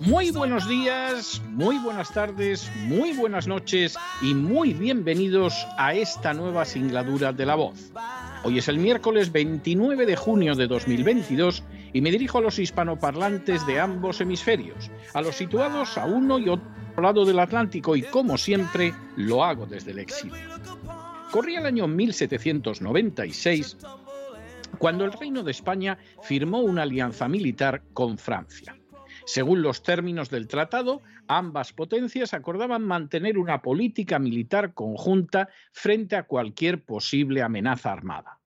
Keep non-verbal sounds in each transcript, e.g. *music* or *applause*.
muy buenos días, muy buenas tardes, muy buenas noches y muy bienvenidos a esta nueva singladura de la voz. Hoy es el miércoles 29 de junio de 2022 y me dirijo a los hispanoparlantes de ambos hemisferios, a los situados a uno y otro lado del Atlántico y como siempre lo hago desde el exilio. Corría el año 1796 cuando el Reino de España firmó una alianza militar con Francia. Según los términos del tratado, ambas potencias acordaban mantener una política militar conjunta frente a cualquier posible amenaza armada.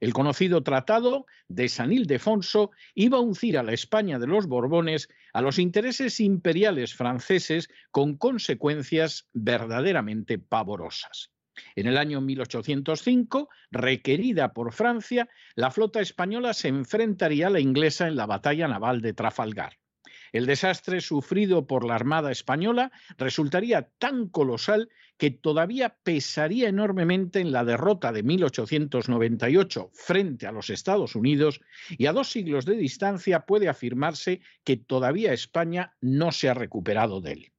El conocido Tratado de San Ildefonso iba a uncir a la España de los Borbones a los intereses imperiales franceses con consecuencias verdaderamente pavorosas. En el año 1805, requerida por Francia, la flota española se enfrentaría a la inglesa en la batalla naval de Trafalgar. El desastre sufrido por la Armada española resultaría tan colosal que todavía pesaría enormemente en la derrota de 1898 frente a los Estados Unidos y a dos siglos de distancia puede afirmarse que todavía España no se ha recuperado de él.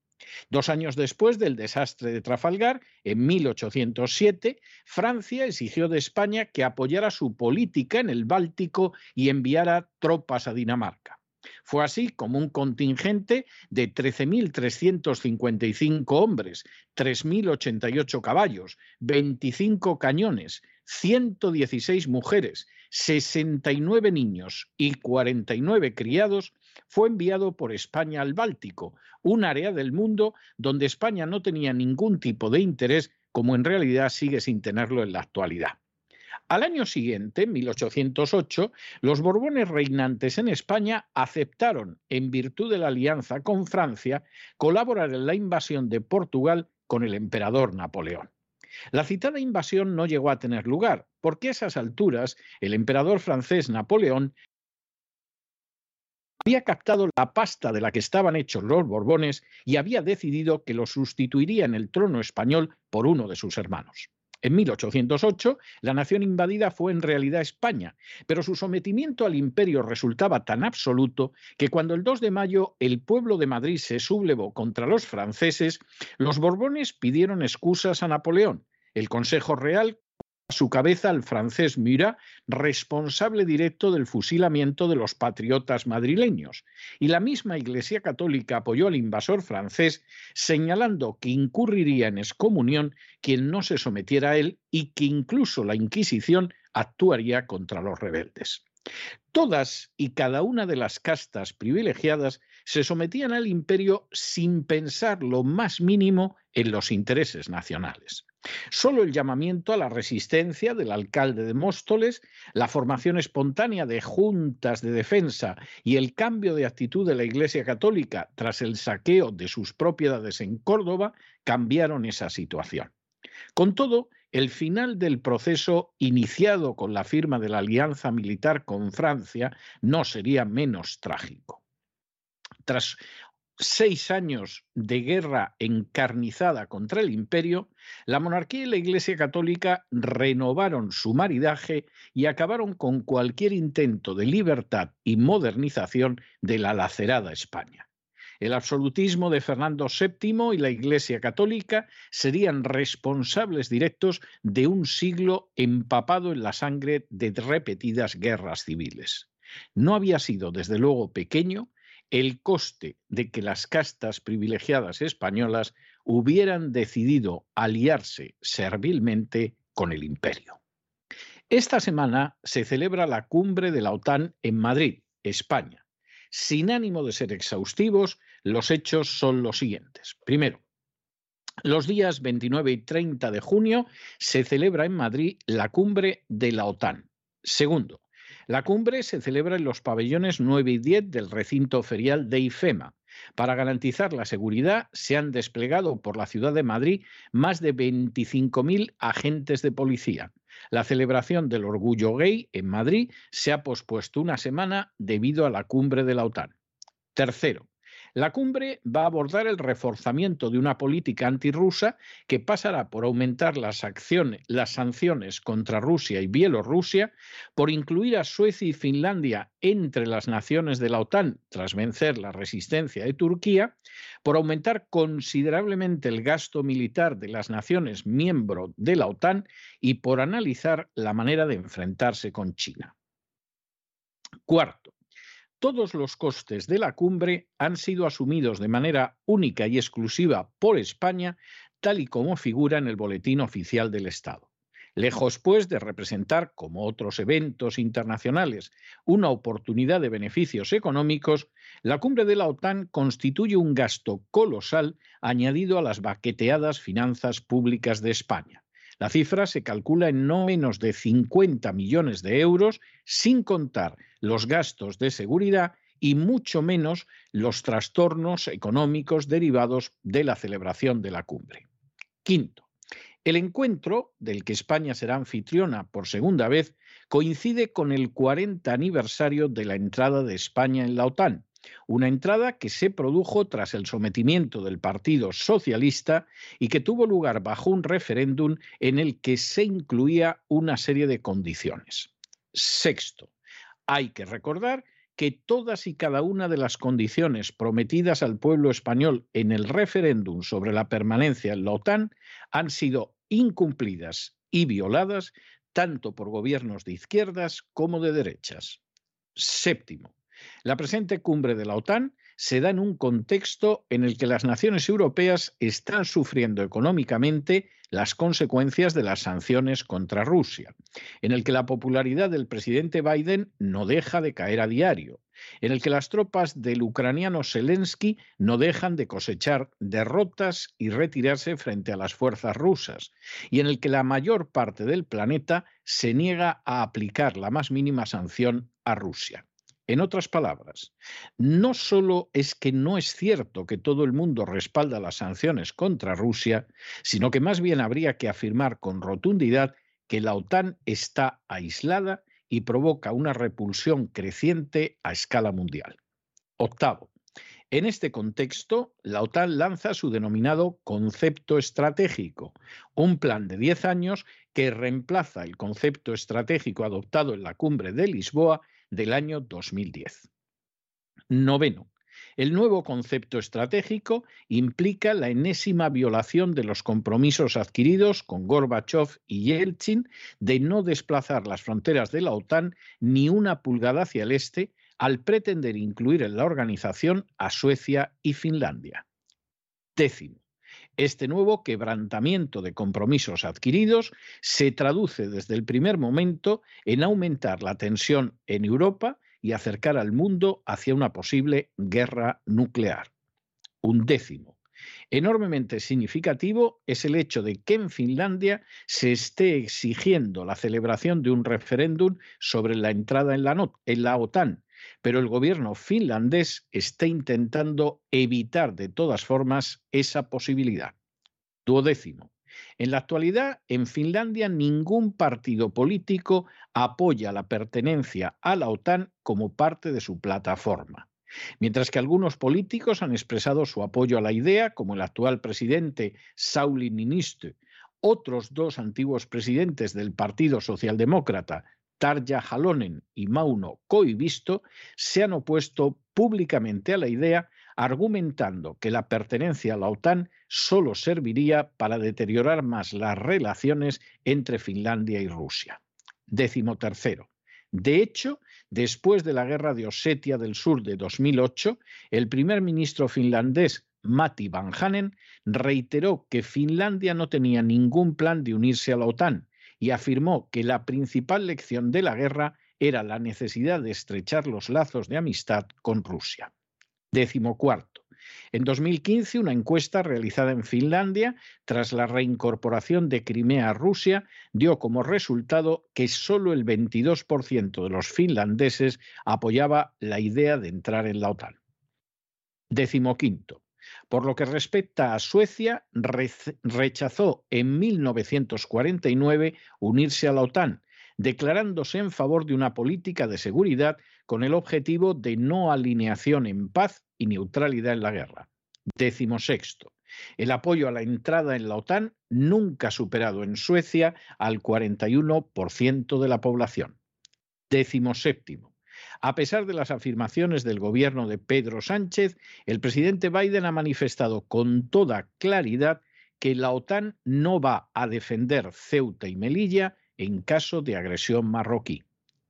Dos años después del desastre de Trafalgar, en 1807, Francia exigió de España que apoyara su política en el Báltico y enviara tropas a Dinamarca. Fue así como un contingente de 13.355 hombres, 3.088 caballos, 25 cañones, 116 mujeres, 69 niños y 49 criados fue enviado por España al Báltico, un área del mundo donde España no tenía ningún tipo de interés, como en realidad sigue sin tenerlo en la actualidad. Al año siguiente, 1808, los Borbones reinantes en España aceptaron, en virtud de la alianza con Francia, colaborar en la invasión de Portugal con el emperador Napoleón. La citada invasión no llegó a tener lugar, porque a esas alturas el emperador francés Napoleón había captado la pasta de la que estaban hechos los Borbones y había decidido que lo sustituiría en el trono español por uno de sus hermanos. En 1808, la nación invadida fue en realidad España, pero su sometimiento al imperio resultaba tan absoluto que cuando el 2 de mayo el pueblo de Madrid se sublevó contra los franceses, los Borbones pidieron excusas a Napoleón. El Consejo Real su cabeza al francés Murat, responsable directo del fusilamiento de los patriotas madrileños. Y la misma Iglesia Católica apoyó al invasor francés, señalando que incurriría en excomunión quien no se sometiera a él y que incluso la Inquisición actuaría contra los rebeldes. Todas y cada una de las castas privilegiadas se sometían al imperio sin pensar lo más mínimo en los intereses nacionales. Solo el llamamiento a la resistencia del alcalde de Móstoles, la formación espontánea de juntas de defensa y el cambio de actitud de la Iglesia Católica tras el saqueo de sus propiedades en Córdoba cambiaron esa situación. Con todo, el final del proceso iniciado con la firma de la alianza militar con Francia no sería menos trágico. Tras seis años de guerra encarnizada contra el imperio, la monarquía y la Iglesia Católica renovaron su maridaje y acabaron con cualquier intento de libertad y modernización de la lacerada España. El absolutismo de Fernando VII y la Iglesia Católica serían responsables directos de un siglo empapado en la sangre de repetidas guerras civiles. No había sido, desde luego, pequeño el coste de que las castas privilegiadas españolas hubieran decidido aliarse servilmente con el imperio. Esta semana se celebra la cumbre de la OTAN en Madrid, España. Sin ánimo de ser exhaustivos, los hechos son los siguientes. Primero, los días 29 y 30 de junio se celebra en Madrid la cumbre de la OTAN. Segundo, la cumbre se celebra en los pabellones 9 y 10 del recinto ferial de IFEMA. Para garantizar la seguridad, se han desplegado por la ciudad de Madrid más de 25.000 agentes de policía. La celebración del orgullo gay en Madrid se ha pospuesto una semana debido a la cumbre de la OTAN. Tercero, la cumbre va a abordar el reforzamiento de una política antirrusa que pasará por aumentar las, acciones, las sanciones contra Rusia y Bielorrusia, por incluir a Suecia y Finlandia entre las naciones de la OTAN tras vencer la resistencia de Turquía, por aumentar considerablemente el gasto militar de las naciones miembro de la OTAN y por analizar la manera de enfrentarse con China. Cuarto, todos los costes de la cumbre han sido asumidos de manera única y exclusiva por España, tal y como figura en el Boletín Oficial del Estado. Lejos, pues, de representar, como otros eventos internacionales, una oportunidad de beneficios económicos, la cumbre de la OTAN constituye un gasto colosal añadido a las baqueteadas finanzas públicas de España. La cifra se calcula en no menos de 50 millones de euros, sin contar los gastos de seguridad y mucho menos los trastornos económicos derivados de la celebración de la cumbre. Quinto, el encuentro, del que España será anfitriona por segunda vez, coincide con el 40 aniversario de la entrada de España en la OTAN, una entrada que se produjo tras el sometimiento del Partido Socialista y que tuvo lugar bajo un referéndum en el que se incluía una serie de condiciones. Sexto, hay que recordar que todas y cada una de las condiciones prometidas al pueblo español en el referéndum sobre la permanencia en la OTAN han sido incumplidas y violadas tanto por gobiernos de izquierdas como de derechas. Séptimo, la presente cumbre de la OTAN se da en un contexto en el que las naciones europeas están sufriendo económicamente las consecuencias de las sanciones contra Rusia, en el que la popularidad del presidente Biden no deja de caer a diario, en el que las tropas del ucraniano Zelensky no dejan de cosechar derrotas y retirarse frente a las fuerzas rusas, y en el que la mayor parte del planeta se niega a aplicar la más mínima sanción a Rusia. En otras palabras, no solo es que no es cierto que todo el mundo respalda las sanciones contra Rusia, sino que más bien habría que afirmar con rotundidad que la OTAN está aislada y provoca una repulsión creciente a escala mundial. Octavo, en este contexto, la OTAN lanza su denominado concepto estratégico, un plan de 10 años que reemplaza el concepto estratégico adoptado en la cumbre de Lisboa del año 2010. Noveno. El nuevo concepto estratégico implica la enésima violación de los compromisos adquiridos con Gorbachev y Yeltsin de no desplazar las fronteras de la OTAN ni una pulgada hacia el este al pretender incluir en la organización a Suecia y Finlandia. Décimo. Este nuevo quebrantamiento de compromisos adquiridos se traduce desde el primer momento en aumentar la tensión en Europa y acercar al mundo hacia una posible guerra nuclear. Un décimo. Enormemente significativo es el hecho de que en Finlandia se esté exigiendo la celebración de un referéndum sobre la entrada en la, en la OTAN, pero el gobierno finlandés está intentando evitar de todas formas esa posibilidad. Duodécimo. En la actualidad, en Finlandia ningún partido político apoya la pertenencia a la OTAN como parte de su plataforma. Mientras que algunos políticos han expresado su apoyo a la idea, como el actual presidente Sauli Niinistö, otros dos antiguos presidentes del Partido Socialdemócrata, Tarja Halonen y Mauno Koivisto se han opuesto públicamente a la idea, argumentando que la pertenencia a la OTAN solo serviría para deteriorar más las relaciones entre Finlandia y Rusia. Décimo tercero. De hecho, después de la guerra de Osetia del Sur de 2008, el primer ministro finlandés Matti Vanhanen reiteró que Finlandia no tenía ningún plan de unirse a la OTAN y afirmó que la principal lección de la guerra era la necesidad de estrechar los lazos de amistad con Rusia. Décimo cuarto. En 2015, una encuesta realizada en Finlandia tras la reincorporación de Crimea a Rusia dio como resultado que solo el 22% de los finlandeses apoyaba la idea de entrar en la OTAN. Décimo quinto. Por lo que respecta a Suecia, rechazó en 1949 unirse a la OTAN, declarándose en favor de una política de seguridad con el objetivo de no alineación en paz y neutralidad en la guerra. Décimo sexto. El apoyo a la entrada en la OTAN nunca ha superado en Suecia al 41% de la población. Décimo séptimo. A pesar de las afirmaciones del gobierno de Pedro Sánchez, el presidente Biden ha manifestado con toda claridad que la OTAN no va a defender Ceuta y Melilla en caso de agresión marroquí.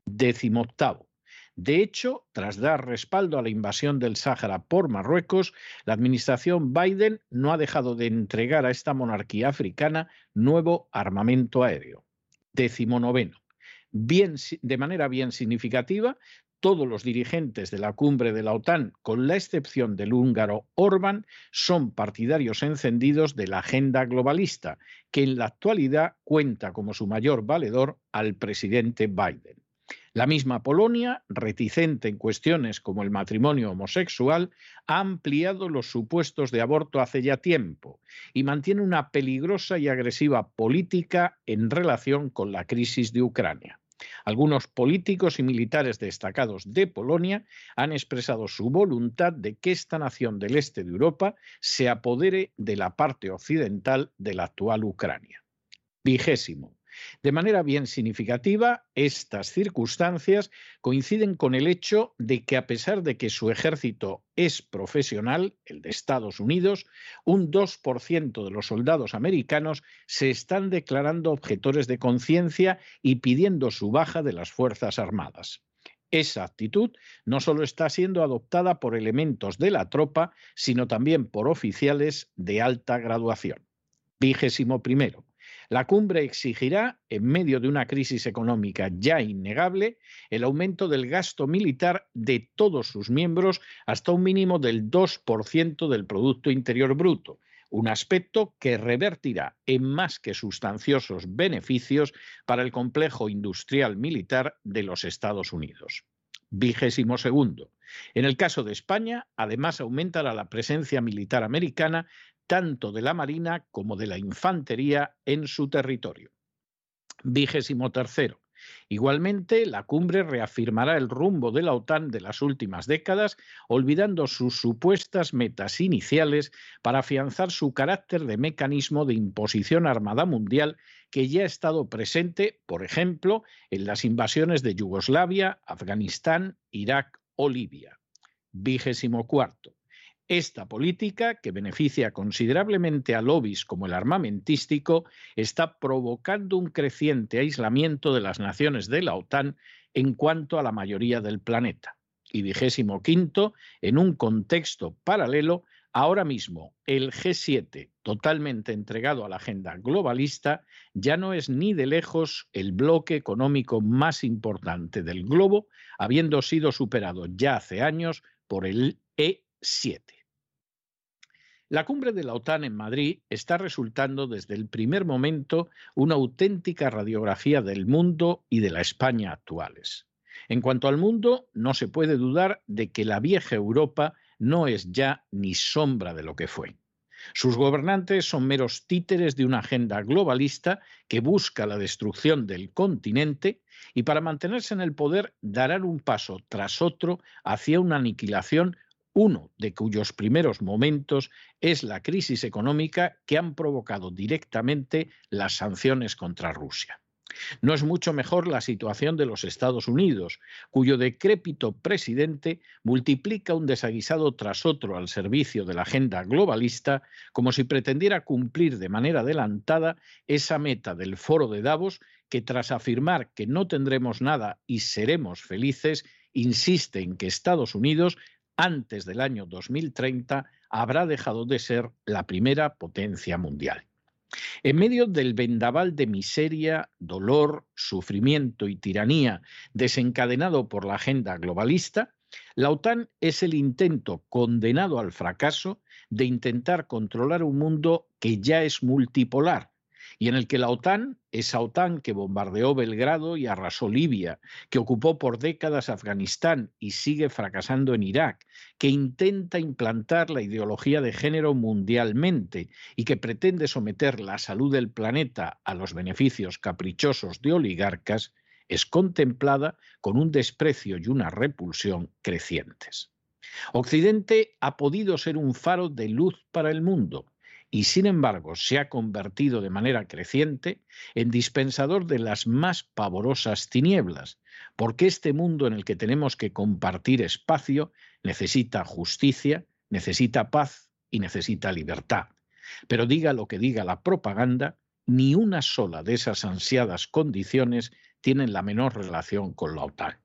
Décimo octavo. De hecho, tras dar respaldo a la invasión del Sáhara por Marruecos, la administración Biden no ha dejado de entregar a esta monarquía africana nuevo armamento aéreo. Décimo noveno bien, de manera bien significativa, todos los dirigentes de la cumbre de la OTAN, con la excepción del húngaro Orbán, son partidarios encendidos de la agenda globalista, que en la actualidad cuenta como su mayor valedor al presidente Biden. La misma Polonia, reticente en cuestiones como el matrimonio homosexual, ha ampliado los supuestos de aborto hace ya tiempo y mantiene una peligrosa y agresiva política en relación con la crisis de Ucrania. Algunos políticos y militares destacados de Polonia han expresado su voluntad de que esta nación del este de Europa se apodere de la parte occidental de la actual Ucrania. Vigésimo. De manera bien significativa, estas circunstancias coinciden con el hecho de que a pesar de que su ejército es profesional, el de Estados Unidos, un 2% de los soldados americanos se están declarando objetores de conciencia y pidiendo su baja de las Fuerzas Armadas. Esa actitud no solo está siendo adoptada por elementos de la tropa, sino también por oficiales de alta graduación. Vigésimo primero. La cumbre exigirá, en medio de una crisis económica ya innegable, el aumento del gasto militar de todos sus miembros hasta un mínimo del 2% del Producto Interior Bruto, un aspecto que revertirá en más que sustanciosos beneficios para el complejo industrial militar de los Estados Unidos. Vigésimo segundo. En el caso de España, además aumentará la presencia militar americana tanto de la Marina como de la Infantería en su territorio. Vigésimo. Igualmente, la cumbre reafirmará el rumbo de la OTAN de las últimas décadas, olvidando sus supuestas metas iniciales para afianzar su carácter de mecanismo de imposición armada mundial que ya ha estado presente, por ejemplo, en las invasiones de Yugoslavia, Afganistán, Irak o Libia. Vigésimo. Esta política, que beneficia considerablemente a lobbies como el armamentístico, está provocando un creciente aislamiento de las naciones de la OTAN en cuanto a la mayoría del planeta. Y vigésimo quinto, en un contexto paralelo, ahora mismo el G7, totalmente entregado a la agenda globalista, ya no es ni de lejos el bloque económico más importante del globo, habiendo sido superado ya hace años por el E7. La cumbre de la OTAN en Madrid está resultando desde el primer momento una auténtica radiografía del mundo y de la España actuales. En cuanto al mundo, no se puede dudar de que la vieja Europa no es ya ni sombra de lo que fue. Sus gobernantes son meros títeres de una agenda globalista que busca la destrucción del continente y para mantenerse en el poder darán un paso tras otro hacia una aniquilación uno de cuyos primeros momentos es la crisis económica que han provocado directamente las sanciones contra Rusia. No es mucho mejor la situación de los Estados Unidos, cuyo decrépito presidente multiplica un desaguisado tras otro al servicio de la agenda globalista, como si pretendiera cumplir de manera adelantada esa meta del foro de Davos que tras afirmar que no tendremos nada y seremos felices, insiste en que Estados Unidos antes del año 2030 habrá dejado de ser la primera potencia mundial. En medio del vendaval de miseria, dolor, sufrimiento y tiranía desencadenado por la agenda globalista, la OTAN es el intento condenado al fracaso de intentar controlar un mundo que ya es multipolar, y en el que la OTAN, esa OTAN que bombardeó Belgrado y arrasó Libia, que ocupó por décadas Afganistán y sigue fracasando en Irak, que intenta implantar la ideología de género mundialmente y que pretende someter la salud del planeta a los beneficios caprichosos de oligarcas, es contemplada con un desprecio y una repulsión crecientes. Occidente ha podido ser un faro de luz para el mundo, y sin embargo se ha convertido de manera creciente en dispensador de las más pavorosas tinieblas, porque este mundo en el que tenemos que compartir espacio necesita justicia, necesita paz y necesita libertad. Pero diga lo que diga la propaganda, ni una sola de esas ansiadas condiciones tienen la menor relación con la OTAN.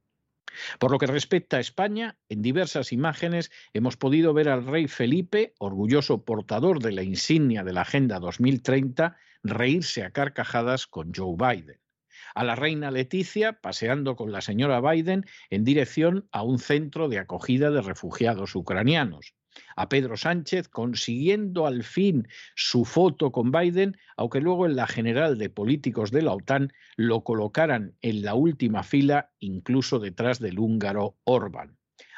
Por lo que respecta a España, en diversas imágenes hemos podido ver al rey Felipe, orgulloso portador de la insignia de la Agenda 2030, reírse a carcajadas con Joe Biden. A la reina Leticia paseando con la señora Biden en dirección a un centro de acogida de refugiados ucranianos a Pedro Sánchez consiguiendo al fin su foto con Biden, aunque luego en la general de políticos de la OTAN lo colocaran en la última fila, incluso detrás del húngaro Orbán.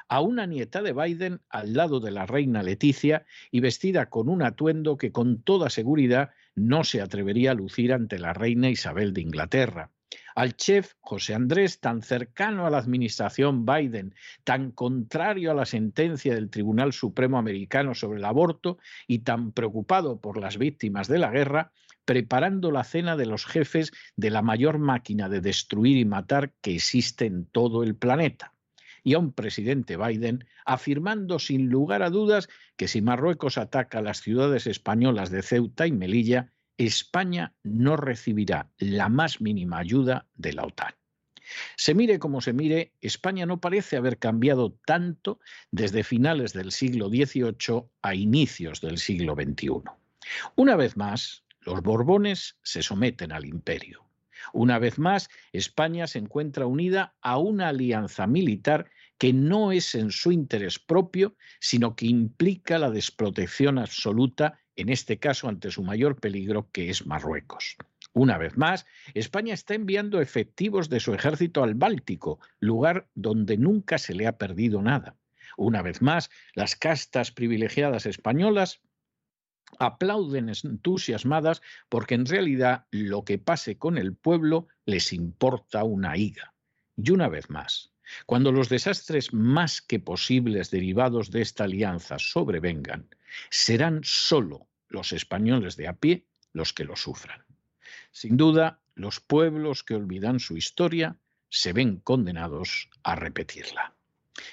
A una nieta de Biden al lado de la reina Leticia y vestida con un atuendo que con toda seguridad no se atrevería a lucir ante la reina Isabel de Inglaterra al chef José Andrés, tan cercano a la administración Biden, tan contrario a la sentencia del Tribunal Supremo americano sobre el aborto y tan preocupado por las víctimas de la guerra, preparando la cena de los jefes de la mayor máquina de destruir y matar que existe en todo el planeta. Y a un presidente Biden afirmando sin lugar a dudas que si Marruecos ataca las ciudades españolas de Ceuta y Melilla, España no recibirá la más mínima ayuda de la OTAN. Se mire como se mire, España no parece haber cambiado tanto desde finales del siglo XVIII a inicios del siglo XXI. Una vez más, los Borbones se someten al imperio. Una vez más, España se encuentra unida a una alianza militar que no es en su interés propio, sino que implica la desprotección absoluta, en este caso ante su mayor peligro, que es Marruecos. Una vez más, España está enviando efectivos de su ejército al Báltico, lugar donde nunca se le ha perdido nada. Una vez más, las castas privilegiadas españolas aplauden entusiasmadas porque en realidad lo que pase con el pueblo les importa una higa. Y una vez más, cuando los desastres más que posibles derivados de esta alianza sobrevengan, serán solo los españoles de a pie los que lo sufran. Sin duda, los pueblos que olvidan su historia se ven condenados a repetirla.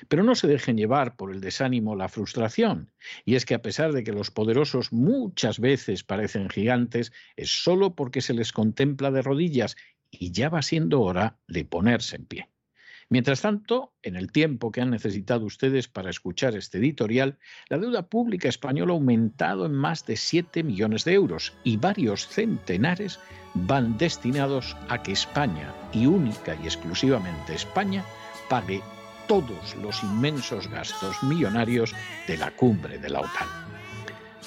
Pero no se dejen llevar por el desánimo la frustración. Y es que a pesar de que los poderosos muchas veces parecen gigantes, es solo porque se les contempla de rodillas y ya va siendo hora de ponerse en pie. Mientras tanto, en el tiempo que han necesitado ustedes para escuchar este editorial, la deuda pública española ha aumentado en más de 7 millones de euros y varios centenares van destinados a que España, y única y exclusivamente España, pague todos los inmensos gastos millonarios de la cumbre de la OTAN.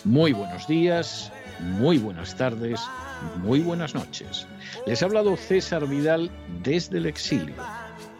Muy buenos días, muy buenas tardes, muy buenas noches. Les ha hablado César Vidal desde el exilio.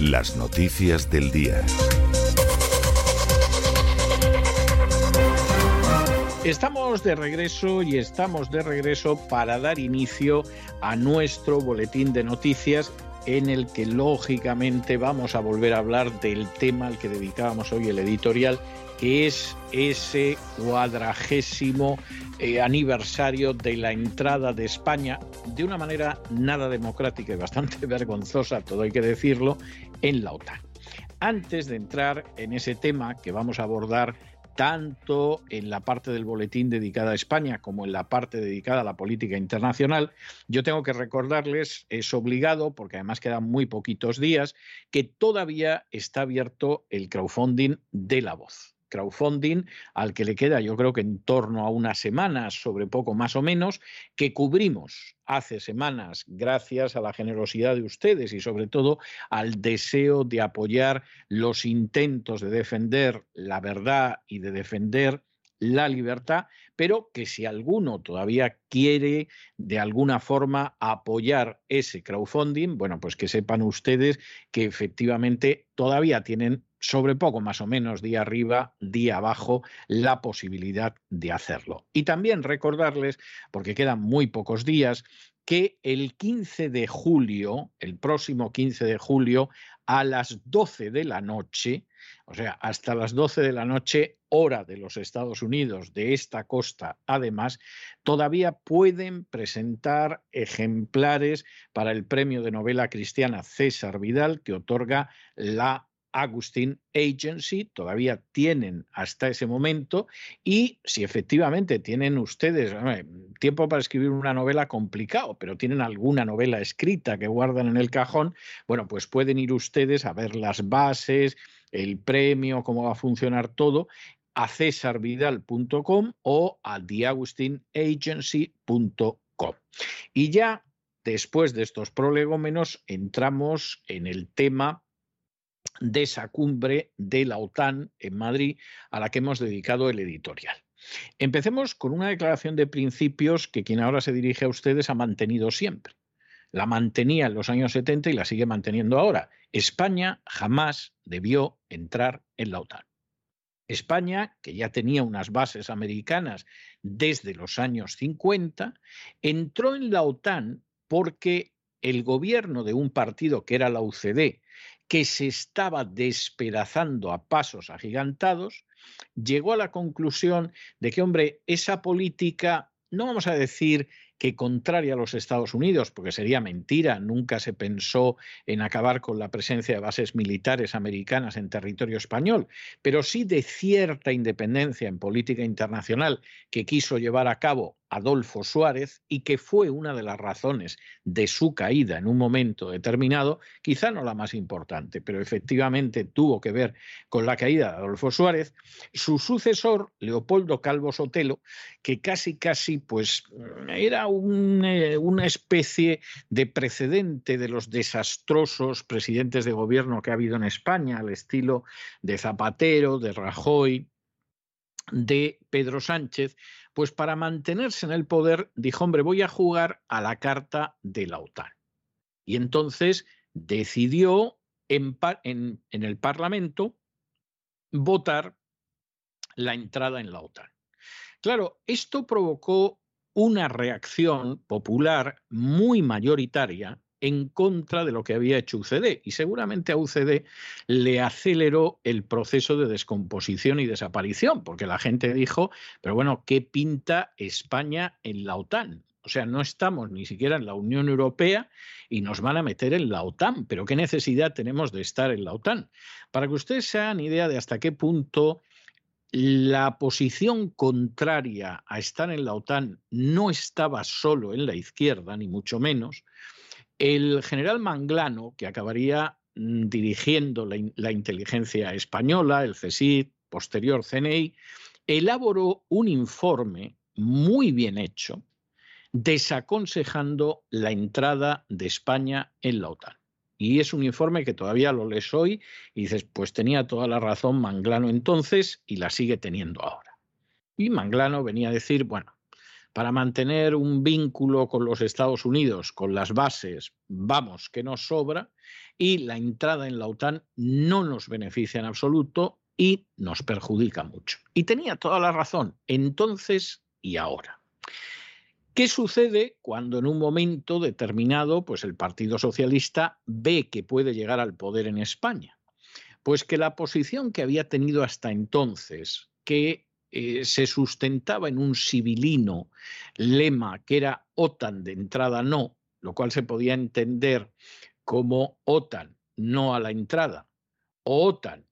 Las noticias del día. Estamos de regreso y estamos de regreso para dar inicio a nuestro boletín de noticias en el que lógicamente vamos a volver a hablar del tema al que dedicábamos hoy el editorial, que es ese cuadragésimo eh, aniversario de la entrada de España, de una manera nada democrática y bastante *laughs* vergonzosa, todo hay que decirlo, en la OTAN. Antes de entrar en ese tema que vamos a abordar tanto en la parte del boletín dedicada a España como en la parte dedicada a la política internacional, yo tengo que recordarles, es obligado, porque además quedan muy poquitos días, que todavía está abierto el crowdfunding de la voz crowdfunding al que le queda yo creo que en torno a una semana, sobre poco más o menos, que cubrimos hace semanas gracias a la generosidad de ustedes y sobre todo al deseo de apoyar los intentos de defender la verdad y de defender la libertad, pero que si alguno todavía quiere de alguna forma apoyar ese crowdfunding, bueno, pues que sepan ustedes que efectivamente todavía tienen sobre poco más o menos día arriba, día abajo, la posibilidad de hacerlo. Y también recordarles, porque quedan muy pocos días, que el 15 de julio, el próximo 15 de julio, a las 12 de la noche, o sea, hasta las 12 de la noche, hora de los Estados Unidos, de esta costa, además, todavía pueden presentar ejemplares para el premio de novela cristiana César Vidal, que otorga la Agustín Agency, todavía tienen hasta ese momento y si efectivamente tienen ustedes tiempo para escribir una novela complicado, pero tienen alguna novela escrita que guardan en el cajón, bueno, pues pueden ir ustedes a ver las bases, el premio, cómo va a funcionar todo a cesarvidal.com o a theagustinagency.com. Y ya después de estos prolegómenos entramos en el tema de esa cumbre de la OTAN en Madrid a la que hemos dedicado el editorial. Empecemos con una declaración de principios que quien ahora se dirige a ustedes ha mantenido siempre. La mantenía en los años 70 y la sigue manteniendo ahora. España jamás debió entrar en la OTAN. España, que ya tenía unas bases americanas desde los años 50, entró en la OTAN porque el gobierno de un partido que era la UCD, que se estaba despedazando a pasos agigantados, llegó a la conclusión de que, hombre, esa política, no vamos a decir que contraria a los Estados Unidos, porque sería mentira, nunca se pensó en acabar con la presencia de bases militares americanas en territorio español, pero sí de cierta independencia en política internacional que quiso llevar a cabo Adolfo Suárez y que fue una de las razones de su caída en un momento determinado, quizá no la más importante, pero efectivamente tuvo que ver con la caída de Adolfo Suárez, su sucesor, Leopoldo Calvo Sotelo, que casi casi pues era eh, una especie de precedente de los desastrosos presidentes de gobierno que ha habido en España, al estilo de Zapatero, de Rajoy, de Pedro Sánchez, pues para mantenerse en el poder dijo, hombre, voy a jugar a la carta de la OTAN. Y entonces decidió en, el Parlamento votar la entrada en la OTAN. Claro, esto provocó una reacción popular muy mayoritaria en contra de lo que había hecho UCD y seguramente a UCD le aceleró el proceso de descomposición y desaparición, porque la gente dijo, pero bueno, ¿qué pinta España en la OTAN? O sea, no estamos ni siquiera en la Unión Europea y nos van a meter en la OTAN, pero ¿qué necesidad tenemos de estar en la OTAN? Para que ustedes se hagan idea de hasta qué punto la posición contraria a estar en la OTAN no estaba solo en la izquierda, ni mucho menos. El general Manglano, que acabaría mm, dirigiendo la, inteligencia española, el CSID, posterior CNI, elaboró un informe muy bien hecho desaconsejando la entrada de España en la OTAN. Y es un informe que todavía lo lees hoy y dices, pues tenía toda la razón Manglano entonces y la sigue teniendo ahora. Y Manglano venía a decir, bueno, para mantener un vínculo con los Estados Unidos, con las bases, vamos, que nos sobra, y la entrada en la OTAN no nos beneficia en absoluto y nos perjudica mucho. Y tenía toda la razón, entonces y ahora. ¿Qué sucede cuando en un momento determinado pues el Partido Socialista ve que puede llegar al poder en España? Pues que la posición que había tenido hasta entonces, que eh, se sustentaba en un civilino lema que era OTAN de entrada no, lo cual se podía entender como OTAN no a la entrada, o OTAN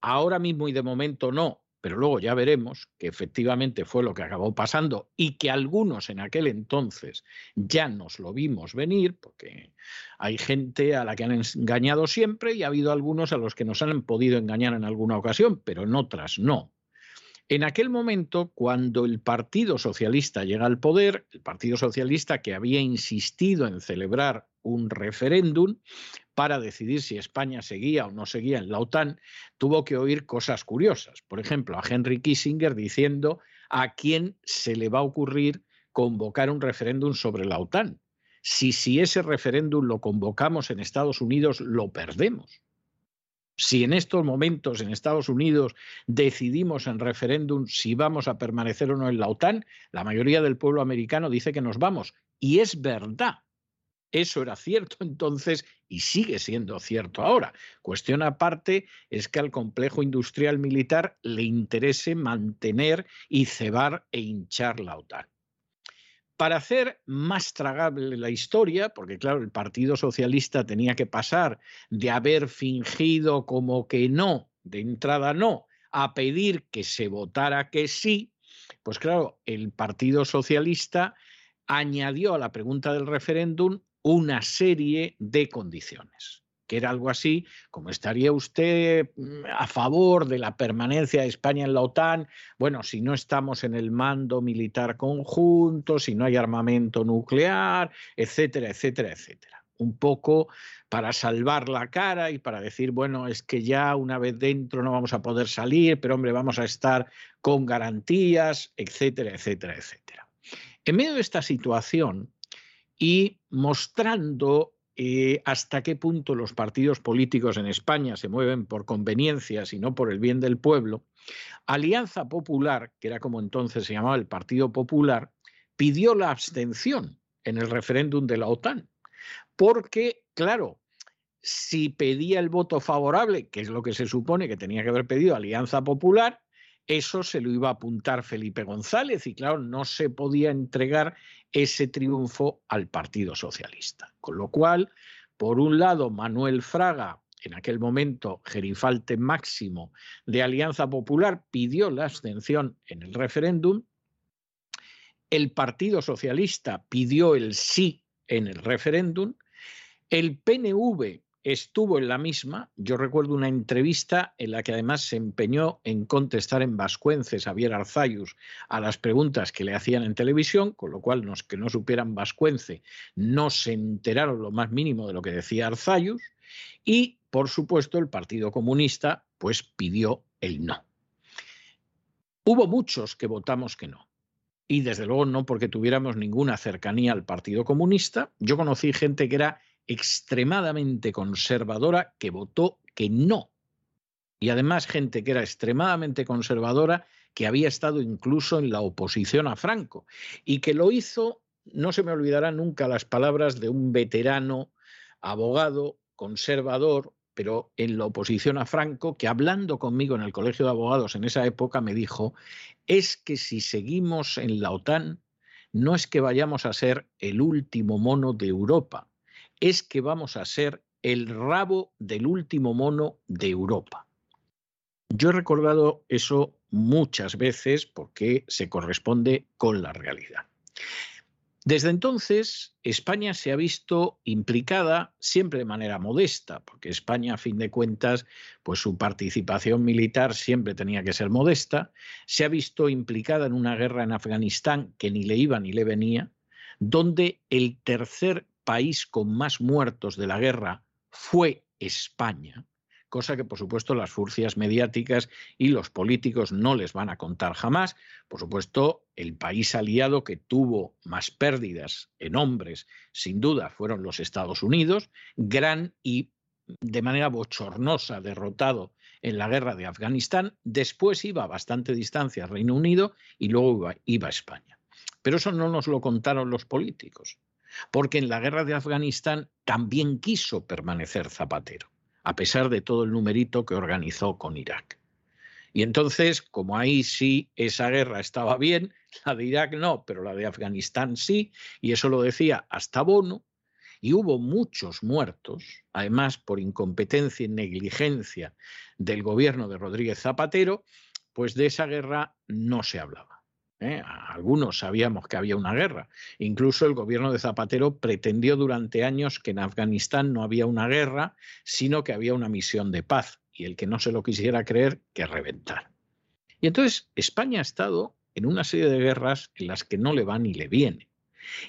ahora mismo y de momento no, pero luego ya veremos que efectivamente fue lo que acabó pasando y que algunos en aquel entonces ya nos lo vimos venir, porque hay gente a la que han engañado siempre y ha habido algunos a los que nos han podido engañar en alguna ocasión, pero en otras no. En aquel momento, cuando el Partido Socialista llega al poder, el Partido Socialista que había insistido en celebrar un referéndum para decidir si España seguía o no seguía en la OTAN, tuvo que oír cosas curiosas. Por ejemplo, a Henry Kissinger diciendo a quién se le va a ocurrir convocar un referéndum sobre la OTAN. Si, si ese referéndum lo convocamos en Estados Unidos, lo perdemos. Si en estos momentos en Estados Unidos decidimos en referéndum si vamos a permanecer o no en la OTAN, la mayoría del pueblo americano dice que nos vamos. Y es verdad. Eso era cierto entonces y sigue siendo cierto ahora. Cuestión aparte es que al complejo industrial militar le interese mantener y cebar e hinchar la OTAN para hacer más tragable la historia, porque claro, el Partido Socialista tenía que pasar de haber fingido como que no, de entrada no, a pedir que se votara que sí, pues claro, el Partido Socialista añadió a la pregunta del referéndum una serie de condiciones que era algo así, como estaría usted mm, a favor de la permanencia de España en la OTAN, bueno, si no estamos en el mando militar conjunto, si no hay armamento nuclear, etcétera, etcétera, etcétera. un poco para salvar la cara y para decir, bueno, es que ya una vez dentro no vamos a poder salir, pero hombre, vamos a estar con garantías, etcétera, etcétera, etcétera. En medio de esta situación y mostrando eh, hasta qué punto los partidos políticos en España se mueven por conveniencias y no por el bien del pueblo, Alianza Popular, que era como entonces se llamaba el Partido Popular, pidió la abstención en el referéndum de la OTAN. Porque, claro, si pedía el voto favorable, que es lo que se supone que tenía que haber pedido Alianza Popular, eso se lo iba a apuntar Felipe González y claro, no se podía entregar ese triunfo al Partido Socialista. Con lo cual, por un lado, Manuel Fraga, en aquel momento gerifalte máximo de Alianza Popular, pidió la abstención en el referéndum el Partido Socialista pidió el sí en el referéndum, el PNV estuvo en la misma. Yo recuerdo una entrevista en la que además se empeñó en contestar en vascuence Javier Arzayus a las preguntas que le hacían en televisión, con lo cual los que no supieran vascuence no se enteraron lo más mínimo de lo que decía Arzayus. Y, por supuesto, el Partido Comunista pues pidió el no. Hubo muchos que votamos que no y desde luego no porque tuviéramos ninguna cercanía al Partido Comunista. Yo conocí gente que era extremadamente conservadora que votó que no. Y además gente que era extremadamente conservadora que había estado incluso en la oposición a Franco y que lo hizo, no se me olvidarán nunca las palabras de un veterano abogado conservador pero en la oposición a Franco, que hablando conmigo en el Colegio de Abogados en esa época me dijo, es que si seguimos en la OTAN, no es que vayamos a ser el último mono de Europa, es que vamos a ser el rabo del último mono de Europa. Yo he recordado eso muchas veces porque se corresponde con la realidad. Desde entonces, España se ha visto implicada siempre de manera modesta, porque España, a fin de cuentas, pues su participación militar siempre tenía que ser modesta, se ha visto implicada en una guerra en Afganistán que ni le iba ni le venía, donde el tercer país con más muertos de la guerra fue España, cosa que por supuesto las furcias mediáticas y los políticos no les van a contar jamás. Por supuesto, el país aliado que tuvo más pérdidas en hombres, sin duda, fueron los Estados Unidos, gran y de manera bochornosa derrotado en la guerra de Afganistán, después iba a bastante distancia Reino Unido y luego iba, iba a España. Pero eso no nos lo contaron los políticos, porque en la guerra de Afganistán también quiso permanecer Zapatero a pesar de todo el numerito que organizó con Irak. Y entonces, como ahí sí esa guerra estaba bien, la de Irak no, pero la de Afganistán sí, y eso lo decía hasta Bono, y hubo muchos muertos, además por incompetencia y negligencia del gobierno de Rodríguez Zapatero, pues de esa guerra no se hablaba. ¿Eh? Algunos sabíamos que había una guerra. Incluso el gobierno de Zapatero pretendió durante años que en Afganistán no había una guerra, sino que había una misión de paz. Y el que no se lo quisiera creer, que reventar. Y entonces España ha estado en una serie de guerras en las que no le va ni le viene.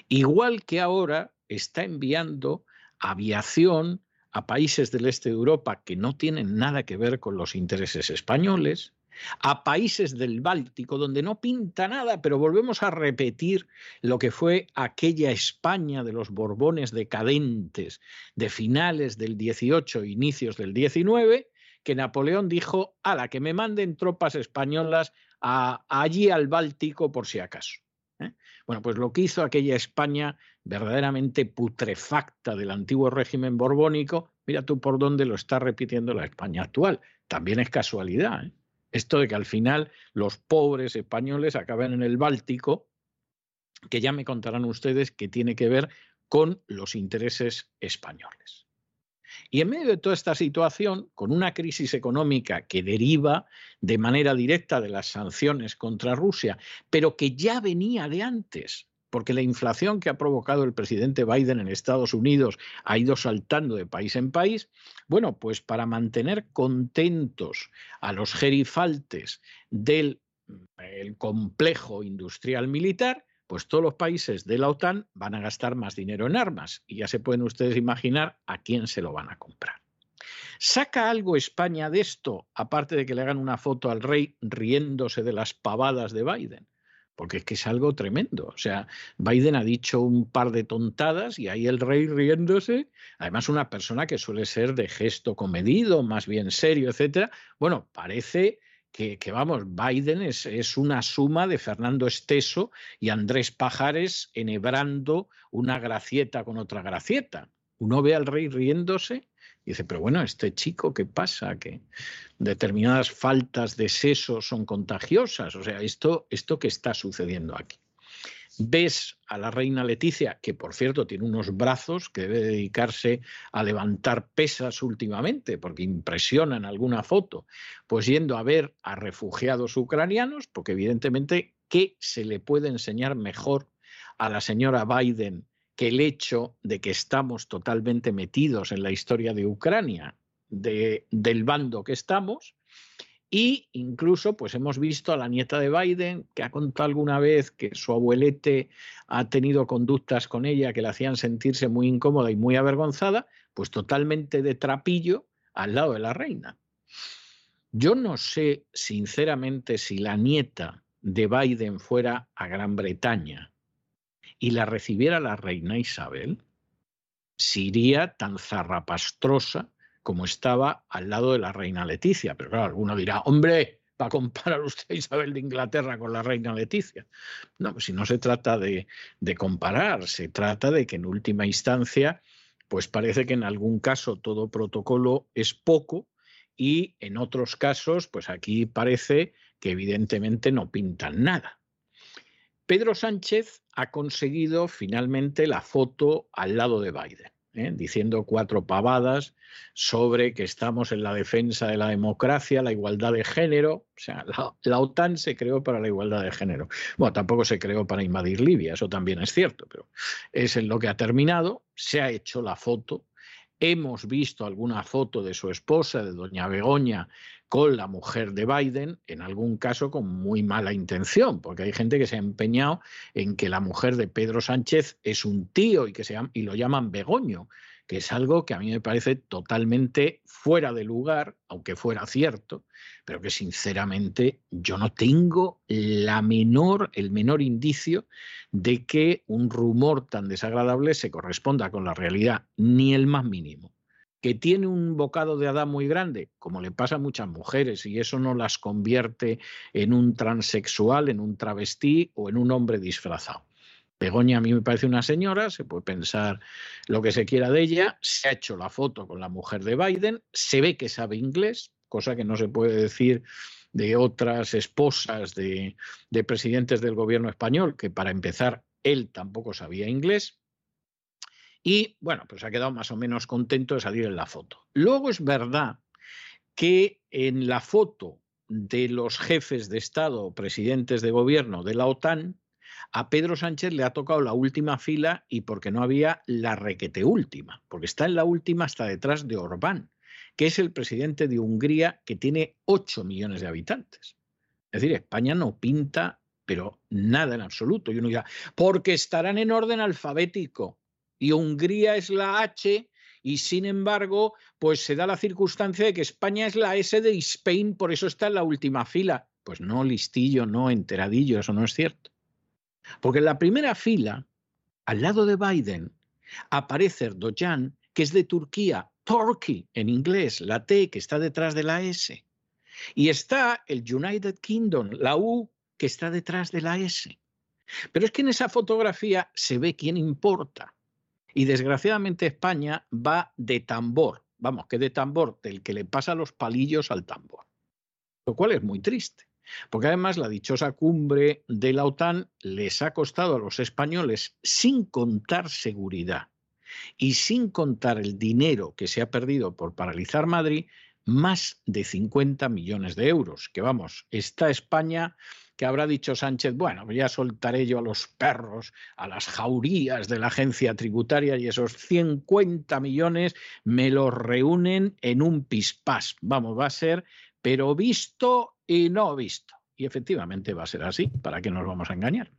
Igual que ahora está enviando aviación a países del este de Europa que no tienen nada que ver con los intereses españoles, a países del Báltico, donde no pinta nada, pero volvemos a repetir lo que fue aquella España de los Borbones decadentes de finales del 18, inicios del 19, que Napoleón dijo, a la que me manden tropas españolas allí al Báltico por si acaso. ¿eh? Bueno, pues lo que hizo aquella España verdaderamente putrefacta del antiguo régimen borbónico, mira tú por dónde lo está repitiendo la España actual. También es casualidad. ¿eh? Esto de que al final los pobres españoles acaben en el Báltico, que ya me contarán ustedes que tiene que ver con los intereses españoles. Y en medio de toda esta situación, con una crisis económica que deriva de manera directa de las sanciones contra Rusia, pero que ya venía de antes, porque la inflación que ha provocado el presidente Biden en Estados Unidos ha ido saltando de país en país, bueno, pues para mantener contentos a los gerifaltes del complejo industrial militar, pues todos los países de la OTAN van a gastar más dinero en armas y ya se pueden ustedes imaginar a quién se lo van a comprar. ¿Saca algo España de esto, aparte de que le hagan una foto al rey riéndose de las pavadas de Biden? Porque es que es algo tremendo. O sea, Biden ha dicho un par de tontadas y ahí el rey riéndose, además una persona que suele ser de gesto comedido, más bien serio, etcétera. Bueno, parece que, vamos, Biden es, es, una suma de Fernando Esteso y Andrés Pajares enhebrando una gracieta con otra gracieta. Uno ve al rey riéndose dice, pero bueno, este chico, ¿qué pasa? Que determinadas faltas de seso son contagiosas. O sea, esto, esto que está sucediendo aquí. Ves a la reina Leticia, que por cierto tiene unos brazos que debe dedicarse a levantar pesas últimamente, porque impresiona en alguna foto, pues yendo a ver a refugiados ucranianos, porque evidentemente, ¿qué se le puede enseñar mejor a la señora Biden que el hecho de que estamos totalmente metidos en la historia de Ucrania, de, del bando que estamos, y incluso pues hemos visto a la nieta de Biden que ha contado alguna vez que su abuelete ha tenido conductas con ella que le hacían sentirse muy incómoda y muy avergonzada, pues totalmente de trapillo al lado de la reina. Yo no sé sinceramente si la nieta de Biden fuera a Gran Bretaña y la recibiera la reina Isabel, si iría tan zarrapastrosa como estaba al lado de la reina Leticia. Pero claro, alguno dirá, hombre, va a comparar usted a Isabel de Inglaterra con la reina Leticia. No, pues si no se trata de, de comparar, se trata de que en última instancia, pues parece que en algún caso todo protocolo es poco y en otros casos, pues aquí parece que evidentemente no pintan nada. Pedro Sánchez ha conseguido finalmente la foto al lado de Biden. ¿eh? diciendo cuatro pavadas sobre que estamos en la defensa de la democracia, la igualdad de género. O sea, la, la, OTAN se creó para la igualdad de género. Bueno, tampoco se creó para invadir Libia, eso también es cierto, pero es en lo que ha terminado. Se ha hecho la foto. Hemos visto alguna foto de su esposa, de doña Begoña, con la mujer de Biden, en algún caso con muy mala intención, porque hay gente que se ha empeñado en que la mujer de Pedro Sánchez es un tío y, que se y lo llaman Begoño, que es algo que a mí me parece totalmente fuera de lugar, aunque fuera cierto, pero que sinceramente yo no tengo la menor, el menor indicio de que un rumor tan desagradable se corresponda con la realidad, ni el más mínimo que tiene un bocado de Adán muy grande, como le pasa a muchas mujeres, y eso no las convierte en un transexual, en un travestí o en un hombre disfrazado. Begoña a mí me parece una señora, se puede pensar lo que se quiera de ella, se ha hecho la foto con la mujer de Biden, se ve que sabe inglés, cosa que no se puede decir de otras esposas de, de presidentes del gobierno español, que para empezar él tampoco sabía inglés, y bueno, pues ha quedado más o menos contento de salir en la foto. Luego es verdad que en la foto de los jefes de Estado o presidentes de gobierno de la OTAN, a Pedro Sánchez le ha tocado la última fila y porque no había la requete última, porque está en la última hasta detrás de Orbán, que es el presidente de Hungría que tiene 8 millones de habitantes. Es decir, España no pinta, pero nada en absoluto. Y uno dirá, porque estarán en orden alfabético y Hungría es la H y sin embargo, pues se da la circunstancia de que España es la S de Spain, por eso está en la última fila. Pues no, listillo, no, enteradillo, eso no es cierto. Porque en la primera fila, al lado de Biden, aparece Erdogan, que es de Turquía, Turkey en inglés, la T que está detrás de la S. Y está el United Kingdom, la U que está detrás de la S. Pero es que en esa fotografía se ve quién importa. Y desgraciadamente España va de tambor, vamos, que de tambor, del que le pasa los palillos al tambor. Lo cual es muy triste, porque además la dichosa cumbre de la OTAN les ha costado a los españoles, sin contar seguridad y sin contar el dinero que se ha perdido por paralizar Madrid, más de 50 millones de euros, que vamos, está España que habrá dicho Sánchez, bueno, ya soltaré yo a los perros, a las jaurías de la agencia tributaria y esos 50 millones me los reúnen en un pispás. Vamos, va a ser, pero visto y no visto. Y efectivamente va a ser así, ¿para qué nos vamos a engañar?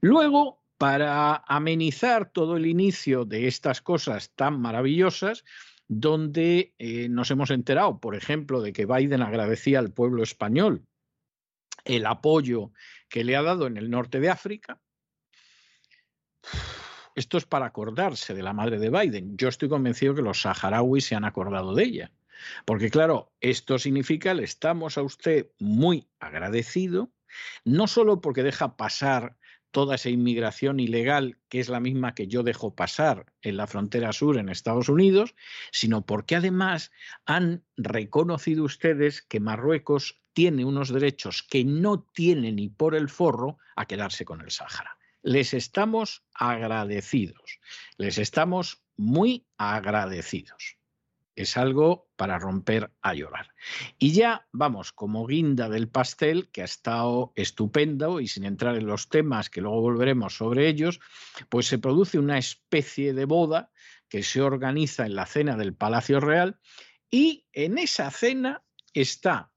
Luego, para amenizar todo el inicio de estas cosas tan maravillosas, donde eh, nos hemos enterado, por ejemplo, de que Biden agradecía al pueblo español el apoyo que le ha dado en el norte de África. Esto es para acordarse de la madre de Biden. Yo estoy convencido que los saharauis se han acordado de ella. Porque claro, esto significa le estamos a usted muy agradecido, no solo porque deja pasar toda esa inmigración ilegal, que es la misma que yo dejo pasar en la frontera sur en Estados Unidos, sino porque además han reconocido ustedes que Marruecos tiene unos derechos que no tiene ni por el forro a quedarse con el Sáhara. Les estamos agradecidos, les estamos muy agradecidos es algo para romper a llorar. Y ya vamos, como guinda del pastel, que ha estado estupendo y sin entrar en los temas que luego volveremos sobre ellos, pues se produce una especie de boda que se organiza en la cena del Palacio Real y en esa cena está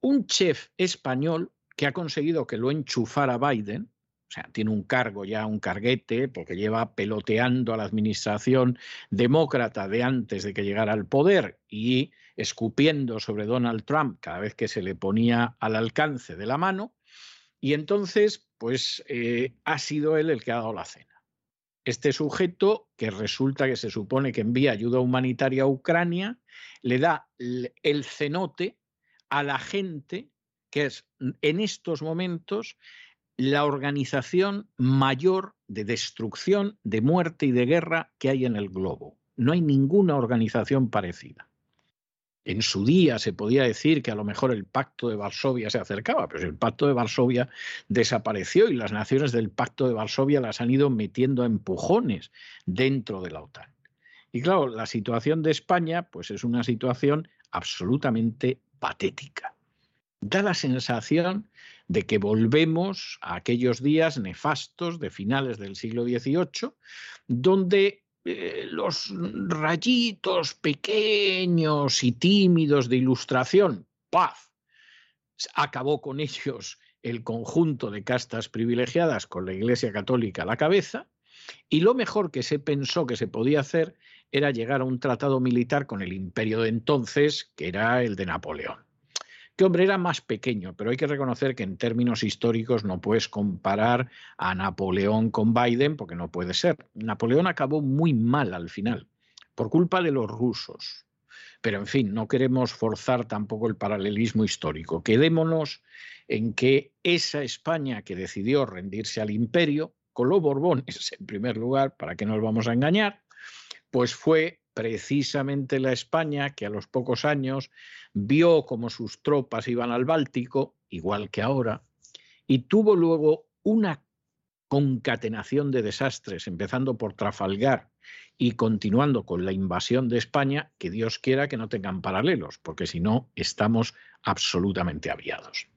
un chef español que ha conseguido que lo enchufara Biden, o sea, tiene un cargo ya, un carguete, porque lleva peloteando a la administración demócrata de antes de que llegara al poder y escupiendo sobre Donald Trump cada vez que se le ponía al alcance de la mano. Y entonces, pues eh, ha sido él el que ha dado la cena. Este sujeto, que resulta que se supone que envía ayuda humanitaria a Ucrania, le da el cenote a la gente que es en estos momentos la organización mayor de destrucción, de muerte y de guerra que hay en el globo. No hay ninguna organización parecida. En su día se podía decir que a lo mejor el pacto de Varsovia se acercaba, pero el pacto de Varsovia desapareció y las naciones del pacto de Varsovia las han ido metiendo a empujones dentro de la OTAN. Y claro, la situación de España pues es una situación absolutamente patética. Da la sensación de que volvemos a aquellos días nefastos de finales del siglo XVIII, donde eh, los rayitos pequeños y tímidos de ilustración, paz, acabó con ellos el conjunto de castas privilegiadas con la Iglesia Católica a la cabeza, y lo mejor que se pensó que se podía hacer era llegar a un tratado militar con el imperio de entonces, que era el de Napoleón. Este hombre era más pequeño, pero hay que reconocer que en términos históricos no puedes comparar a Napoleón con Biden, porque no puede ser. Napoleón acabó muy mal al final, por culpa de los rusos. Pero en fin, no queremos forzar tampoco el paralelismo histórico. Quedémonos en que esa España que decidió rendirse al imperio, con los Borbones en primer lugar, para que no nos vamos a engañar, pues fue precisamente la España que a los pocos años vio como sus tropas iban al Báltico, igual que ahora, y tuvo luego una concatenación de desastres, empezando por Trafalgar y continuando con la invasión de España, que Dios quiera que no tengan paralelos, porque si no, estamos absolutamente aviados.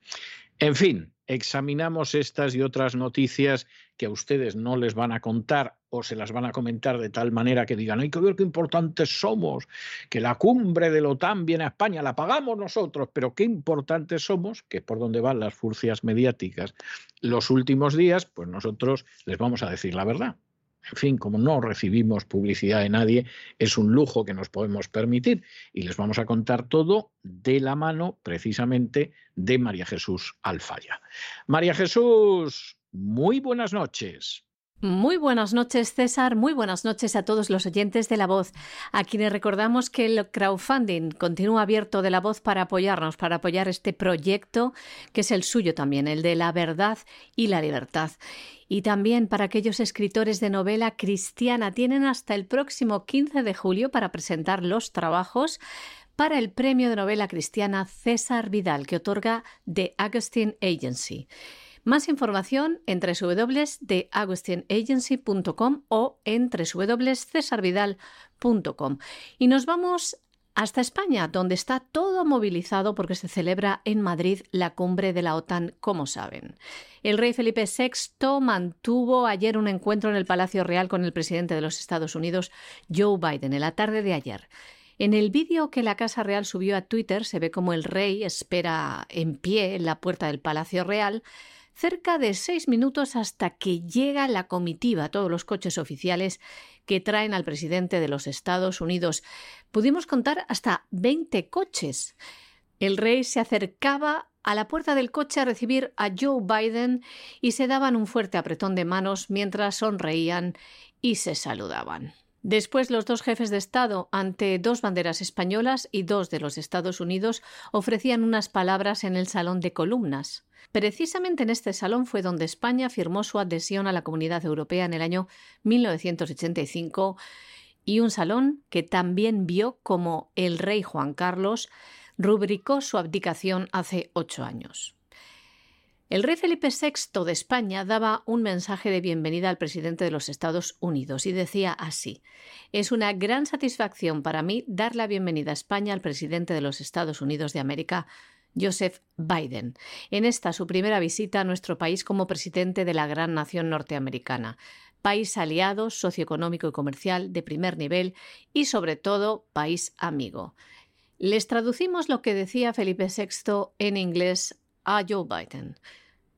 En fin, examinamos estas y otras noticias que a ustedes no les van a contar o se las van a comentar de tal manera que digan, hay que ver qué importantes somos, que la cumbre de la OTAN viene a España, la pagamos nosotros, pero qué importantes somos, que es por donde van las furcias mediáticas los últimos días, pues nosotros les vamos a decir la verdad. En fin, como no recibimos publicidad de nadie, es un lujo que nos podemos permitir y les vamos a contar todo de la mano precisamente de María Jesús Alfaya. María Jesús, muy buenas noches. Muy buenas noches, César. Muy buenas noches a todos los oyentes de La Voz, a quienes recordamos que el crowdfunding continúa abierto de La Voz para apoyarnos, para apoyar este proyecto que es el suyo también, el de la verdad y la libertad. Y también para aquellos escritores de novela cristiana tienen hasta el próximo 15 de julio para presentar los trabajos para el premio de novela cristiana César Vidal que otorga The Augustine Agency. Más información en www.theaugustinagency.com o en www.cesarvidal.com. Y nos vamos hasta España, donde está todo movilizado porque se celebra en Madrid la cumbre de la OTAN, como saben. El rey Felipe VI mantuvo ayer un encuentro en el Palacio Real con el presidente de los Estados Unidos, Joe Biden, en la tarde de ayer. En el vídeo que la Casa Real subió a Twitter se ve como el rey espera en pie en la puerta del Palacio Real cerca de seis minutos hasta que llega la comitiva, todos los coches oficiales que traen al presidente de los Estados Unidos. Pudimos contar hasta 20 coches. El rey se acercaba a la puerta del coche a recibir a Joe Biden y se daban un fuerte apretón de manos mientras sonreían y se saludaban. Después los dos jefes de Estado, ante dos banderas españolas y dos de los Estados Unidos, ofrecían unas palabras en el Salón de Columnas. Precisamente en este salón fue donde España firmó su adhesión a la Comunidad Europea en el año 1985 y un salón que también vio como el rey Juan Carlos rubricó su abdicación hace ocho años. El rey Felipe VI de España daba un mensaje de bienvenida al presidente de los Estados Unidos y decía así Es una gran satisfacción para mí dar la bienvenida a España al presidente de los Estados Unidos de América, Joseph Biden, en esta su primera visita a nuestro país como presidente de la gran nación norteamericana, país aliado, socioeconómico y comercial de primer nivel y sobre todo país amigo. Les traducimos lo que decía Felipe VI en inglés a Joe Biden.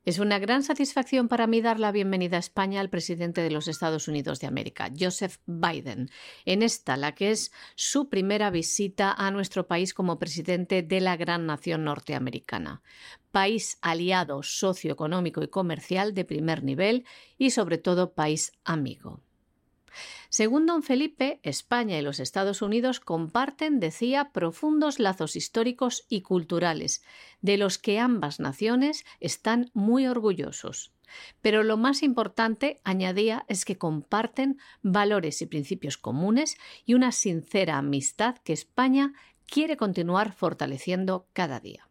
Es una gran satisfacción para mí dar la bienvenida a España al presidente de los Estados Unidos de América, Joseph Biden, en esta, la que es su primera visita a nuestro país como presidente de la gran nación norteamericana. País aliado socioeconómico y comercial de primer nivel y sobre todo país amigo. Según don Felipe, España y los Estados Unidos comparten, decía, profundos lazos históricos y culturales, de los que ambas naciones están muy orgullosos. Pero lo más importante, añadía, es que comparten valores y principios comunes y una sincera amistad que España quiere continuar fortaleciendo cada día.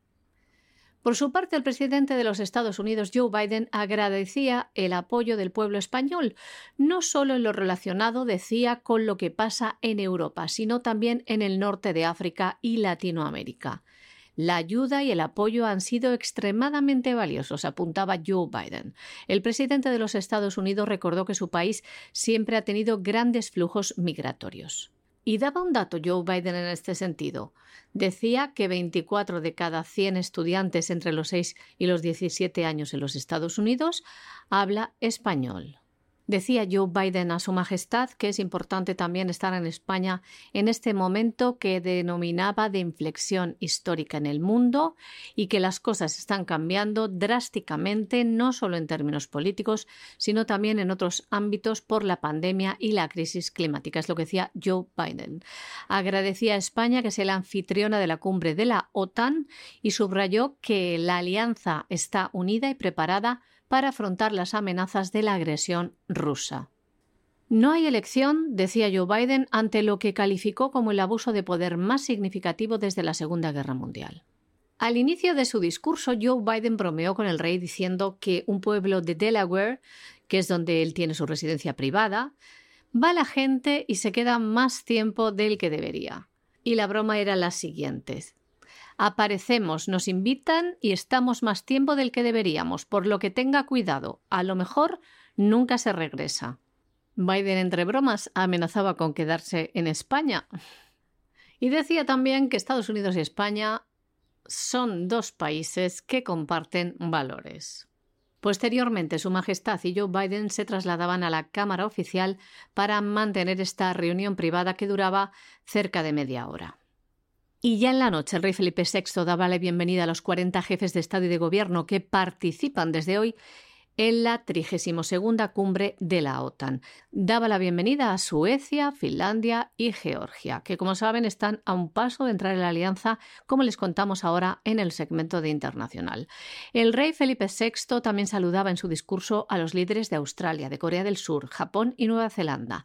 Por su parte, el presidente de los Estados Unidos, Joe Biden, agradecía el apoyo del pueblo español, no solo en lo relacionado, decía, con lo que pasa en Europa, sino también en el norte de África y Latinoamérica. La ayuda y el apoyo han sido extremadamente valiosos, apuntaba Joe Biden. El presidente de los Estados Unidos recordó que su país siempre ha tenido grandes flujos migratorios. Y daba un dato Joe Biden en este sentido. Decía que 24 de cada 100 estudiantes entre los 6 y los 17 años en los Estados Unidos habla español. Decía Joe Biden a Su Majestad que es importante también estar en España en este momento que denominaba de inflexión histórica en el mundo y que las cosas están cambiando drásticamente, no solo en términos políticos, sino también en otros ámbitos por la pandemia y la crisis climática. Es lo que decía Joe Biden. Agradecía a España que sea la anfitriona de la cumbre de la OTAN y subrayó que la alianza está unida y preparada para afrontar las amenazas de la agresión rusa. No hay elección, decía Joe Biden, ante lo que calificó como el abuso de poder más significativo desde la Segunda Guerra Mundial. Al inicio de su discurso, Joe Biden bromeó con el rey diciendo que un pueblo de Delaware, que es donde él tiene su residencia privada, va la gente y se queda más tiempo del que debería. Y la broma era la siguiente. Aparecemos, nos invitan y estamos más tiempo del que deberíamos, por lo que tenga cuidado. A lo mejor nunca se regresa. Biden, entre bromas, amenazaba con quedarse en España. Y decía también que Estados Unidos y España son dos países que comparten valores. Posteriormente, Su Majestad y Joe Biden se trasladaban a la Cámara Oficial para mantener esta reunión privada que duraba cerca de media hora. Y ya en la noche el rey Felipe VI daba la bienvenida a los 40 jefes de Estado y de Gobierno que participan desde hoy en la 32 cumbre de la OTAN. Daba la bienvenida a Suecia, Finlandia y Georgia, que como saben están a un paso de entrar en la alianza, como les contamos ahora en el segmento de internacional. El rey Felipe VI también saludaba en su discurso a los líderes de Australia, de Corea del Sur, Japón y Nueva Zelanda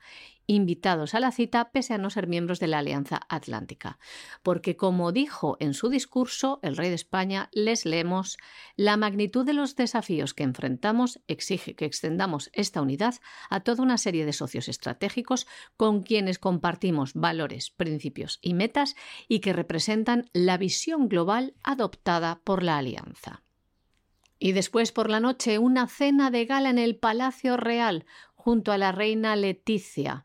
invitados a la cita pese a no ser miembros de la Alianza Atlántica. Porque, como dijo en su discurso el rey de España, les leemos, la magnitud de los desafíos que enfrentamos exige que extendamos esta unidad a toda una serie de socios estratégicos con quienes compartimos valores, principios y metas y que representan la visión global adoptada por la Alianza. Y después por la noche una cena de gala en el Palacio Real, junto a la reina Leticia.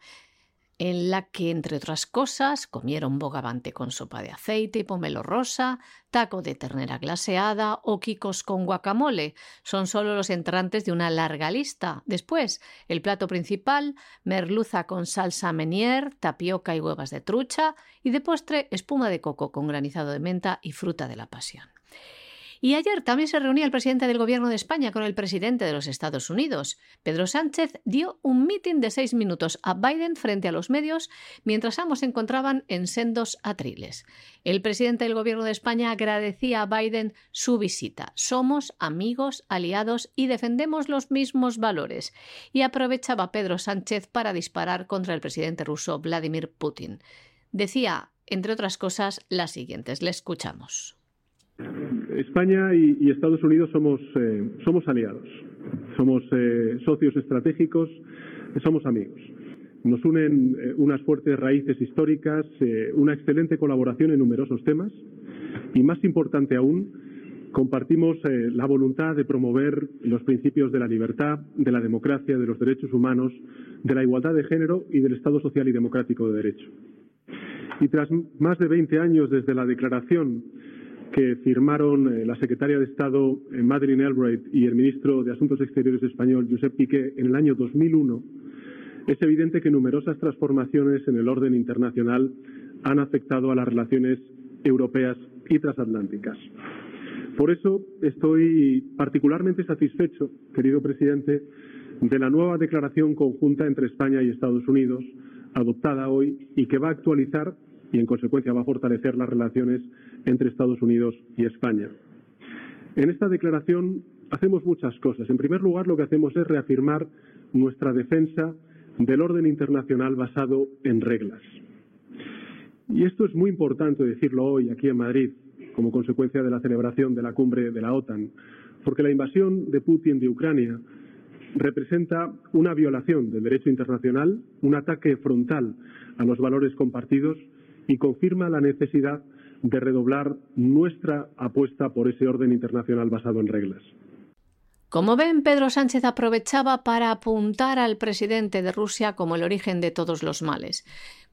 en la que, entre otras cosas, comieron bogavante con sopa de aceite y pomelo rosa, taco de ternera glaseada o quicos con guacamole. Son solo los entrantes de una larga lista. Después, el plato principal, merluza con salsa menier, tapioca y huevas de trucha, y de postre, espuma de coco con granizado de menta y fruta de la pasión. Y ayer también se reunía el presidente del Gobierno de España con el presidente de los Estados Unidos. Pedro Sánchez dio un mitin de seis minutos a Biden frente a los medios mientras ambos se encontraban en sendos atriles. El presidente del Gobierno de España agradecía a Biden su visita. Somos amigos, aliados y defendemos los mismos valores. Y aprovechaba Pedro Sánchez para disparar contra el presidente ruso Vladimir Putin. Decía, entre otras cosas, las siguientes. Le escuchamos. España y, Estados Unidos somos, eh, aliados, somos eh, socios estratégicos, somos amigos. Nos unen eh, unas fuertes raíces históricas, una excelente colaboración en numerosos temas y, más importante aún, compartimos la voluntad de promover los principios de la libertad, de la democracia, de los derechos humanos, de la igualdad de género y del Estado social y democrático de derecho. Y tras más de 20 años desde la declaración que firmaron eh, la secretaria de Estado eh, Madeleine Albright y el ministro de Asuntos Exteriores español Josep Piqué en el año 2001, es evidente que numerosas transformaciones en el orden internacional han afectado a las relaciones europeas y transatlánticas. Por eso estoy particularmente satisfecho, querido presidente, de la nueva declaración conjunta entre España y Estados Unidos, adoptada hoy y que va a actualizar y, en consecuencia, va a fortalecer las relaciones entre Estados Unidos y España. En esta declaración hacemos muchas cosas. En primer lugar, lo que hacemos es reafirmar nuestra defensa del orden internacional basado en reglas. Y esto es muy importante decirlo hoy aquí en Madrid, como consecuencia de la celebración de la cumbre de la OTAN, porque la invasión de Putin de Ucrania representa una violación del derecho internacional, un ataque frontal a los valores compartidos y confirma la necesidad de redoblar nuestra apuesta por ese orden internacional basado en reglas. Como ven, Pedro Sánchez aprovechaba para apuntar al presidente de Rusia como el origen de todos los males.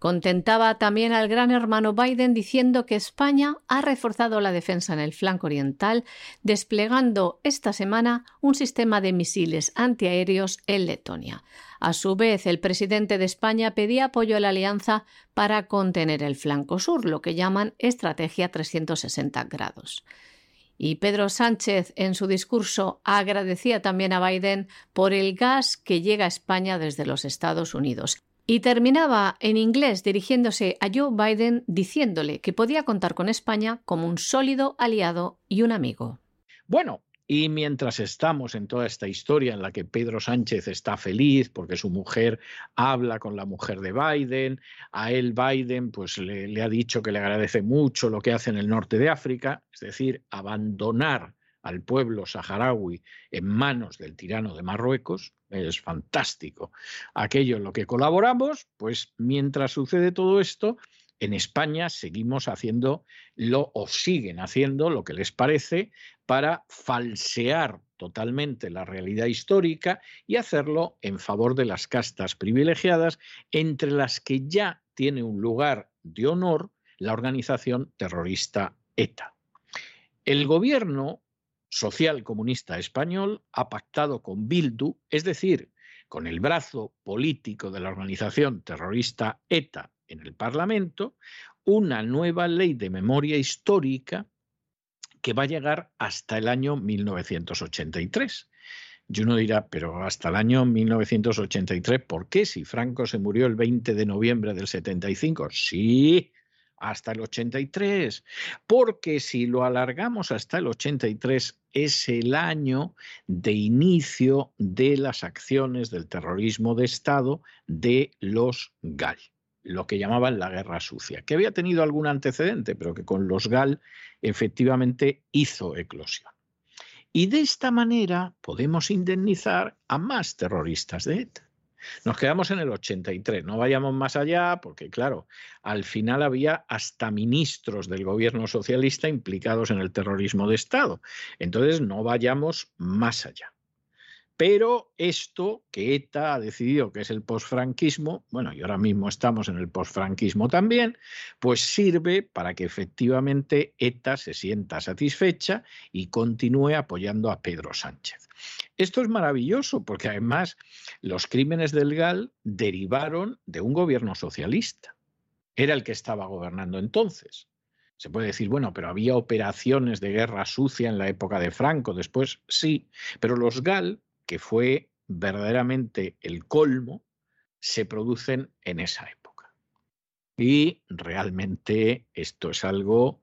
Contentaba también al gran hermano Biden diciendo que España ha reforzado la defensa en el flanco oriental, desplegando esta semana un sistema de misiles antiaéreos en Letonia. A su vez, el presidente de España pedía apoyo a la alianza para contener el flanco sur, lo que llaman estrategia 360 grados. Y Pedro Sánchez en su discurso agradecía también a Biden por el gas que llega a España desde los Estados Unidos. Y terminaba en inglés dirigiéndose a Joe Biden diciéndole que podía contar con España como un sólido aliado y un amigo. Bueno, y mientras estamos en toda esta historia en la que Pedro Sánchez está feliz porque su mujer habla con la mujer de Biden, a él Biden pues le, ha dicho que le agradece mucho lo que hace en el norte de África, es decir, abandonar al pueblo saharaui en manos del tirano de Marruecos, es fantástico. Aquello en lo que colaboramos, pues mientras sucede todo esto, en España seguimos haciendo lo o siguen haciendo lo que les parece para falsear totalmente la realidad histórica y hacerlo en favor de las castas privilegiadas, entre las que ya tiene un lugar de honor la organización terrorista ETA. El gobierno social comunista español ha pactado con Bildu, es decir, con el brazo político de la organización terrorista ETA en el Parlamento una nueva ley de memoria histórica que va a llegar hasta el año 1983. Y uno dirá, pero hasta el año 1983, ¿por qué? Si Franco se murió el 20 de noviembre del 75. Sí, hasta el 83. Porque si lo alargamos hasta el 83, es el año de inicio de las acciones del terrorismo de Estado de los GAL lo que llamaban la guerra sucia, que había tenido algún antecedente, pero que con los GAL efectivamente hizo eclosión. Y de esta manera podemos indemnizar a más terroristas de ETA. Nos quedamos en el 83, no vayamos más allá, porque claro, al final había hasta ministros del gobierno socialista implicados en el terrorismo de Estado. Entonces, no vayamos más allá. Pero esto que ETA ha decidido que es el posfranquismo, bueno, y ahora mismo estamos en el posfranquismo también, pues sirve para que efectivamente ETA se sienta satisfecha y continúe apoyando a Pedro Sánchez. Esto es maravilloso porque además los crímenes del GAL derivaron de un gobierno socialista. Era el que estaba gobernando entonces. Se puede decir, bueno, pero había operaciones de guerra sucia en la época de Franco, después sí, pero los GAL que fue verdaderamente el colmo, se producen en esa época. Y realmente esto es algo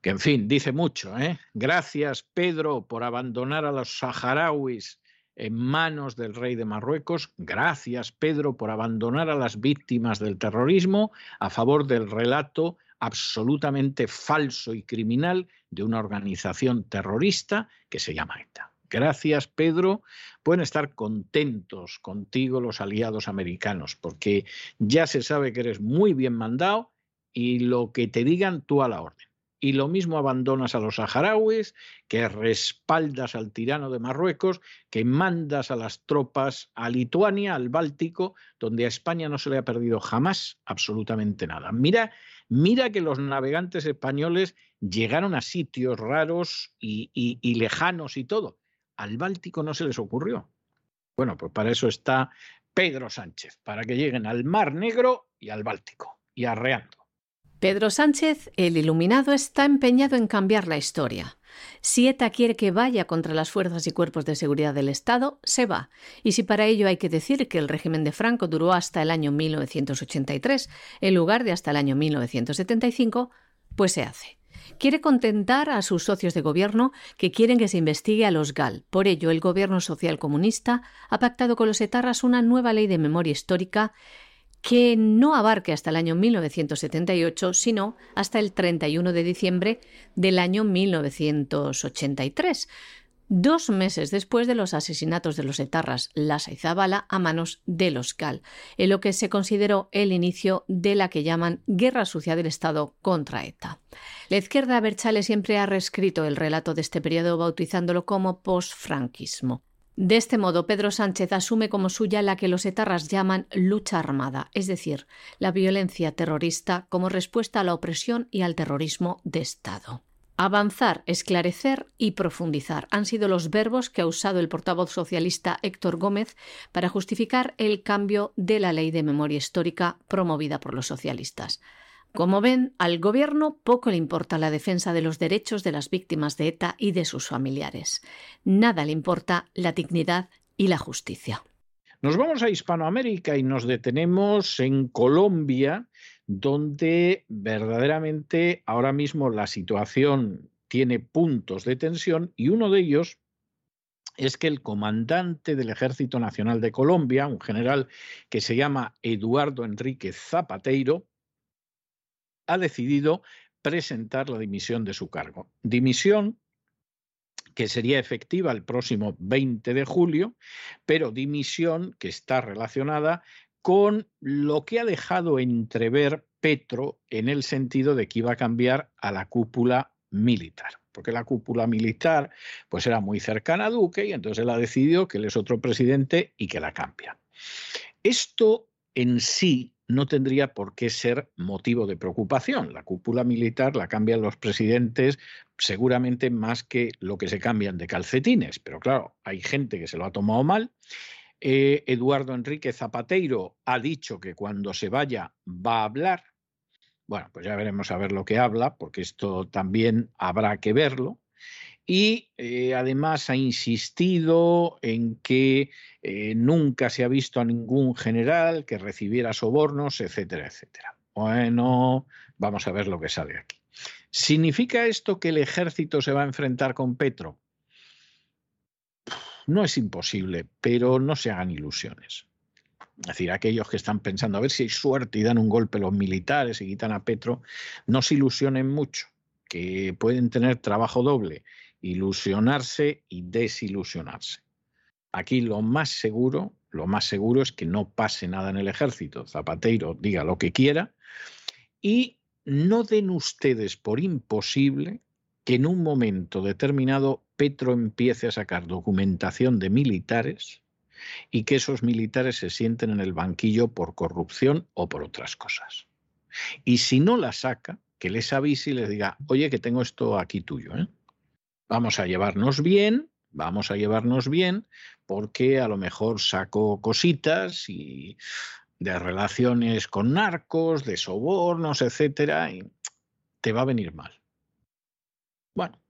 que, en fin, dice mucho. ¿eh? Gracias, Pedro, por abandonar a los saharauis en manos del rey de Marruecos. Gracias, Pedro, por abandonar a las víctimas del terrorismo a favor del relato absolutamente falso y criminal de una organización terrorista que se llama ETA. Gracias, Pedro. Pueden estar contentos contigo los aliados americanos, porque ya se sabe que eres muy bien mandado y lo que te digan tú a la orden. Y lo mismo abandonas a los saharauis, que respaldas al tirano de Marruecos, que mandas a las tropas a Lituania, al Báltico, donde a España no se le ha perdido jamás absolutamente nada. Mira, mira que los navegantes españoles llegaron a sitios raros y, y lejanos y todo al Báltico no se les ocurrió. Bueno, pues para eso está Pedro Sánchez, para que lleguen al Mar Negro y al Báltico, y arreando. Pedro Sánchez, el iluminado, está empeñado en cambiar la historia. Si ETA quiere que vaya contra las fuerzas y cuerpos de seguridad del Estado, se va. Y si para ello hay que decir que el régimen de Franco duró hasta el año 1983, en lugar de hasta el año 1975, pues se hace. Quiere contentar a sus socios de gobierno que quieren que se investigue a los GAL. Por ello, el gobierno social comunista ha pactado con los etarras una nueva ley de memoria histórica que no abarque hasta el año 1978, sino hasta el 31 de diciembre del año 1983 dos meses después de los asesinatos de los etarras Lasa y a manos de los GAL, en lo que se consideró el inicio de la que llaman Guerra Sucia del Estado contra ETA. La izquierda Berchale siempre ha reescrito el relato de este periodo bautizándolo como posfranquismo. De este modo, Pedro Sánchez asume como suya la que los etarras llaman lucha armada, es decir, la violencia terrorista como respuesta a la opresión y al terrorismo de Estado. Avanzar, esclarecer y profundizar han sido los verbos que ha usado el portavoz socialista Héctor Gómez para justificar el cambio de la ley de memoria histórica promovida por los socialistas. Como ven, al Gobierno poco le importa la defensa de los derechos de las víctimas de ETA y de sus familiares. Nada le importa la dignidad y la justicia. Nos vamos a Hispanoamérica y nos detenemos en Colombia, donde verdaderamente ahora mismo la situación tiene puntos de tensión y uno de ellos es que el comandante del Ejército Nacional de Colombia, un general que se llama Eduardo Enrique Zapateiro, ha decidido presentar la dimisión de su cargo. Dimisión que sería efectiva el próximo 20 de julio, pero dimisión que está relacionada con lo que ha dejado entrever Petro en el sentido de que iba a cambiar a la cúpula militar, porque la cúpula militar pues era muy cercana a Duque y entonces él ha decidido que él es otro presidente y que la cambia. Esto en sí no tendría por qué ser motivo de preocupación. La cúpula militar la cambian los presidentes seguramente más que lo que se cambian de calcetines, pero claro, hay gente que se lo ha tomado mal eh, Eduardo Enrique Zapateiro ha dicho que cuando se vaya va a hablar. Bueno, pues ya veremos a ver lo que habla, porque esto también habrá que verlo. Y eh, además ha insistido en que eh, nunca se ha visto a ningún general que recibiera sobornos, etcétera, etcétera. Bueno, vamos a ver lo que sale aquí. ¿Significa esto que el ejército se va a enfrentar con Petro? No es imposible, pero no se hagan ilusiones. Es decir, aquellos que están pensando a ver si hay suerte y dan un golpe los militares y quitan a Petro, no se ilusionen mucho, que pueden tener trabajo doble, ilusionarse y desilusionarse. Aquí lo más seguro, lo más seguro es que no pase nada en el ejército. Zapateiro diga lo que quiera y no den ustedes por imposible que en un momento determinado Petro empiece a sacar documentación de militares y que esos militares se sienten en el banquillo por corrupción o por otras cosas. Y si no la saca, que les avise y les diga, oye, que tengo esto aquí tuyo. ¿eh? Vamos a llevarnos bien, vamos a llevarnos bien, porque a lo mejor saco cositas y de relaciones con narcos, de sobornos, etcétera, y te va a venir mal. Bueno,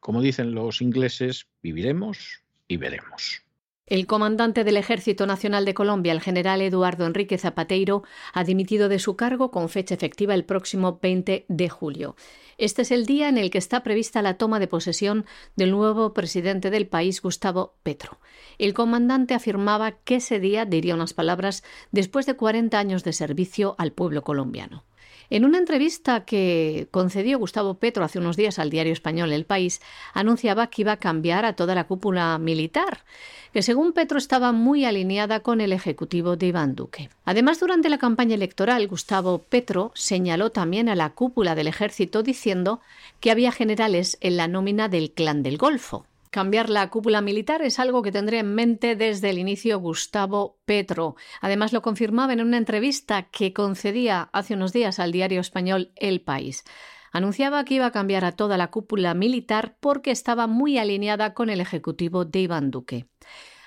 como dicen los ingleses, viviremos y veremos. El comandante del Ejército Nacional de Colombia, el general Eduardo Enrique Zapateiro, ha dimitido de su cargo con fecha efectiva el próximo 20 de julio. Este es el día en el que está prevista la toma de posesión del nuevo presidente del país, Gustavo Petro. El comandante afirmaba que ese día diría unas palabras después de 40 años de servicio al pueblo colombiano. En una entrevista que concedió Gustavo Petro hace unos días al diario español El País, anunciaba que iba a cambiar a toda la cúpula militar, que según Petro estaba muy alineada con el ejecutivo de Iván Duque. Además, durante la campaña electoral, Gustavo Petro señaló también a la cúpula del ejército diciendo que había generales en la nómina del Clan del Golfo. Cambiar la cúpula militar es algo que tendré en mente desde el inicio Gustavo Petro. Además, lo confirmaba en una entrevista que concedía hace unos días al diario español El País. Anunciaba que iba a cambiar a toda la cúpula militar porque estaba muy alineada con el ejecutivo de Iván Duque.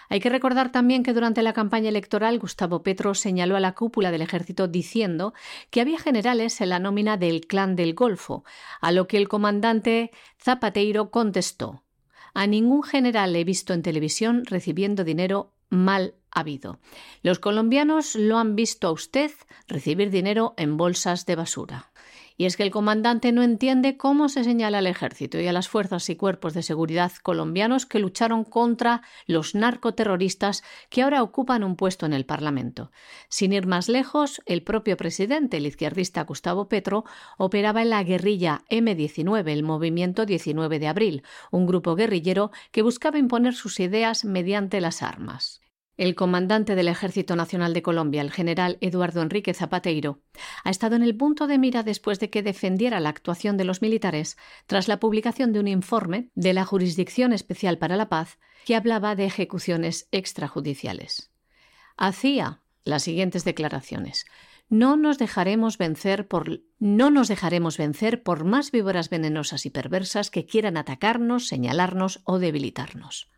Hay que recordar también que durante la campaña electoral Gustavo Petro señaló a la cúpula del ejército diciendo que había generales en la nómina del clan del Golfo, a lo que el comandante Zapateiro contestó a ningún general he visto en televisión recibiendo dinero mal habido. Los colombianos lo han visto a usted recibir dinero en bolsas de basura. Y es que el comandante no entiende cómo se señala al ejército y a las fuerzas y cuerpos de seguridad colombianos que lucharon contra los narcoterroristas que ahora ocupan un puesto en el Parlamento. Sin ir más lejos, el propio presidente, el izquierdista Gustavo Petro, operaba en la guerrilla M19, el Movimiento 19 de Abril, un grupo guerrillero que buscaba imponer sus ideas mediante las armas. El comandante del Ejército Nacional de Colombia, el general Eduardo Enrique Zapateiro, ha estado en el punto de mira después de que defendiera la actuación de los militares tras la publicación de un informe de la Jurisdicción Especial para la Paz que hablaba de ejecuciones extrajudiciales. Hacía las siguientes declaraciones. No nos dejaremos vencer por no nos dejaremos vencer por más víboras venenosas y perversas que quieran atacarnos, señalarnos o debilitarnos.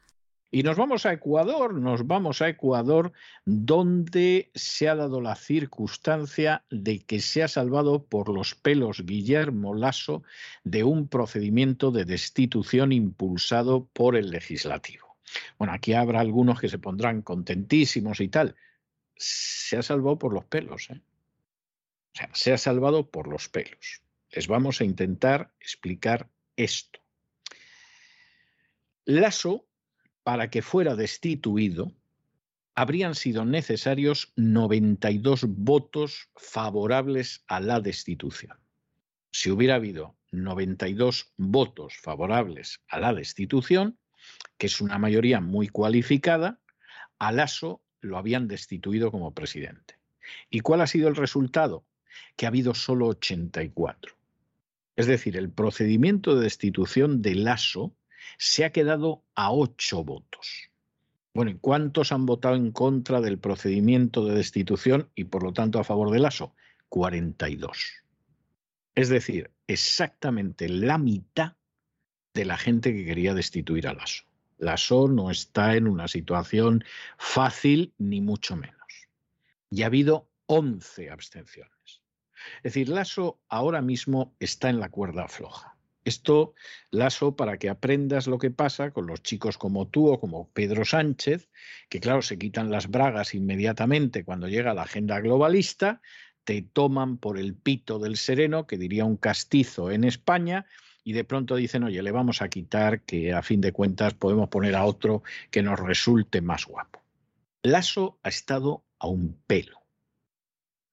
Y nos vamos a Ecuador, nos vamos a Ecuador, donde se ha dado la circunstancia de que se ha salvado por los pelos Guillermo Lasso de un procedimiento de destitución impulsado por el legislativo. Bueno, aquí habrá algunos que se pondrán contentísimos y tal. Se ha salvado por los pelos, ¿eh? O sea, se ha salvado por los pelos. Les vamos a intentar explicar esto. Lasso para que fuera destituido, habrían sido necesarios 92 votos favorables a la destitución. Si hubiera habido 92 votos favorables a la destitución, que es una mayoría muy cualificada, a Lasso lo habían destituido como presidente. ¿Y cuál ha sido el resultado? Que ha habido solo 84. Es decir, el procedimiento de destitución de Lasso se ha quedado a ocho votos. Bueno, ¿y cuántos han votado en contra del procedimiento de destitución y por lo tanto a favor del ASO? 42. Es decir, exactamente la mitad de la gente que quería destituir al ASO. La ASO no está en una situación fácil ni mucho menos. Y ha habido 11 abstenciones. Es decir, Lasso ahora mismo está en la cuerda floja. Esto, Lazo, para que aprendas lo que pasa con los chicos como tú o como Pedro Sánchez, que claro, se quitan las bragas inmediatamente cuando llega la agenda globalista, te toman por el pito del sereno, que diría un castizo en España, y de pronto dicen, oye, le vamos a quitar que a fin de cuentas podemos poner a otro que nos resulte más guapo. Lasso ha estado a un pelo.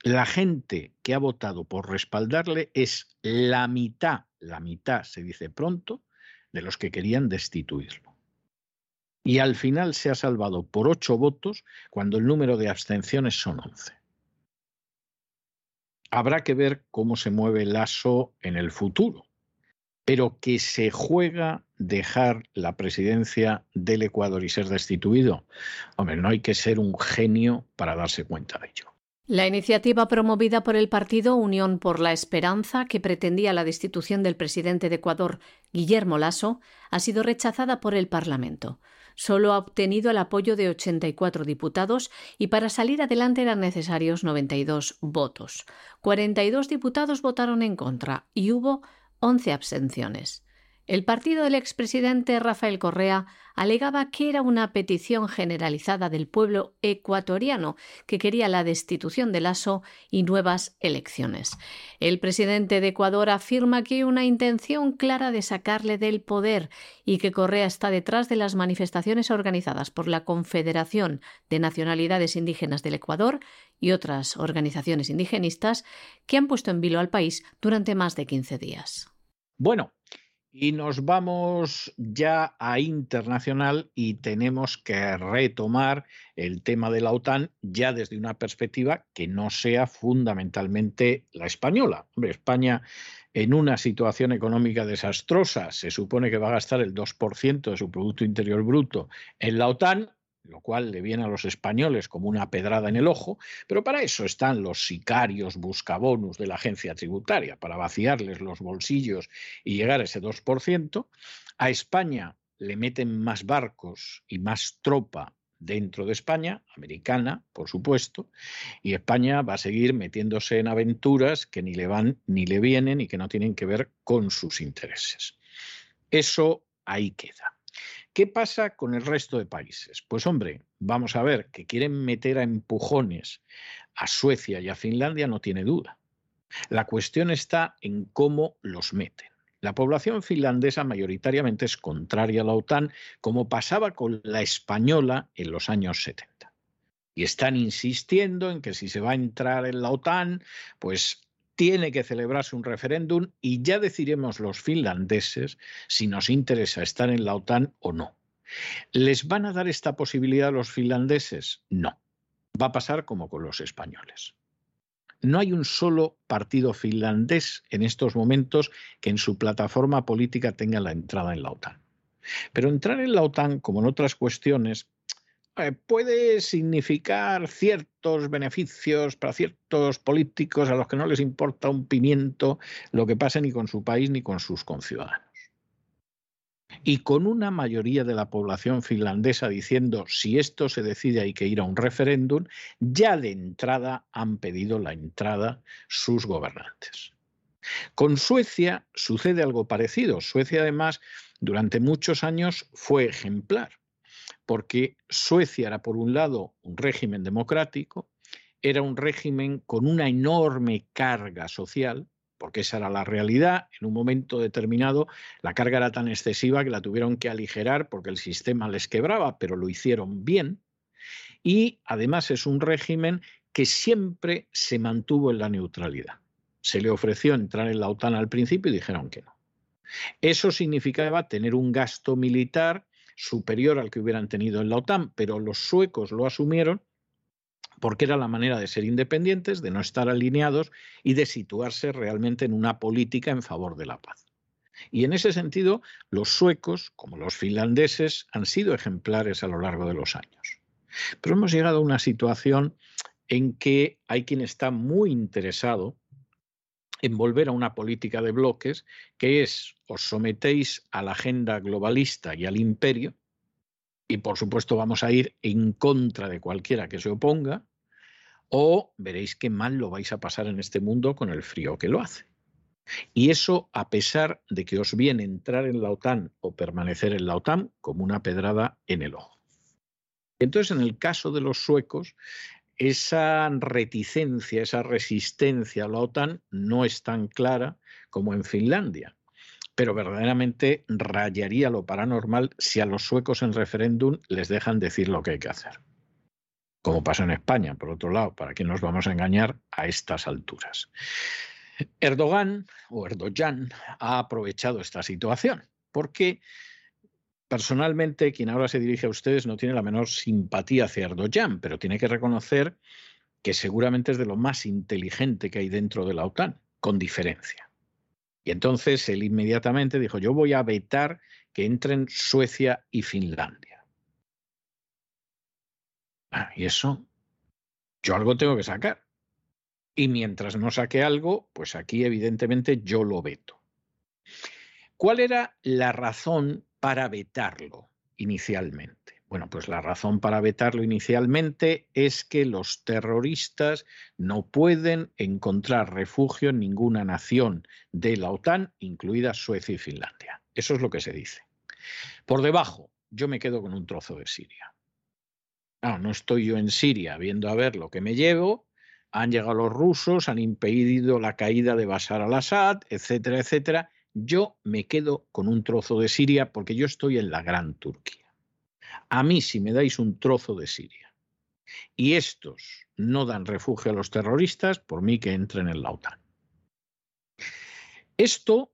La gente que ha votado por respaldarle es la mitad la mitad, se dice pronto, de los que querían destituirlo. Y al final se ha salvado por ocho votos cuando el número de abstenciones son once. Habrá que ver cómo se mueve el ASO en el futuro, pero que se juega dejar la presidencia del Ecuador y ser destituido? Hombre, no hay que ser un genio para darse cuenta de ello. La iniciativa promovida por el partido Unión por la Esperanza, que pretendía la destitución del presidente de Ecuador, Guillermo Lasso, ha sido rechazada por el Parlamento. Solo ha obtenido el apoyo de 84 diputados y para salir adelante eran necesarios 92 votos. 42 diputados votaron en contra y hubo 11 abstenciones. El partido del expresidente Rafael Correa alegaba que era una petición generalizada del pueblo ecuatoriano que quería la destitución de Lasso y nuevas elecciones. El presidente de Ecuador afirma que hay una intención clara de sacarle del poder y que Correa está detrás de las manifestaciones organizadas por la Confederación de Nacionalidades Indígenas del Ecuador y otras organizaciones indigenistas que han puesto en vilo al país durante más de 15 días. Bueno, y nos vamos ya a internacional y tenemos que retomar el tema de la OTAN ya desde una perspectiva que no sea fundamentalmente la española. Hombre, España en una situación económica desastrosa se supone que va a gastar el 2% de su Producto Interior Bruto en la OTAN lo cual le viene a los españoles como una pedrada en el ojo, pero para eso están los sicarios buscabonus de la agencia tributaria, para vaciarles los bolsillos y llegar a ese 2%. A España le meten más barcos y más tropa dentro de España, americana, por supuesto, y España va a seguir metiéndose en aventuras que ni le van ni le vienen y que no tienen que ver con sus intereses. Eso ahí queda. ¿Qué pasa con el resto de países? Pues hombre, vamos a ver, que quieren meter a empujones a Suecia y a Finlandia no tiene duda. La cuestión está en cómo los meten. La población finlandesa mayoritariamente es contraria a la OTAN, como pasaba con la española en los años 70. Y están insistiendo en que si se va a entrar en la OTAN, pues tiene que celebrarse un referéndum y ya decidiremos los finlandeses si nos interesa estar en la OTAN o no. ¿Les van a dar esta posibilidad a los finlandeses? No. Va a pasar como con los españoles. No hay un solo partido finlandés en estos momentos que en su plataforma política tenga la entrada en la OTAN. Pero entrar en la OTAN, como en otras cuestiones, eh, puede significar ciertos beneficios para ciertos políticos a los que no les importa un pimiento lo que pase ni con su país ni con sus conciudadanos. Y con una mayoría de la población finlandesa diciendo si esto se decide hay que ir a un referéndum, ya de entrada han pedido la entrada sus gobernantes. Con Suecia sucede algo parecido. Suecia además durante muchos años fue ejemplar porque Suecia era, por un lado, un régimen democrático, era un régimen con una enorme carga social, porque esa era la realidad. En un momento determinado la carga era tan excesiva que la tuvieron que aligerar porque el sistema les quebraba, pero lo hicieron bien. Y además es un régimen que siempre se mantuvo en la neutralidad. Se le ofreció entrar en la OTAN al principio y dijeron que no. Eso significaba tener un gasto militar superior al que hubieran tenido en la OTAN, pero los suecos lo asumieron porque era la manera de ser independientes, de no estar alineados y de situarse realmente en una política en favor de la paz. Y en ese sentido, los suecos, como los finlandeses, han sido ejemplares a lo largo de los años. Pero hemos llegado a una situación en que hay quien está muy interesado en volver a una política de bloques que es os sometéis a la agenda globalista y al imperio, y por supuesto vamos a ir en contra de cualquiera que se oponga, o veréis qué mal lo vais a pasar en este mundo con el frío que lo hace. Y eso a pesar de que os viene entrar en la OTAN o permanecer en la OTAN como una pedrada en el ojo. Entonces, en el caso de los suecos, esa reticencia, esa resistencia a la OTAN no es tan clara como en Finlandia. Pero verdaderamente rayaría lo paranormal si a los suecos en referéndum les dejan decir lo que hay que hacer. Como pasa en España, por otro lado, ¿para qué nos vamos a engañar a estas alturas? Erdogan o Erdogan ha aprovechado esta situación porque personalmente, quien ahora se dirige a ustedes no tiene la menor simpatía hacia Erdogan, pero tiene que reconocer que seguramente es de lo más inteligente que hay dentro de la OTAN, con diferencia. Y entonces él inmediatamente dijo, yo voy a vetar que entren Suecia y Finlandia. Ah, y eso, yo algo tengo que sacar. Y mientras no saque algo, pues aquí evidentemente yo lo veto. ¿Cuál era la razón para vetarlo inicialmente? Bueno, pues la razón para vetarlo inicialmente es que los terroristas no pueden encontrar refugio en ninguna nación de la OTAN, incluidas Suecia y Finlandia. Eso es lo que se dice. Por debajo, yo me quedo con un trozo de Siria. No, no estoy yo en Siria viendo a ver lo que me llevo. Han llegado los rusos, han impedido la caída de Bashar al-Assad, etcétera, etcétera. Yo me quedo con un trozo de Siria porque yo estoy en la gran Turquía. A mí, si me dais un trozo de Siria y estos no dan refugio a los terroristas, por mí que entren en la OTAN. Esto,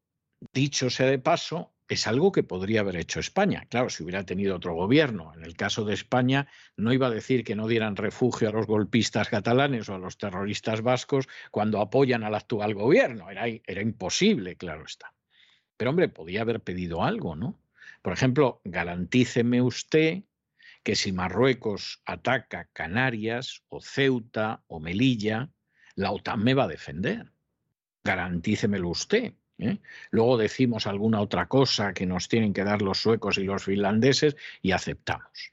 dicho sea de paso, es algo que podría haber hecho España. Claro, si hubiera tenido otro gobierno. En el caso de España, no iba a decir que no dieran refugio a los golpistas catalanes o a los terroristas vascos cuando apoyan al actual gobierno. Era, era imposible, claro está. Pero hombre, podía haber pedido algo, ¿no? Por ejemplo, garantíceme usted que si Marruecos ataca Canarias o Ceuta o Melilla, la OTAN me va a defender. Garantícemelo usted. ¿eh? Luego decimos alguna otra cosa que nos tienen que dar los suecos y los finlandeses y aceptamos.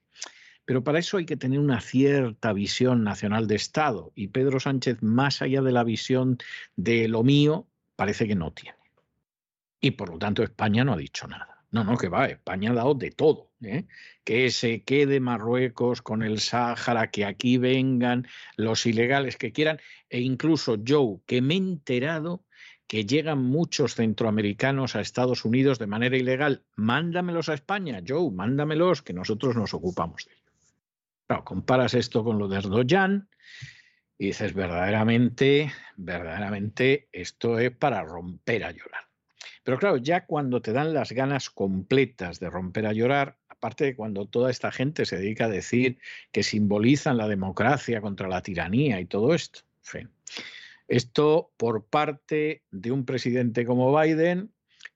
Pero para eso hay que tener una cierta visión nacional de Estado y Pedro Sánchez, más allá de la visión de lo mío, parece que no tiene. Y por lo tanto España no ha dicho nada. No, no, que va, España ha dado de todo. ¿eh? Que se quede Marruecos con el Sáhara, que aquí vengan los ilegales que quieran. E incluso Joe, que me he enterado que llegan muchos centroamericanos a Estados Unidos de manera ilegal. Mándamelos a España, Joe, mándamelos, que nosotros nos ocupamos de ellos. Claro, comparas esto con lo de Erdogan y dices, verdaderamente, verdaderamente, esto es para romper a llorar. Pero claro, ya cuando te dan las ganas completas de romper a llorar, aparte de cuando toda esta gente se dedica a decir que simbolizan la democracia contra la tiranía y todo esto. Esto por parte de un presidente como Biden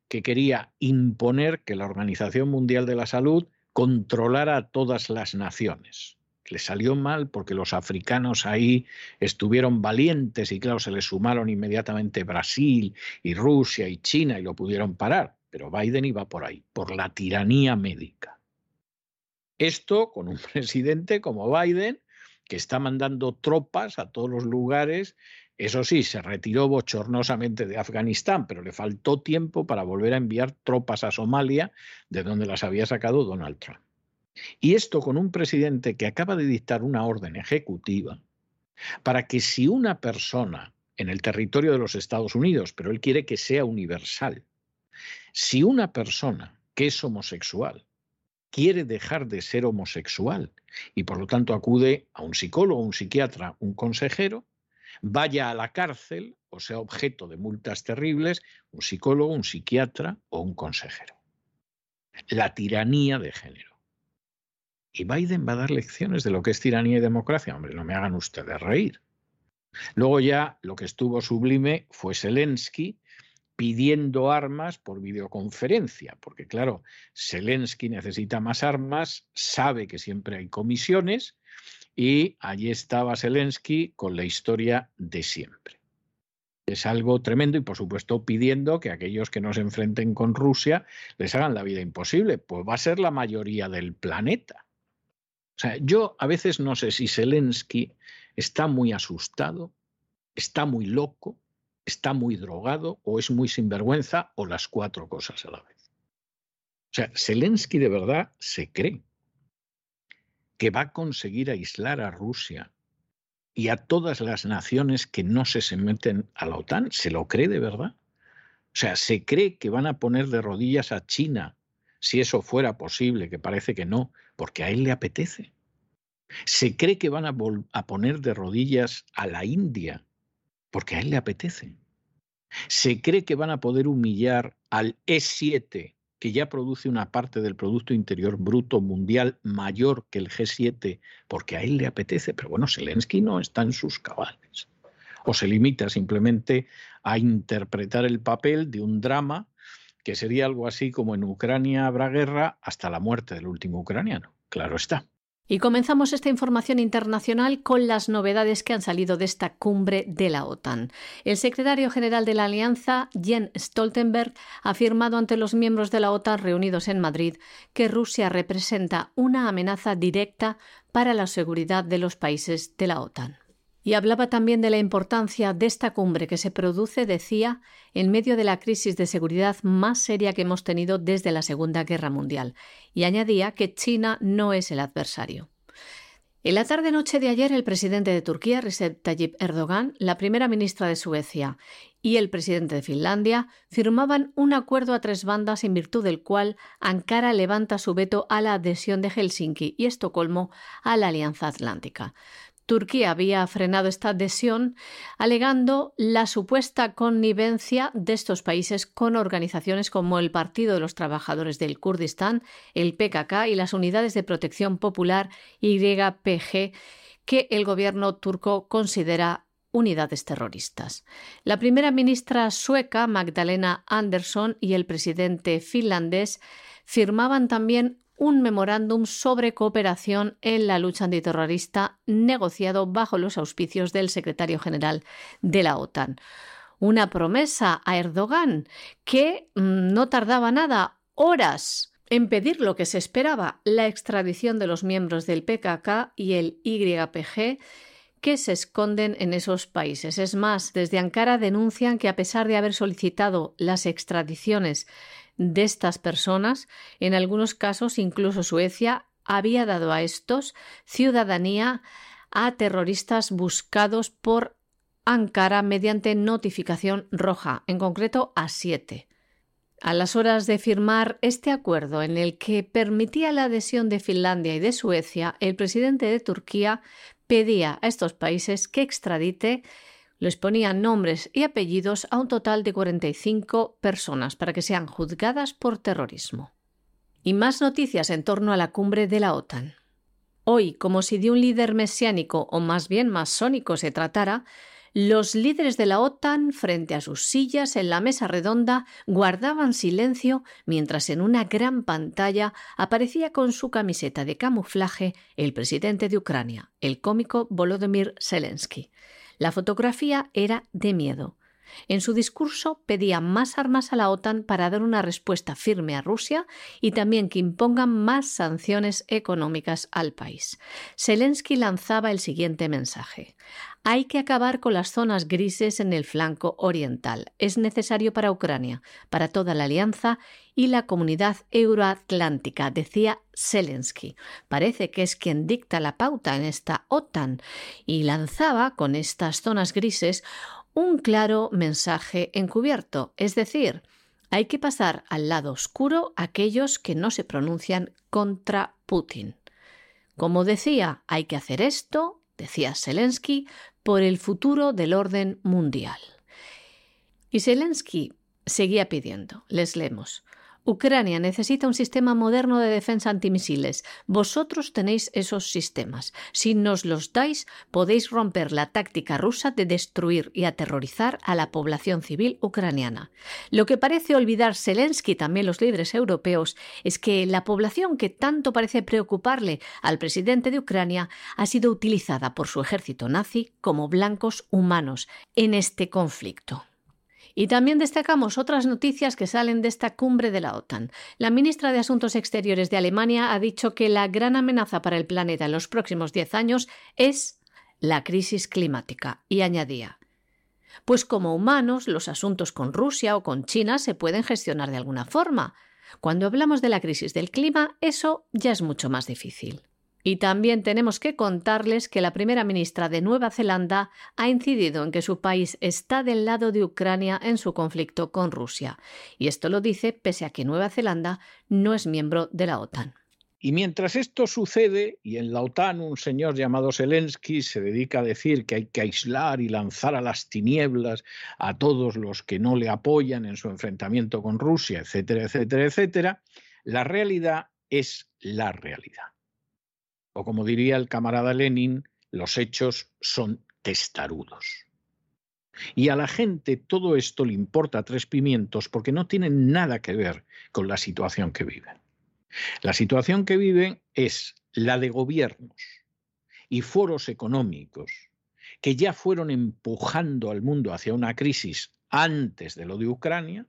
que quería imponer que la Organización Mundial de la Salud controlara a todas las naciones le salió mal porque los africanos ahí estuvieron valientes y claro, se les sumaron inmediatamente Brasil y Rusia y China y lo pudieron parar. Pero Biden iba por ahí, por la tiranía médica. Esto con un *laughs* presidente como Biden, que está mandando tropas a todos los lugares. Eso sí, se retiró bochornosamente de Afganistán, pero le faltó tiempo para volver a enviar tropas a Somalia, de donde las había sacado Donald Trump. Y esto con un presidente que acaba de dictar una orden ejecutiva para que si una persona en el territorio de los Estados Unidos, pero él quiere que sea universal, si una persona que es homosexual quiere dejar de ser homosexual y por lo tanto acude a un psicólogo, un psiquiatra, un consejero, vaya a la cárcel o sea objeto de multas terribles, un psicólogo, un psiquiatra o un consejero. La tiranía de género. Y Biden va a dar lecciones de lo que es tiranía y democracia. Hombre, no me hagan ustedes reír. Luego ya lo que estuvo sublime fue Zelensky pidiendo armas por videoconferencia, porque claro, Zelensky necesita más armas, sabe que siempre hay comisiones y allí estaba Zelensky con la historia de siempre. Es algo tremendo y por supuesto pidiendo que aquellos que no se enfrenten con Rusia les hagan la vida imposible, pues va a ser la mayoría del planeta. O sea, yo a veces no sé si Zelensky está muy asustado, está muy loco, está muy drogado o es muy sinvergüenza o las cuatro cosas a la vez. O sea, Zelensky de verdad se cree que va a conseguir aislar a Rusia y a todas las naciones que no se, se meten a la OTAN. ¿Se lo cree de verdad? O sea, se cree que van a poner de rodillas a China si eso fuera posible, que parece que no, porque a él le apetece. Se cree que van a, poner de rodillas a la India, porque a él le apetece. Se cree que van a poder humillar al E7, que ya produce una parte del Producto Interior Bruto Mundial mayor que el G7, porque a él le apetece. Pero bueno, Zelensky no está en sus cabales. O se limita simplemente a interpretar el papel de un drama que sería algo así como en Ucrania habrá guerra hasta la muerte del último ucraniano. Claro está. Y comenzamos esta información internacional con las novedades que han salido de esta cumbre de la OTAN. El secretario general de la Alianza, Jens Stoltenberg, ha afirmado ante los miembros de la OTAN reunidos en Madrid que Rusia representa una amenaza directa para la seguridad de los países de la OTAN. Y hablaba también de la importancia de esta cumbre que se produce, decía, en medio de la crisis de seguridad más seria que hemos tenido desde la Segunda Guerra Mundial, y añadía que China no es el adversario. En la tarde-noche de ayer, el presidente de Turquía, Recep Tayyip Erdogan, la primera ministra de Suecia y el presidente de Finlandia firmaban un acuerdo a tres bandas en virtud del cual Ankara levanta su veto a la adhesión de Helsinki y Estocolmo a la Alianza Atlántica. Turquía había frenado esta adhesión alegando la supuesta connivencia de estos países con organizaciones como el Partido de los Trabajadores del Kurdistán, el PKK y las Unidades de Protección Popular YPG que el gobierno turco considera unidades terroristas. La primera ministra sueca, Magdalena Andersson, y el presidente finlandés firmaban también un memorándum sobre cooperación en la lucha antiterrorista negociado bajo los auspicios del secretario general de la OTAN. Una promesa a Erdogan que mm, no tardaba nada, horas, en pedir lo que se esperaba, la extradición de los miembros del PKK y el YPG que se esconden en esos países. Es más, desde Ankara denuncian que a pesar de haber solicitado las extradiciones de estas personas. En algunos casos, incluso Suecia había dado a estos ciudadanía a terroristas buscados por Ankara mediante notificación roja, en concreto a siete. A las horas de firmar este acuerdo en el que permitía la adhesión de Finlandia y de Suecia, el presidente de Turquía pedía a estos países que extradite les ponían nombres y apellidos a un total de 45 personas para que sean juzgadas por terrorismo. Y más noticias en torno a la cumbre de la OTAN. Hoy, como si de un líder mesiánico o más bien masónico se tratara, los líderes de la OTAN, frente a sus sillas en la mesa redonda, guardaban silencio mientras en una gran pantalla aparecía con su camiseta de camuflaje el presidente de Ucrania, el cómico Volodymyr Zelensky. La fotografía era de miedo. En su discurso pedía más armas a la OTAN para dar una respuesta firme a Rusia y también que impongan más sanciones económicas al país. Zelensky lanzaba el siguiente mensaje. Hay que acabar con las zonas grises en el flanco oriental. Es necesario para Ucrania, para toda la alianza y la comunidad euroatlántica, decía Zelensky. Parece que es quien dicta la pauta en esta OTAN y lanzaba con estas zonas grises un claro mensaje encubierto, es decir, hay que pasar al lado oscuro aquellos que no se pronuncian contra Putin. Como decía, hay que hacer esto, decía Zelensky, por el futuro del orden mundial. Y Zelensky seguía pidiendo, les leemos, Ucrania necesita un sistema moderno de defensa antimisiles. Vosotros tenéis esos sistemas. Si nos los dais, podéis romper la táctica rusa de destruir y aterrorizar a la población civil ucraniana. Lo que parece olvidar Zelensky y también los líderes europeos es que la población que tanto parece preocuparle al presidente de Ucrania ha sido utilizada por su ejército nazi como blancos humanos en este conflicto. Y también destacamos otras noticias que salen de esta cumbre de la OTAN. La ministra de Asuntos Exteriores de Alemania ha dicho que la gran amenaza para el planeta en los próximos diez años es la crisis climática y añadía pues como humanos los asuntos con Rusia o con China se pueden gestionar de alguna forma. Cuando hablamos de la crisis del clima, eso ya es mucho más difícil. Y también tenemos que contarles que la primera ministra de Nueva Zelanda ha incidido en que su país está del lado de Ucrania en su conflicto con Rusia. Y esto lo dice pese a que Nueva Zelanda no es miembro de la OTAN. Y mientras esto sucede, y en la OTAN un señor llamado Zelensky se dedica a decir que hay que aislar y lanzar a las tinieblas a todos los que no le apoyan en su enfrentamiento con Rusia, etcétera, etcétera, etcétera, la realidad es la realidad o como diría el camarada Lenin, los hechos son testarudos. Y a la gente todo esto le importa tres pimientos porque no tiene nada que ver con la situación que viven. La situación que viven es la de gobiernos y foros económicos que ya fueron empujando al mundo hacia una crisis antes de lo de Ucrania,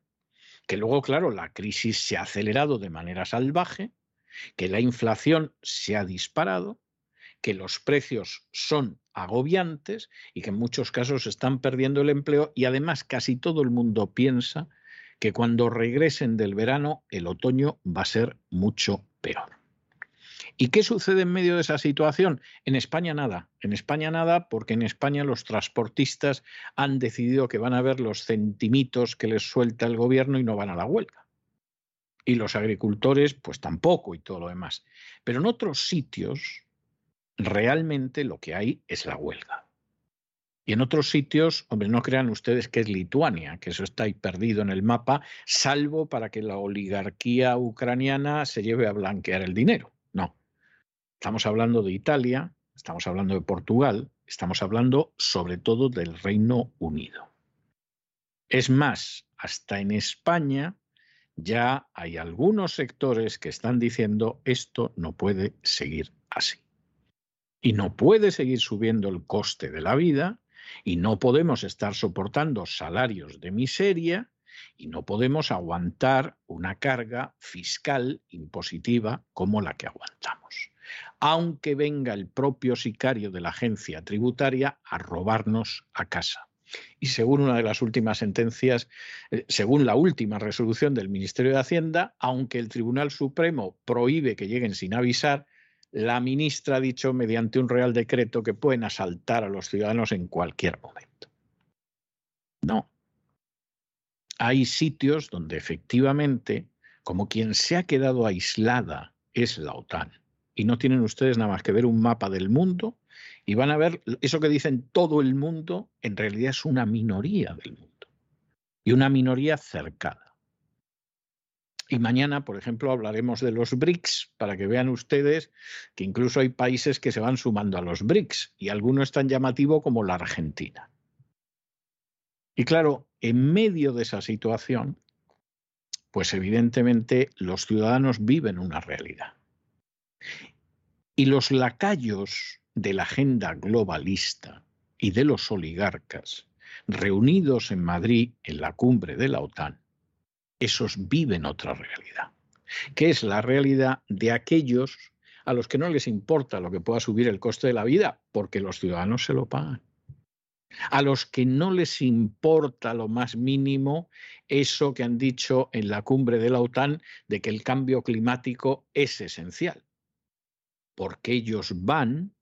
que luego, claro, la crisis se ha acelerado de manera salvaje, que la inflación se ha disparado, que los precios son agobiantes y que en muchos casos están perdiendo el empleo y además casi todo el mundo piensa que cuando regresen del verano el otoño va a ser mucho peor. ¿Y qué sucede en medio de esa situación? En España nada. En España nada porque en España los transportistas han decidido que van a ver los centimitos que les suelta el gobierno y no van a la huelga. Y los agricultores pues tampoco y todo lo demás. Pero en otros sitios realmente lo que hay es la huelga. Y en otros sitios, hombre, no crean ustedes que es Lituania, que eso está ahí perdido en el mapa, salvo para que la oligarquía ucraniana se lleve a blanquear el dinero. No. Estamos hablando de Italia, estamos hablando de Portugal, estamos hablando sobre todo del Reino Unido. Es más, hasta en España ya hay algunos sectores que están diciendo esto no puede seguir así. Y no puede seguir subiendo el coste de la vida y no podemos estar soportando salarios de miseria y no podemos aguantar una carga fiscal impositiva como la que aguantamos aunque venga el propio sicario de la agencia tributaria a robarnos a casa. Y según una de las últimas sentencias, eh, según la última resolución del Ministerio de Hacienda, aunque el Tribunal Supremo prohíbe que lleguen sin avisar, la ministra ha dicho mediante un real decreto que pueden asaltar a los ciudadanos en cualquier momento. No. Hay sitios donde efectivamente, como quien se ha quedado aislada es la OTAN, y no tienen ustedes nada más que ver un mapa del mundo y van a ver eso que dicen todo el mundo, en realidad es una minoría del mundo y una minoría cercada. Y mañana, por ejemplo, hablaremos de los BRICS para que vean ustedes que incluso hay países que se van sumando a los BRICS y alguno es tan llamativo como la Argentina. Y claro, en medio de esa situación, pues evidentemente los ciudadanos viven una realidad. Y los lacayos de la agenda globalista y de los oligarcas reunidos en Madrid en la cumbre de la OTAN, esos viven otra realidad, que es la realidad de aquellos a los que no les importa lo que pueda subir el coste de la vida, porque los ciudadanos se lo pagan. A los que no les importa lo más mínimo eso que han dicho en la cumbre de la OTAN de que el cambio climático es esencial porque ellos van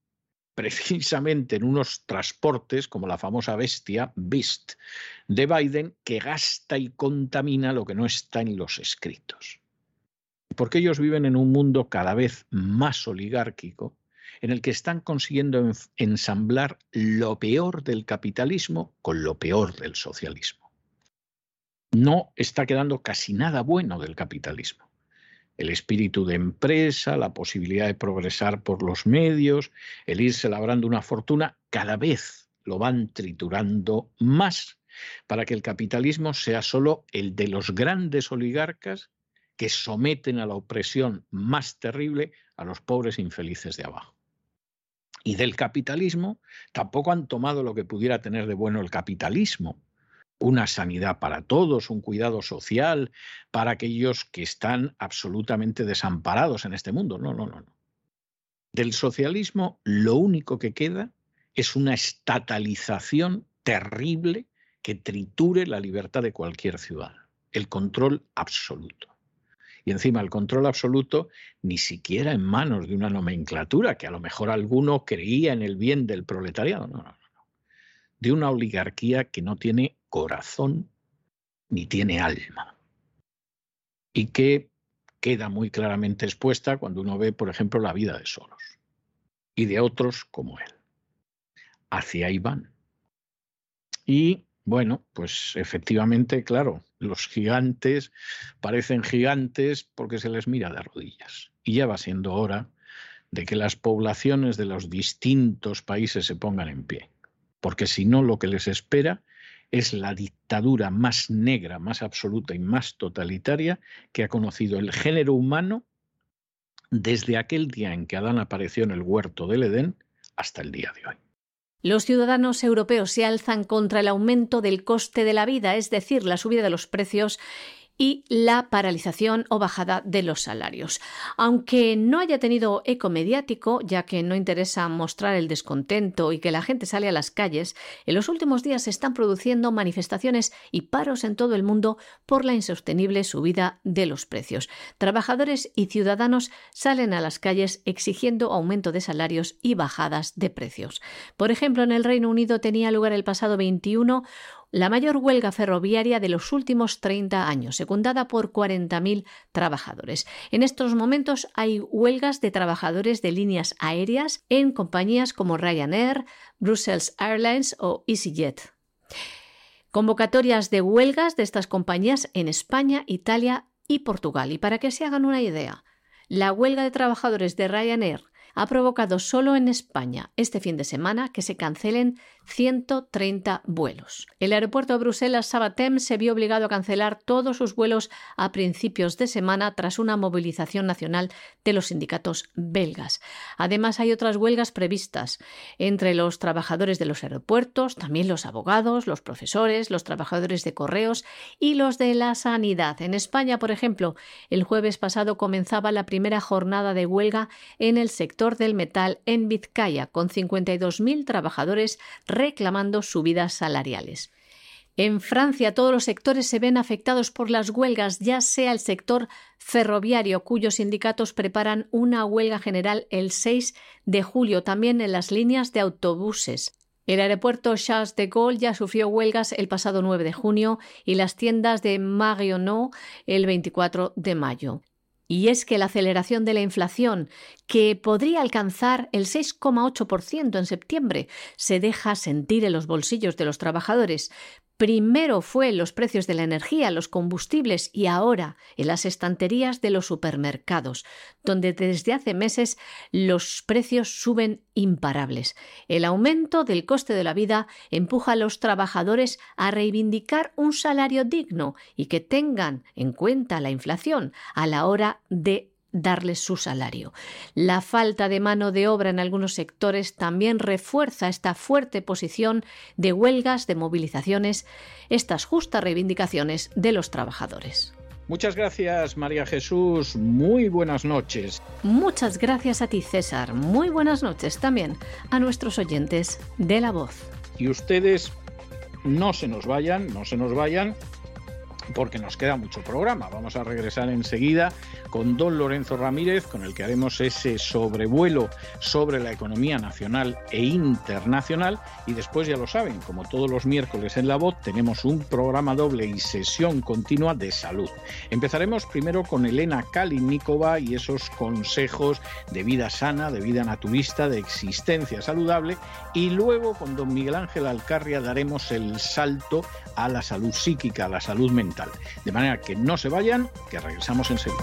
precisamente en unos transportes como la famosa bestia Beast de Biden que gasta y contamina lo que no está en los escritos. Porque ellos viven en un mundo cada vez más oligárquico en el que están consiguiendo ensamblar lo peor del capitalismo con lo peor del socialismo. No está quedando casi nada bueno del capitalismo el espíritu de empresa, la posibilidad de progresar por los medios, el irse labrando una fortuna, cada vez lo van triturando más para que el capitalismo sea solo el de los grandes oligarcas que someten a la opresión más terrible a los pobres infelices de abajo. Y del capitalismo tampoco han tomado lo que pudiera tener de bueno el capitalismo, una sanidad para todos, un cuidado social para aquellos que están absolutamente desamparados en este mundo. No, no, no. Del socialismo lo único que queda es una estatalización terrible que triture la libertad de cualquier ciudadano, el control absoluto. Y encima el control absoluto ni siquiera en manos de una nomenclatura que a lo mejor alguno creía en el bien del proletariado, no, no, no, de una oligarquía que no tiene corazón ni tiene alma. Y que queda muy claramente expuesta cuando uno ve, por ejemplo, la vida de Soros y de otros como él. Hacia ahí van. Y bueno, pues efectivamente, claro, los gigantes parecen gigantes porque se les mira de rodillas. Y ya va siendo hora de que las poblaciones de los distintos países se pongan en pie, porque si no lo que les espera es la dictadura más negra, más absoluta y más totalitaria que ha conocido el género humano desde aquel día en que Adán apareció en el huerto del Edén hasta el día de hoy. Los ciudadanos europeos se alzan contra el aumento del coste de la vida, es decir, la subida de los precios y la paralización o bajada de los salarios. Aunque no haya tenido eco mediático, ya que no interesa mostrar el descontento y que la gente sale a las calles, en los últimos días se están produciendo manifestaciones y paros en todo el mundo por la insostenible subida de los precios. Trabajadores y ciudadanos salen a las calles exigiendo aumento de salarios y bajadas de precios. Por ejemplo, en el Reino Unido tenía lugar el pasado 21 la mayor huelga ferroviaria de los últimos 30 años, secundada por 40.000 trabajadores. En estos momentos hay huelgas de trabajadores de líneas aéreas en compañías como Ryanair, Brussels Airlines o EasyJet. Convocatorias de huelgas de estas compañías en España, Italia y Portugal. Y para que se hagan una idea, la huelga de trabajadores de Ryanair ha provocado solo en España este fin de semana que se cancelen 130 vuelos. El aeropuerto de Bruselas Sabatem se vio obligado a cancelar todos sus vuelos a principios de semana tras una movilización nacional de los sindicatos belgas. Además, hay otras huelgas previstas entre los trabajadores de los aeropuertos, también los abogados, los profesores, los trabajadores de correos y los de la sanidad. En España, por ejemplo, el jueves pasado comenzaba la primera jornada de huelga en el sector del metal en Vizcaya, con 52.000 trabajadores reclamando subidas salariales. En Francia todos los sectores se ven afectados por las huelgas, ya sea el sector ferroviario, cuyos sindicatos preparan una huelga general el 6 de julio, también en las líneas de autobuses. El aeropuerto Charles de Gaulle ya sufrió huelgas el pasado 9 de junio y las tiendas de Marionneau el 24 de mayo. Y es que la aceleración de la inflación, que podría alcanzar el 6,8% en septiembre, se deja sentir en los bolsillos de los trabajadores, Primero fue los precios de la energía, los combustibles y ahora en las estanterías de los supermercados, donde desde hace meses los precios suben imparables. El aumento del coste de la vida empuja a los trabajadores a reivindicar un salario digno y que tengan en cuenta la inflación a la hora de darles su salario. La falta de mano de obra en algunos sectores también refuerza esta fuerte posición de huelgas, de movilizaciones, estas justas reivindicaciones de los trabajadores. Muchas gracias, María Jesús. Muy buenas noches. Muchas gracias a ti, César. Muy buenas noches también a nuestros oyentes de La Voz. Y ustedes no se nos vayan, no se nos vayan, porque nos queda mucho programa. Vamos a regresar enseguida con don Lorenzo Ramírez, con el que haremos ese sobrevuelo sobre la economía nacional e internacional. Y después, ya lo saben, como todos los miércoles en La Voz, tenemos un programa doble y sesión continua de salud. Empezaremos primero con Elena Kalinikova y esos consejos de vida sana, de vida naturista, de existencia saludable. Y luego con don Miguel Ángel Alcarria daremos el salto a la salud psíquica, a la salud mental. De manera que no se vayan, que regresamos enseguida.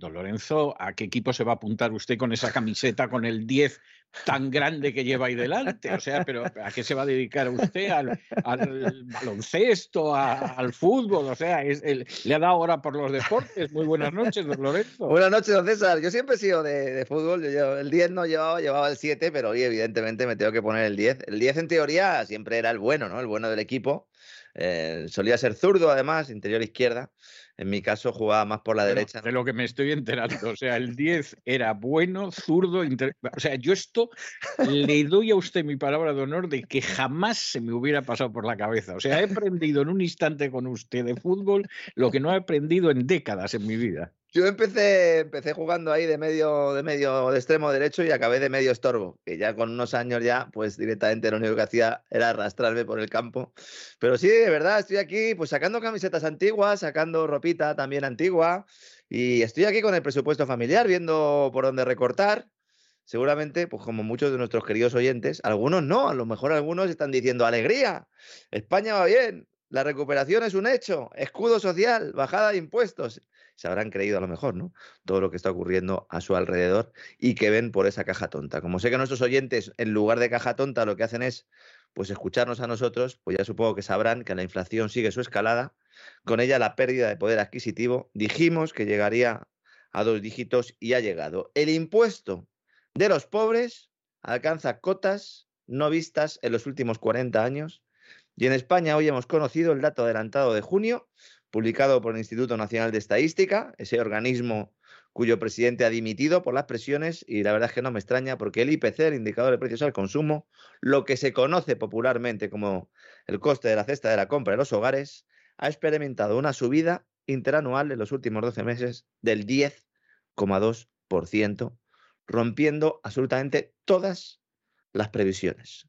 Don Lorenzo, ¿a qué equipo se va a apuntar usted con esa camiseta con el 10 tan grande que lleva ahí delante? O sea, pero ¿a qué se va a dedicar usted? ¿Al, baloncesto? al fútbol? O sea, le ha dado ahora por los deportes. Muy buenas noches, don Lorenzo. Buenas noches, don César. Yo siempre he sido de, fútbol. el 10 no llevaba, llevaba el 7, pero hoy evidentemente me tengo que poner el 10. El 10 en teoría siempre era el bueno, ¿no? El bueno del equipo. Eh, solía ser zurdo, además, interior izquierda. En mi caso jugaba más por la derecha. De lo que me estoy enterando. O sea, el 10 era bueno, zurdo. O sea, yo esto le doy a usted mi palabra de honor de que jamás se me hubiera pasado por la cabeza. O sea, he aprendido en un instante con usted de fútbol lo que no he aprendido en décadas en mi vida. Yo empecé, empecé jugando ahí de medio, de medio de extremo derecho y acabé de medio estorbo, que ya con unos años ya, pues directamente lo único que hacía era arrastrarme por el campo. Pero sí, de verdad, estoy aquí pues sacando camisetas antiguas, sacando ropita también antigua y estoy aquí con el presupuesto familiar, viendo por dónde recortar. Seguramente, pues como muchos de nuestros queridos oyentes, algunos no, a lo mejor algunos están diciendo alegría, España va bien, la recuperación es un hecho, escudo social, bajada de impuestos se habrán creído a lo mejor, ¿no? Todo lo que está ocurriendo a su alrededor y que ven por esa caja tonta. Como sé que nuestros oyentes, en lugar de caja tonta, lo que hacen es pues escucharnos a nosotros, pues ya supongo que sabrán que la inflación sigue su escalada, con ella la pérdida de poder adquisitivo. Dijimos que llegaría a dos dígitos y ha llegado. El impuesto de los pobres alcanza cotas no vistas en los últimos 40 años. Y en España hoy hemos conocido el dato adelantado de junio, publicado por el Instituto Nacional de Estadística, ese organismo cuyo presidente ha dimitido por las presiones y la verdad es que no me extraña porque el IPC, el indicador de precios al consumo, lo que se conoce popularmente como el coste de la cesta de la compra de los hogares, ha experimentado una subida interanual en los últimos 12 meses del 10,2%, rompiendo absolutamente todas las previsiones.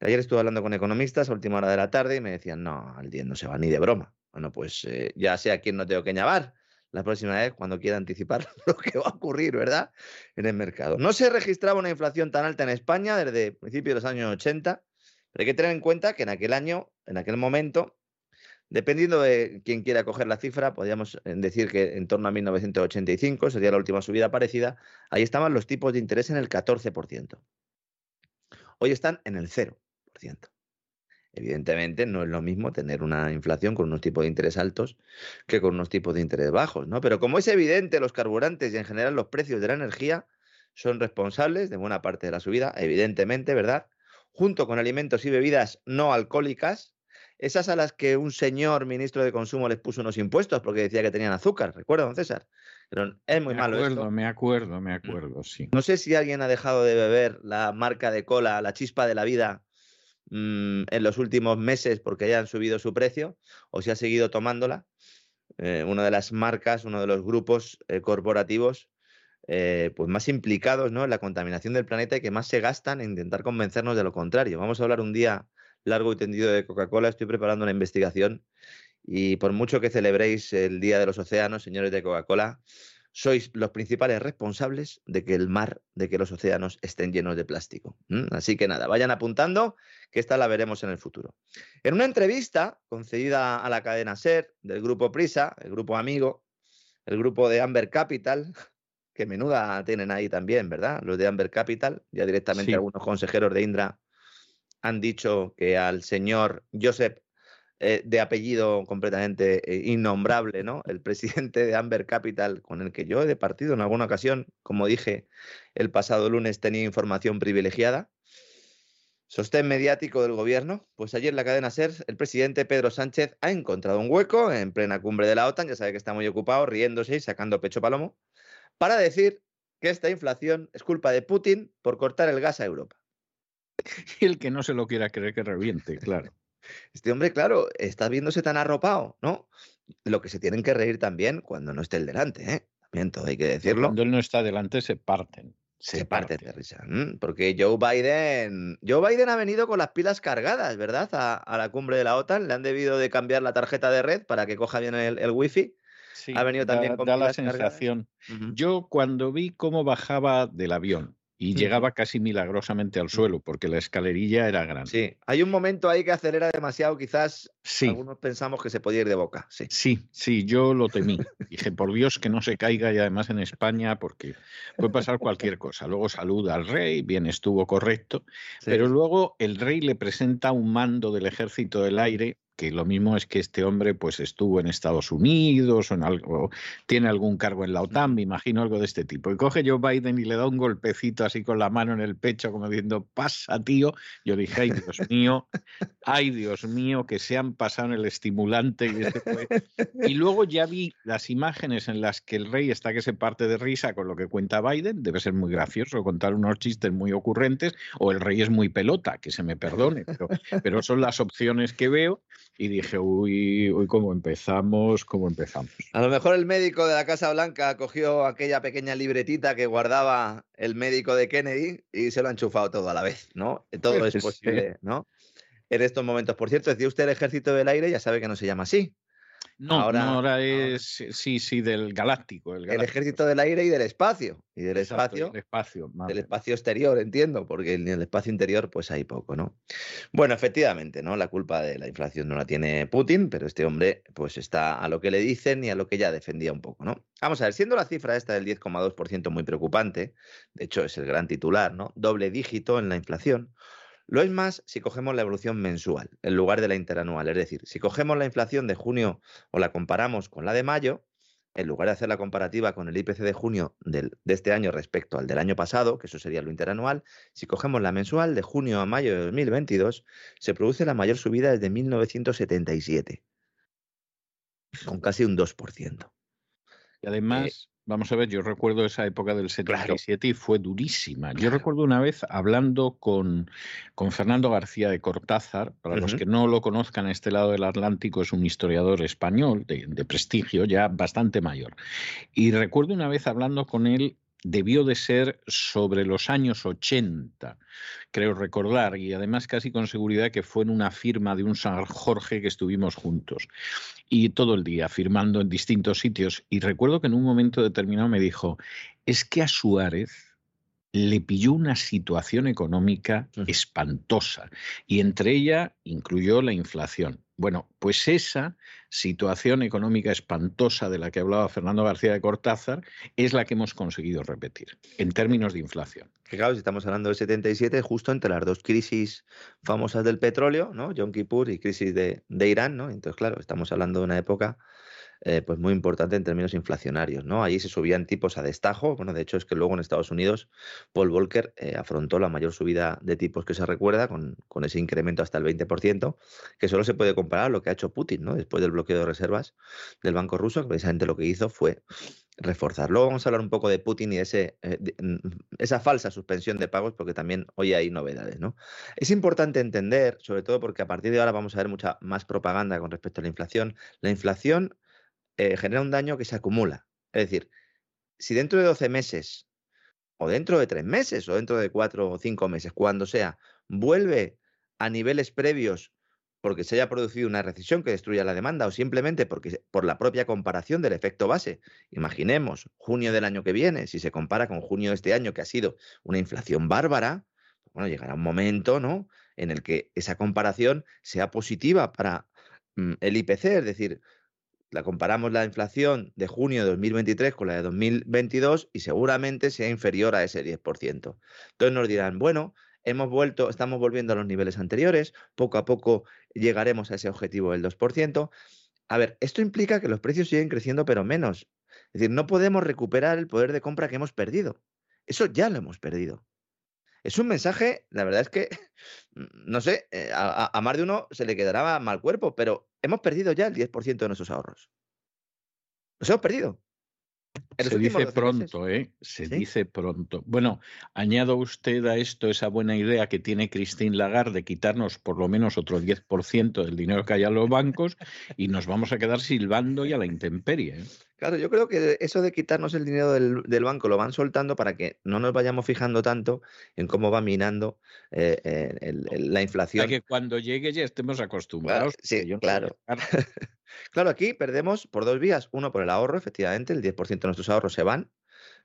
Ayer estuve hablando con economistas a última hora de la tarde y me decían, no, el 10 no se va ni de broma. Bueno, pues eh, ya sé a quién no tengo que llamar la próxima vez cuando quiera anticipar *laughs* lo que va a ocurrir, ¿verdad? En el mercado. No se registraba una inflación tan alta en España desde principios de los años 80, pero hay que tener en cuenta que en aquel año, en aquel momento, dependiendo de quién quiera coger la cifra, podríamos eh, decir que en torno a 1985 sería la última subida parecida, ahí estaban los tipos de interés en el 14%. Hoy están en el 0%. Evidentemente no es lo mismo tener una inflación con unos tipos de interés altos que con unos tipos de interés bajos, ¿no? Pero como es evidente, los carburantes y en general los precios de la energía son responsables de buena parte de la subida, evidentemente, ¿verdad? Junto con alimentos y bebidas no alcohólicas, esas a las que un señor ministro de Consumo les puso unos impuestos porque decía que tenían azúcar, ¿recuerda, don César? Pero es muy me malo acuerdo, Me acuerdo, me acuerdo, sí. No sé si alguien ha dejado de beber la marca de cola, la chispa de la vida, Mm, en los últimos meses porque hayan subido su precio o si ha seguido tomándola. Eh, una de las marcas, uno de los grupos eh, corporativos eh, pues más implicados ¿no? en la contaminación del planeta y que más se gastan en intentar convencernos de lo contrario. Vamos a hablar un día largo y tendido de Coca-Cola. Estoy preparando una investigación y por mucho que celebréis el Día de los Océanos, señores de Coca-Cola, sois los principales responsables de que el mar, de que los océanos estén llenos de plástico. Así que nada, vayan apuntando que esta la veremos en el futuro. En una entrevista concedida a la cadena SER del grupo Prisa, el grupo amigo, el grupo de Amber Capital, *laughs* que menuda tienen ahí también, ¿verdad? Los de Amber Capital, ya directamente algunos consejeros de Indra han dicho que al señor Joseph eh, de apellido completamente eh, innombrable, ¿no? El presidente de Amber Capital, con el que yo he departido en alguna ocasión, como dije el pasado lunes, tenía información privilegiada. Sostén mediático del gobierno, pues ayer en la cadena SER, el presidente Pedro Sánchez ha encontrado un hueco en plena cumbre de la OTAN, ya sabe que está muy ocupado, riéndose y sacando pecho palomo, para decir que esta inflación es culpa de Putin por cortar el gas a Europa. *laughs* Y el que no se lo quiera creer que reviente, claro. Este hombre, claro, está viéndose tan arropado, ¿no? Lo que se tienen que reír también cuando no esté el delante, ¿eh? También todo hay que decirlo. Cuando él no está delante se parten. Se, parten de risa. Porque Joe Biden. Joe Biden ha venido con las pilas cargadas, ¿verdad? A, la cumbre de la OTAN. Le han debido de cambiar la tarjeta de red para que coja bien el, wifi. Sí, ha venido también con da la sensación. Yo cuando vi cómo bajaba del avión, y llegaba casi milagrosamente al suelo porque la escalerilla era grande. Sí, hay un momento ahí que acelera demasiado, quizás Sí. algunos pensamos que se podía ir de boca. Sí. Sí, sí, yo lo temí. Dije, por Dios que no se caiga y además en España porque puede pasar cualquier cosa. Luego saluda al rey, bien estuvo correcto, Sí. pero luego el rey le presenta un mando del ejército del aire que lo mismo es que este hombre pues estuvo en Estados Unidos o en algo, tiene algún cargo en la OTAN, me imagino algo de este tipo. Y coge Joe Biden y le da un golpecito así con la mano en el pecho, como diciendo, pasa, tío. Yo dije, ay, Dios mío, ay, Dios mío, que se han pasado en el estimulante. Y, este y luego ya vi las imágenes en las que el rey está que se parte de risa con lo que cuenta Biden, debe ser muy gracioso contar unos chistes muy ocurrentes, o el rey es muy pelota, que se me perdone, pero, pero son las opciones que veo. Y dije, uy, uy, cómo empezamos, cómo empezamos. A lo mejor el médico de la Casa Blanca cogió aquella pequeña libretita que guardaba el médico de Kennedy y se lo ha enchufado todo a la vez, ¿no? Todo *laughs* es posible, ¿no? En estos momentos, por cierto, decía usted el ejército del aire, ya sabe que no se llama así. No, Ahora- no, ahora ahora- es, sí, sí, del galáctico. El, El galáctico. ejército del aire y del espacio. Y del Exacto, espacio, del espacio. madre del espacio exterior, entiendo, porque en el espacio interior pues hay poco, ¿no? Bueno, efectivamente, ¿no? La culpa de la inflación no la tiene Putin, pero este hombre pues está a lo que le dicen y a lo que ya defendía un poco, ¿no? Vamos a ver, siendo la cifra esta del 10,2% muy preocupante, de hecho es el gran titular, ¿no? Doble dígito en la inflación. Lo es más si cogemos la evolución mensual en lugar de la interanual. Es decir, si cogemos la inflación de junio o la comparamos con la de mayo, en lugar de hacer la comparativa con el IPC de junio del- de este año respecto al del año pasado, que eso sería lo interanual, si cogemos la mensual de junio a mayo de 2022, se produce la mayor subida desde 1977, con casi un 2%. Y además, vamos a ver, yo recuerdo esa época del Claro. 77 y fue durísima. Yo Claro. recuerdo una vez hablando con, con Fernando García de Cortázar, para los que no lo conozcan, a este lado del Atlántico es un historiador español de, de prestigio, ya bastante mayor. Y recuerdo una vez hablando con él, debió de ser sobre los años 80, creo recordar, y además casi con seguridad que fue en una firma de un San Jorge que estuvimos juntos y todo el día firmando en distintos sitios. Y recuerdo que en un momento determinado me dijo, es que a Suárez le pilló una situación económica espantosa y entre ella incluyó la inflación. Bueno, pues esa situación económica espantosa de la que hablaba Fernando García de Cortázar es la que hemos conseguido repetir en términos de inflación. Fijaos, si estamos hablando del 77, justo entre las dos crisis famosas del petróleo, ¿no? Yom Kippur y crisis de Irán, ¿no? Entonces, claro, estamos hablando de una época eh, pues muy importante en términos inflacionarios, ¿no? Allí se subían tipos a destajo. Bueno, de hecho es que luego en Estados Unidos Paul Volcker eh, afrontó la mayor subida de tipos que se recuerda con, con ese incremento hasta el 20%, que solo se puede comparar a lo que ha hecho Putin, ¿no? Después del bloqueo de reservas del Banco Ruso, que precisamente lo que hizo fue reforzar. Luego vamos a hablar un poco de Putin y ese, eh, de- mm, esa falsa suspensión de pagos, porque también hoy hay novedades. ¿no? Es importante entender, sobre todo porque a partir de ahora vamos a ver mucha más propaganda con respecto a la inflación. La inflación eh, genera un daño que se acumula. Es decir, si dentro de 12 meses, o dentro de 3 meses, o dentro de 4 o 5 meses, cuando sea, vuelve a niveles previos porque se haya producido una recesión que destruya la demanda o simplemente porque por la propia comparación del efecto base. Imaginemos junio del año que viene, si se compara con junio de este año, que ha sido una inflación bárbara, bueno, llegará un momento, ¿no? En el que esa comparación sea positiva para mm, el IPC, es decir, la comparamos la inflación de junio de 2023 con la de 2022 y seguramente sea inferior a ese 10%. Entonces nos dirán, bueno, hemos vuelto, estamos volviendo a los niveles anteriores, poco a poco llegaremos a ese objetivo del 2%. A ver, esto implica que los precios siguen creciendo, pero menos. Es decir, no podemos recuperar el poder de compra que hemos perdido. Eso ya lo hemos perdido. Es un mensaje, la verdad es que, *laughs* no sé, eh, a, a- a más de uno se le quedará mal cuerpo, pero hemos perdido ya el 10% de nuestros ahorros. Los hemos perdido. En Se dice 12 meses. pronto, ¿eh? Se ¿Sí? dice pronto. Bueno, añado usted a esto esa buena idea que tiene Christine Lagarde de quitarnos por lo menos otro 10% del dinero que hay en los bancos y nos vamos a quedar silbando y a la intemperie. ¿eh? Claro, yo creo que eso de quitarnos el dinero del, del banco lo van soltando para que no nos vayamos fijando tanto en cómo va minando eh, eh, el- el- la Para inflación. que cuando llegue ya estemos acostumbrados. sí, yo claro. *laughs* Claro, aquí perdemos por dos vías. Uno, por el ahorro, efectivamente, el 10% de nuestros ahorros se van.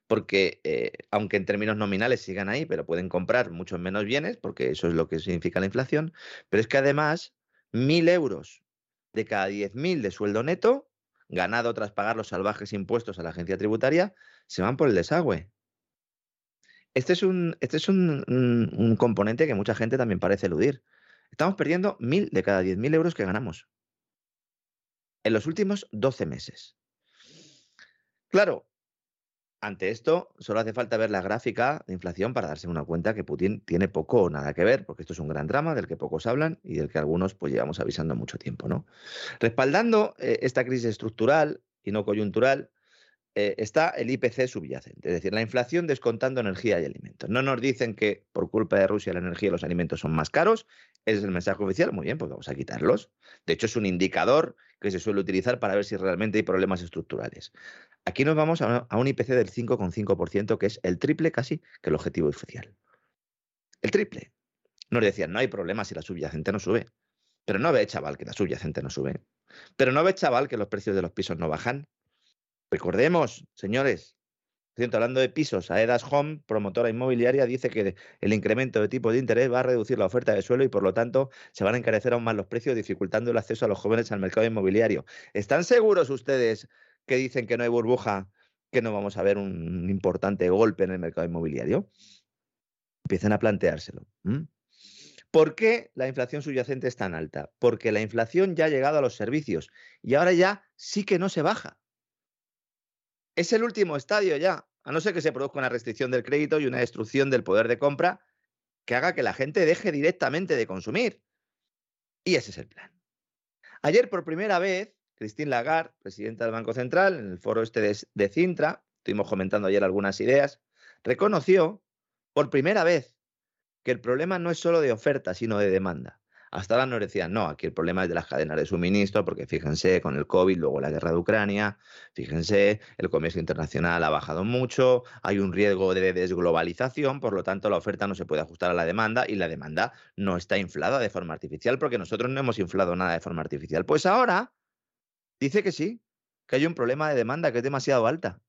porque eh, aunque en términos nominales sigan ahí, pero pueden comprar muchos menos bienes, porque eso es lo que significa la inflación, pero es que además mil euros de cada diez mil de sueldo neto, ganado tras pagar los salvajes impuestos a la agencia tributaria, se van por el desagüe. Este es un, este es un, componente que mucha gente también parece eludir. Estamos perdiendo mil de cada diez mil euros que ganamos en los últimos 12 meses. Claro, ante esto, solo hace falta ver la gráfica de inflación para darse una cuenta que Putin tiene poco o nada que ver, porque esto es un gran drama del que pocos hablan y del que algunos pues llevamos avisando mucho tiempo, ¿no? Respaldando eh, esta crisis estructural y no coyuntural, eh, está el IPC subyacente, es decir, la inflación descontando energía y alimentos. No nos dicen que por culpa de Rusia la energía y los alimentos son más caros, ese es el mensaje oficial, muy bien, pues vamos a quitarlos. De hecho, es un indicador que se suele utilizar para ver si realmente hay problemas estructurales. Aquí nos vamos a, un IPC del 5,5%, que es el triple casi que el objetivo oficial. El triple. Nos decían, no hay problema si la subyacente no sube. Pero no ve, chaval, que la subyacente no sube. Pero no ve, chaval, que los precios de los pisos no bajan. Recordemos, señores, hablando de pisos, Aedas Home, promotora inmobiliaria, dice que el incremento de tipo de interés va a reducir la oferta de suelo y por lo tanto se van a encarecer aún más los precios, dificultando el acceso a los jóvenes al mercado inmobiliario. ¿Están seguros ustedes que dicen que no hay burbuja, que no vamos a ver un importante golpe en el mercado inmobiliario? Empiecen a planteárselo. ¿Por qué la inflación subyacente es tan alta? Porque la inflación ya ha llegado a los servicios y ahora ya sí que no se baja. Es el último estadio ya, a no ser que se produzca una restricción del crédito y una destrucción del poder de compra que haga que la gente deje directamente de consumir. Y ese es el plan. Ayer, por primera vez, Christine Lagarde, presidenta del Banco Central, en el foro este de, de Cintra, estuvimos comentando ayer algunas ideas, reconoció por primera vez que el problema no es solo de oferta, sino de demanda. Hasta ahora nos decían, no, aquí el problema es de las cadenas de suministro, porque fíjense, con el COVID, luego la guerra de Ucrania, fíjense, el comercio internacional ha bajado mucho, hay un riesgo de desglobalización, por lo tanto la oferta no se puede ajustar a la demanda y la demanda no está inflada de forma artificial, porque nosotros no hemos inflado nada de forma artificial. Pues ahora dice que sí, que hay un problema de demanda que es demasiado alta.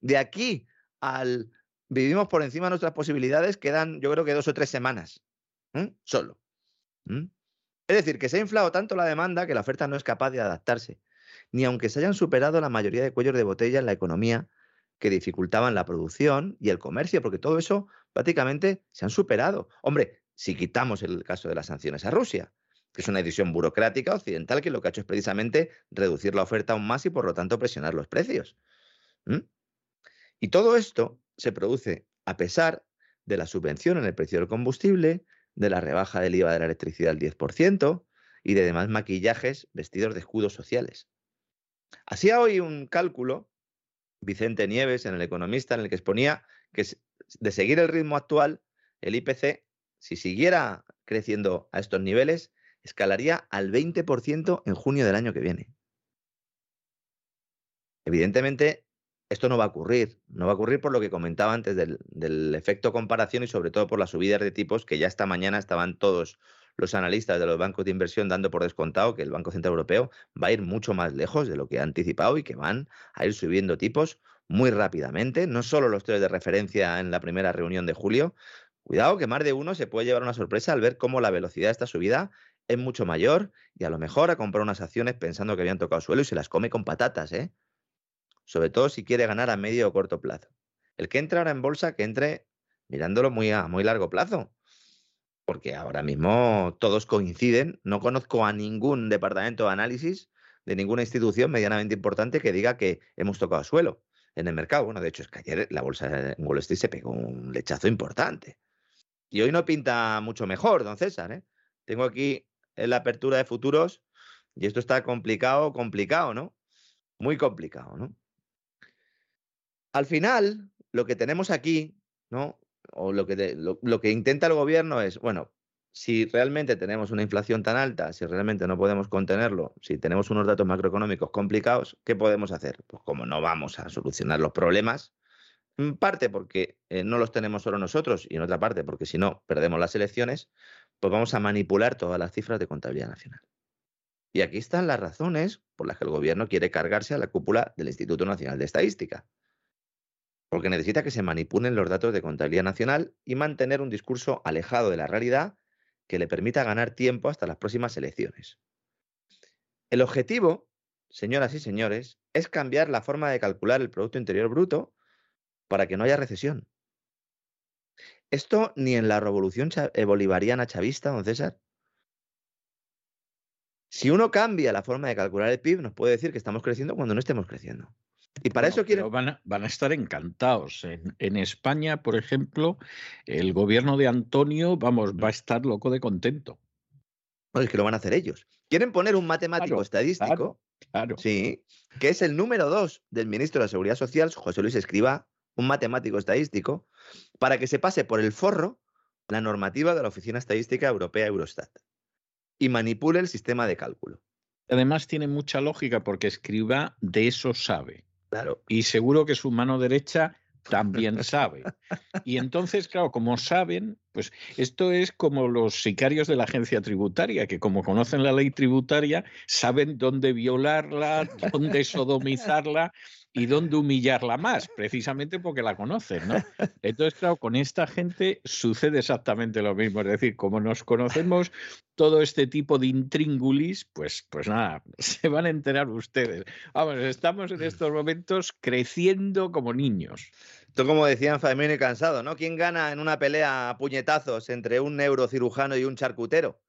De aquí al vivimos por encima de nuestras posibilidades, quedan yo creo que dos o tres semanas, solo. Es decir, que se ha inflado tanto la demanda que la oferta no es capaz de adaptarse, ni aunque se hayan superado la mayoría de cuellos de botella en la economía que dificultaban la producción y el comercio, porque todo eso prácticamente se han superado. Hombre, si quitamos el caso de las sanciones a Rusia, es una decisión burocrática occidental que lo que ha hecho es precisamente reducir la oferta aún más y por lo tanto presionar los precios. Y todo esto se produce a pesar de la subvención en el precio del combustible, de la rebaja del IVA de la electricidad al 10% y de demás maquillajes vestidos de escudos sociales. Hacía hoy un cálculo Vicente Nieves en El Economista en el que exponía que de seguir el ritmo actual, el IPC, si siguiera creciendo a estos niveles, escalaría al 20% en junio del año que viene. Evidentemente, esto no va a ocurrir. No va a ocurrir por lo que comentaba antes del, efecto comparación y sobre todo por las subidas de tipos que ya esta mañana estaban todos los analistas de los bancos de inversión dando por descontado que el Banco Central Europeo va a ir mucho más lejos de lo que ha anticipado y que van a ir subiendo tipos muy rápidamente, no solo los tres de referencia en la primera reunión de julio. Cuidado que más de uno se puede llevar una sorpresa al ver cómo la velocidad de esta subida es mucho mayor y a lo mejor a comprar unas acciones pensando que habían tocado suelo y se las come con patatas, ¿eh? sobre todo si quiere ganar a medio o corto plazo. El que entra ahora en bolsa, que entre mirándolo muy a muy largo plazo, porque ahora mismo todos coinciden. No conozco a ningún departamento de análisis de ninguna institución medianamente importante que diga que hemos tocado suelo en el mercado. Bueno, de hecho, es que ayer la bolsa en Wall Street se pegó un lechazo importante. Y hoy no pinta mucho mejor, don César. ¿eh? Tengo aquí la apertura de futuros y esto está complicado, complicado, ¿no? Muy complicado, ¿no? Al final, lo que tenemos aquí, ¿no? O lo que, lo, que intenta el gobierno es, bueno, si realmente tenemos una inflación tan alta, si realmente no podemos contenerlo, si tenemos unos datos macroeconómicos complicados, ¿qué podemos hacer? Pues como no vamos a solucionar los problemas, en parte porque eh, no los tenemos solo nosotros y en otra parte porque si no perdemos las elecciones, pues vamos a manipular todas las cifras de contabilidad nacional. Y aquí están las razones por las que el gobierno quiere cargarse a la cúpula del Instituto Nacional de Estadística. porque necesita que se manipulen los datos de contabilidad nacional y mantener un discurso alejado de la realidad que le permita ganar tiempo hasta las próximas elecciones. El objetivo, señoras y señores, es cambiar la forma de calcular el Producto Interior Bruto para que no haya recesión. Esto ni en la revolución eh, bolivariana chavista, don César. Si uno cambia la forma de calcular el PIB, nos puede decir que estamos creciendo cuando no estemos creciendo. Y para eso quieren. Van a, van a, estar encantados. En, en, España, por ejemplo, el gobierno de Antonio, vamos, va a estar loco de contento. No, es que lo van a hacer ellos. Quieren poner un matemático Claro, estadístico, Claro. sí, que es el número dos del ministro de la Seguridad Social, José Luis Escribá, un matemático estadístico, para que se pase por el forro la normativa de la Oficina Estadística Europea Eurostat y manipule el sistema de cálculo. Además, tiene mucha lógica porque escriba de eso sabe. Claro. Y seguro que su mano derecha también *laughs* sabe. Y entonces, claro, como saben, pues esto es como los sicarios de la agencia tributaria, que como conocen la ley tributaria, saben dónde violarla, dónde *laughs* sodomizarla y dónde humillarla más, precisamente porque la conocen, ¿no? Entonces, claro, con esta gente sucede exactamente lo mismo. Es decir, como nos conocemos todo este tipo de intríngulis, pues, pues nada, *laughs* se van a enterar ustedes. Vamos, estamos en estos momentos creciendo como niños. Esto como decían Faemino y Cansado, ¿no? ¿Quién gana en una pelea a puñetazos entre un neurocirujano y un charcutero?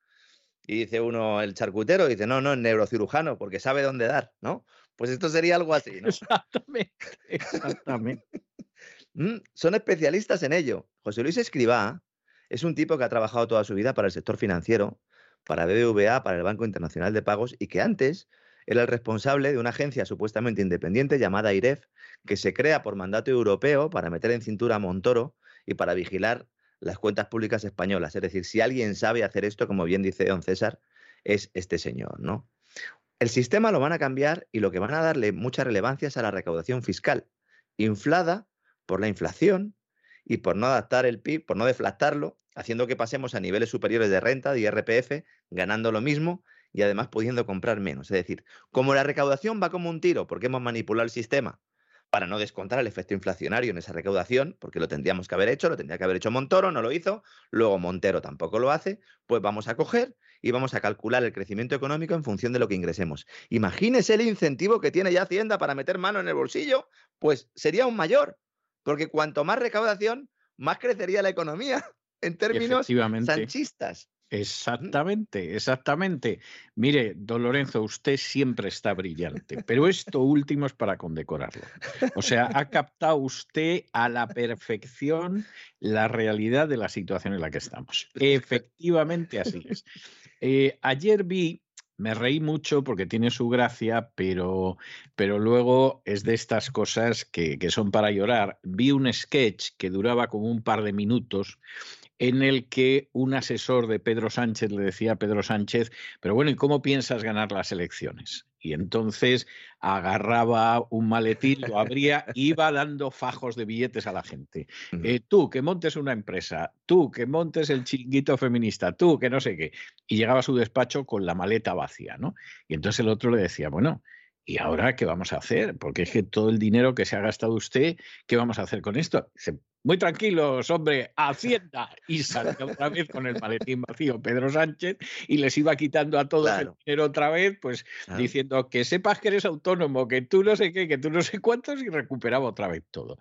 Y dice uno, el charcutero, dice, no, no, el neurocirujano, porque sabe dónde dar, ¿no? Pues esto sería algo así, ¿no? Exactamente, exactamente. Mm, Son especialistas en ello. José Luis Escribá es un tipo que ha trabajado toda su vida para el sector financiero, para BBVA, para el Banco Internacional de Pagos, y que antes era el responsable de una agencia supuestamente independiente llamada IREF, que se crea por mandato europeo para meter en cintura a Montoro y para vigilar las cuentas públicas españolas. Es decir, si alguien sabe hacer esto, como bien dice don César, es este señor, ¿no? El sistema lo van a cambiar y lo que van a darle mucha relevancia es a la recaudación fiscal, inflada por la inflación y por no adaptar el PIB, por no deflactarlo, haciendo que pasemos a niveles superiores de renta, de IRPF, ganando lo mismo y además pudiendo comprar menos. Es decir, como la recaudación va como un tiro, porque hemos manipulado el sistema para no descontar el efecto inflacionario en esa recaudación, porque lo tendríamos que haber hecho, lo tendría que haber hecho Montoro, no lo hizo, luego Montero tampoco lo hace, pues vamos a coger y vamos a calcular el crecimiento económico en función de lo que ingresemos. Imagínese el incentivo que tiene ya Hacienda para meter mano en el bolsillo, pues sería aún mayor, porque cuanto más recaudación, más crecería la economía *laughs* en términos sanchistas. Exactamente, exactamente. Mire, don Lorenzo, usted siempre está brillante, pero esto último es para condecorarlo. O sea, ha captado usted a la perfección la realidad de la situación en la que estamos. *laughs* Efectivamente, así es. Eh, ayer vi, me reí mucho porque tiene su gracia, pero, pero luego es de estas cosas que, que son para llorar. Vi un sketch que duraba como un par de minutos en el que un asesor de Pedro Sánchez le decía a Pedro Sánchez, pero bueno, ¿y cómo piensas ganar las elecciones? Y entonces agarraba un maletín, lo abría, iba dando fajos de billetes a la gente. Eh, tú que montes una empresa, tú que montes el chiringuito feminista, tú que no sé qué. Y llegaba a su despacho con la maleta vacía, ¿no? Y entonces el otro le decía, bueno, ¿y ahora qué vamos a hacer? Porque es que todo el dinero que se ha gastado usted, ¿qué vamos a hacer con esto? Dice, muy tranquilos, hombre, Hacienda. Y salió otra vez con el maletín vacío Pedro Sánchez y les iba quitando a todos Claro. el dinero otra vez, pues Claro. diciendo que sepas que eres autónomo, que tú no sé qué, que tú no sé cuántos y recuperaba otra vez todo.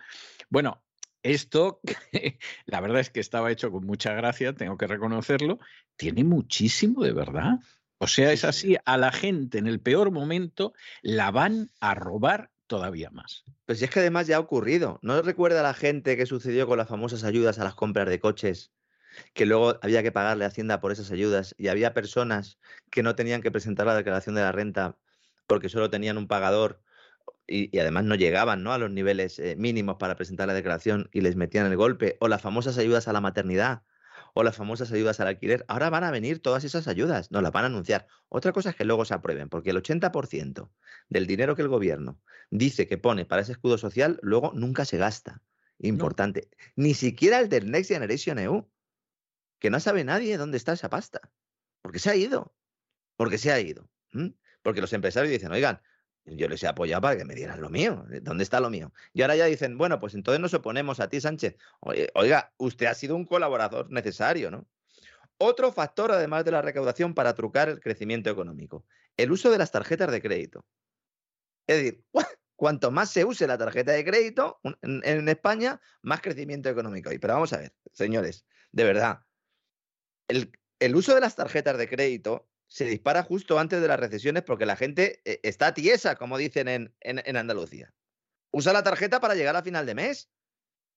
Bueno, esto, *laughs* la verdad es que estaba hecho con mucha gracia, tengo que reconocerlo, tiene muchísimo de verdad. O sea, es sí. así, a la gente en el peor momento la van a robar todavía más. Pues si es que además ya ha ocurrido. ¿No recuerda la gente que sucedió con las famosas ayudas a las compras de coches? Que luego había que pagarle a Hacienda por esas ayudas y había personas que no tenían que presentar la declaración de la renta porque solo tenían un pagador y, y además no llegaban ¿no? a los niveles eh, mínimos para presentar la declaración y les metían el golpe. O las famosas ayudas a la maternidad o las famosas ayudas al alquiler. Ahora van a venir todas esas ayudas, nos las van a anunciar. Otra cosa es que luego se aprueben, porque el 80% del dinero que el gobierno dice que pone para ese escudo social, luego nunca se gasta. Importante. Ni siquiera el del Next Generation EU, que no sabe nadie dónde está esa pasta. Porque se ha ido. Porque se ha ido. Porque los empresarios dicen, oigan, Yo les he apoyado para que me dieran lo mío. ¿Dónde está lo mío? Y ahora ya dicen, bueno, pues entonces nos oponemos a ti, Sánchez. Oiga, usted ha sido un colaborador necesario, ¿no? Otro factor, además de la recaudación, para trucar el crecimiento económico, el uso de las tarjetas de crédito. Es decir, *laughs* cuanto más se use la tarjeta de crédito en, España, más crecimiento económico hay. Pero vamos a ver, señores, de verdad, el uso de las tarjetas de crédito se dispara justo antes de las recesiones porque la gente eh, está tiesa, como dicen en, en, Andalucía. Usa la tarjeta para llegar a final de mes.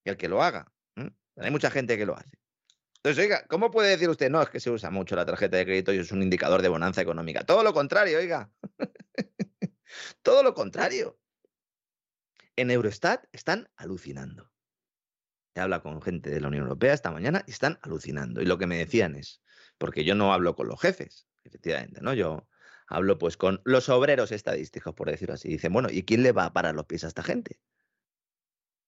Y el que lo haga. Hay mucha gente que lo hace. Entonces, oiga, ¿cómo puede decir usted? No, es que se usa mucho la tarjeta de crédito y es un indicador de bonanza económica. Todo lo contrario, oiga. *laughs* Todo lo contrario. En Eurostat están alucinando. He habla con gente de la Unión Europea esta mañana y están alucinando. Y lo que me decían es, porque yo no hablo con los jefes, efectivamente, ¿no? Yo hablo pues con los obreros estadísticos, por decirlo así. Dicen, bueno, ¿y quién le va a parar los pies a esta gente?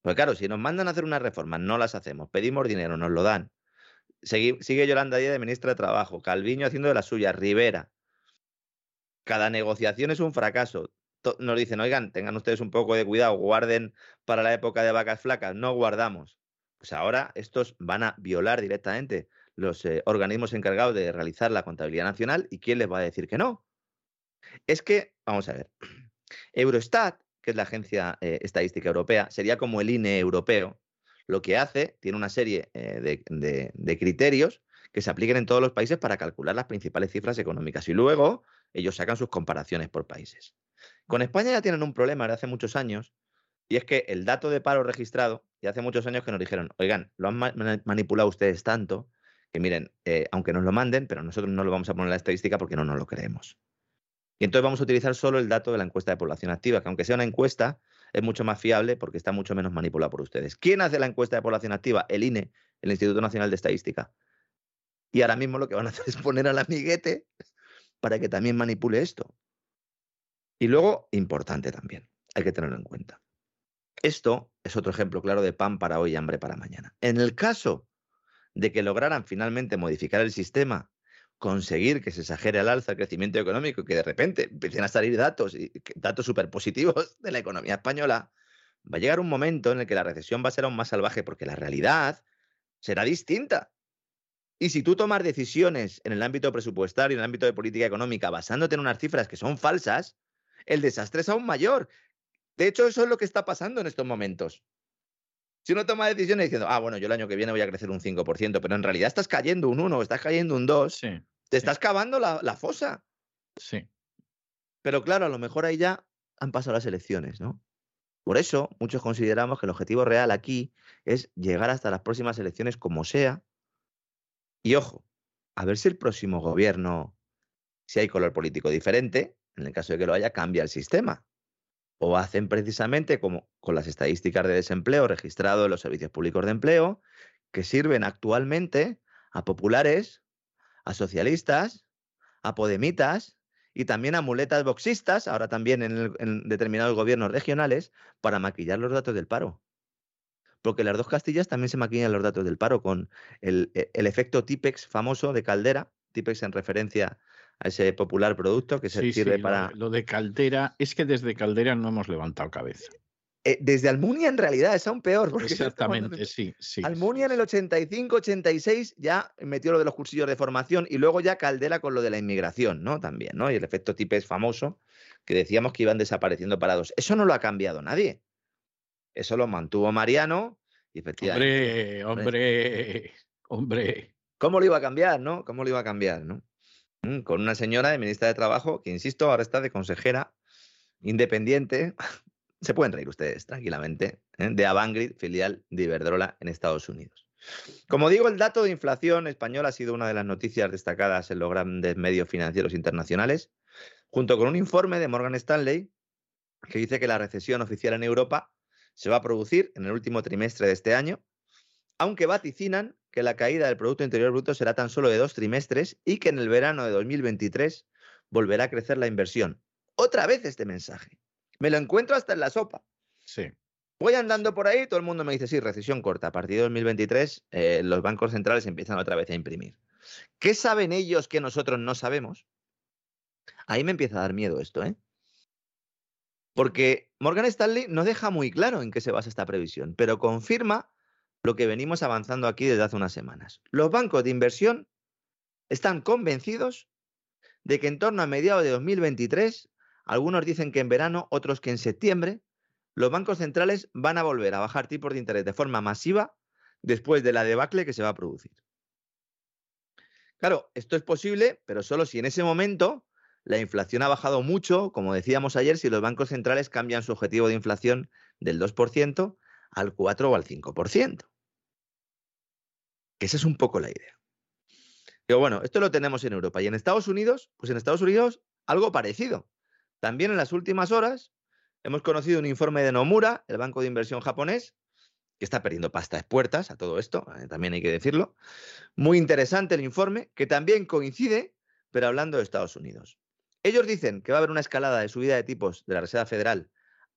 Pues claro, si nos mandan a hacer unas reformas, no las hacemos, pedimos dinero, nos lo dan. sigue Yolanda Díaz de ministra de Trabajo, Calviño haciendo de la suya, Rivera. Cada negociación es un fracaso. Nos dicen, oigan, tengan ustedes un poco de cuidado, guarden para la época de vacas flacas. No guardamos. Pues ahora estos van a violar directamente los eh, organismos encargados de realizar la contabilidad nacional y quién les va a decir que no. Es que, vamos a ver, *clears throat* Eurostat, que es la agencia eh, estadística europea, sería como el INE europeo. Lo que hace, tiene una serie eh, de, criterios que se apliquen en todos los países para calcular las principales cifras económicas y luego ellos sacan sus comparaciones por países. Con España ya tienen un problema de hace muchos años y es que el dato de paro registrado, ya hace muchos años que nos dijeron, oigan, lo han manipulado ustedes tanto que miren, eh, aunque nos lo manden, pero nosotros no lo vamos a poner en la estadística porque no nos lo creemos. Y entonces vamos a utilizar solo el dato de la encuesta de población activa, que aunque sea una encuesta, es mucho más fiable porque está mucho menos manipulada por ustedes. ¿Quién hace la encuesta de población activa? El INE, el Instituto Nacional de Estadística. Y ahora mismo lo que van a hacer *laughs* es poner al amiguete para que también manipule esto. Y luego, importante también, hay que tenerlo en cuenta. Esto es otro ejemplo claro de pan para hoy y hambre para mañana. En el caso de que lograran finalmente modificar el sistema, conseguir que se exagere al alza el crecimiento económico y que de repente empiecen a salir datos, datos súper positivos de la economía española, va a llegar un momento en el que la recesión va a ser aún más salvaje porque la realidad será distinta. Y si tú tomas decisiones en el ámbito presupuestario, en el ámbito de política económica, basándote en unas cifras que son falsas, el desastre es aún mayor. De hecho, eso es lo que está pasando en estos momentos. Si uno toma decisiones diciendo, ah, bueno, yo el año que viene voy a crecer un 5%, pero en realidad estás cayendo un 1, estás cayendo un 2, te estás cavando la, la, fosa. Sí. Pero claro, a lo mejor ahí ya han pasado las elecciones, ¿no? Por eso, muchos consideramos que el objetivo real aquí es llegar hasta las próximas elecciones como sea. Y ojo, a ver si el próximo gobierno, si hay color político diferente, en el caso de que lo haya, cambia el sistema o hacen precisamente como con las estadísticas de desempleo registrado en los servicios públicos de empleo, que sirven actualmente a populares, a socialistas, a podemitas y también a muletas boxistas, ahora también en, determinados gobiernos regionales, para maquillar los datos del paro. Porque las dos Castillas también se maquillan los datos del paro con el, e, el efecto TIPEX famoso de Caldera, TIPEX en referencia a ese popular producto que se sirve para... Lo de Caldera, es que desde Caldera no hemos levantado cabeza. Eh, desde Almunia en realidad es aún peor. Exactamente, sí, sí. Almunia en el 85-86 ya metió lo de los cursillos de formación y luego ya Caldera con lo de la inmigración, ¿no? También, ¿no? Y el efecto es famoso que decíamos que iban desapareciendo parados. Eso no lo ha cambiado nadie. Eso lo mantuvo Mariano y efectivamente. Hombre, hombre, hombre. ¿Cómo lo iba a cambiar, no? ¿Cómo lo iba a cambiar, no? Mm, con una señora de ministra de Trabajo que, insisto, ahora está de consejera independiente. *laughs* Se pueden reír ustedes tranquilamente, ¿eh? de Avangrid, filial de Iberdrola en Estados Unidos. Como digo, el dato de inflación español ha sido una de las noticias destacadas en los grandes medios financieros internacionales, junto con un informe de Morgan Stanley que dice que la recesión oficial en Europa se va a producir en el último trimestre de este año, aunque vaticinan que la caída del Producto Interior Bruto será tan solo de dos trimestres y que en el verano de 2023 volverá a crecer la inversión. Otra vez este mensaje. Me lo encuentro hasta en la sopa. Sí. Voy andando por ahí, todo el mundo me dice, sí, recesión corta. A partir de 2023 eh, los bancos centrales empiezan otra vez a imprimir. ¿Qué saben ellos que nosotros no sabemos? Ahí me empieza a dar miedo esto, ¿eh? Porque Morgan Stanley no deja muy claro en qué se basa esta previsión, pero confirma lo que venimos avanzando aquí desde hace unas semanas. Los bancos de inversión están convencidos de que en torno a mediados de 2023, algunos dicen que en verano, otros que en septiembre, los bancos centrales van a volver a bajar tipos de interés de forma masiva después de la debacle que se va a producir. Claro, esto es posible, pero solo si en ese momento la inflación ha bajado mucho, como decíamos ayer, si los bancos centrales cambian su objetivo de inflación del 2% al 4 o al 5%. Que esa es un poco la idea. Pero bueno, esto lo tenemos en Europa. Y en Estados Unidos, pues en Estados Unidos algo parecido. También en las últimas horas hemos conocido un informe de Nomura, el banco de inversión japonés, que está perdiendo pasta puertas a todo esto, eh, también hay que decirlo. Muy interesante el informe, que también coincide, pero hablando de Estados Unidos. Ellos dicen que va a haber una escalada de subida de tipos de la Reserva Federal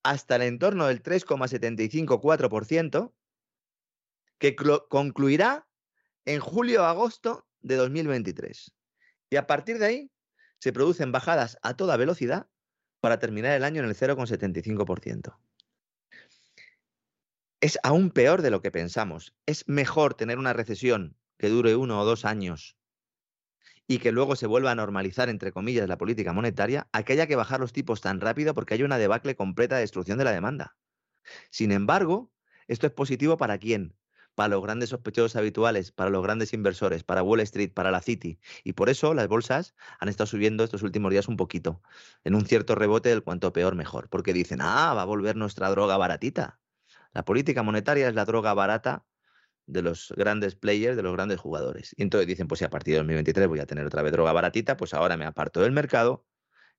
hasta el entorno del 3,754%, que concluirá en julio-agosto de 2023. Y a partir de ahí se producen bajadas a toda velocidad para terminar el año en el 0,75%. Es aún peor de lo que pensamos. Es mejor tener una recesión que dure uno o dos años y que luego se vuelva a normalizar, entre comillas, la política monetaria, a que haya que bajar los tipos tan rápido porque hay una debacle completa de destrucción de la demanda. Sin embargo, esto es positivo para quién? Para los grandes sospechosos habituales, para los grandes inversores, para Wall Street, para la City. Y por eso las bolsas han estado subiendo estos últimos días un poquito, en un cierto rebote del cuanto peor mejor, porque dicen, ah, va a volver nuestra droga baratita. La política monetaria es la droga barata de los grandes players, de los grandes jugadores. Y entonces dicen, pues si a partir de 2023 voy a tener otra vez droga baratita, pues ahora me aparto del mercado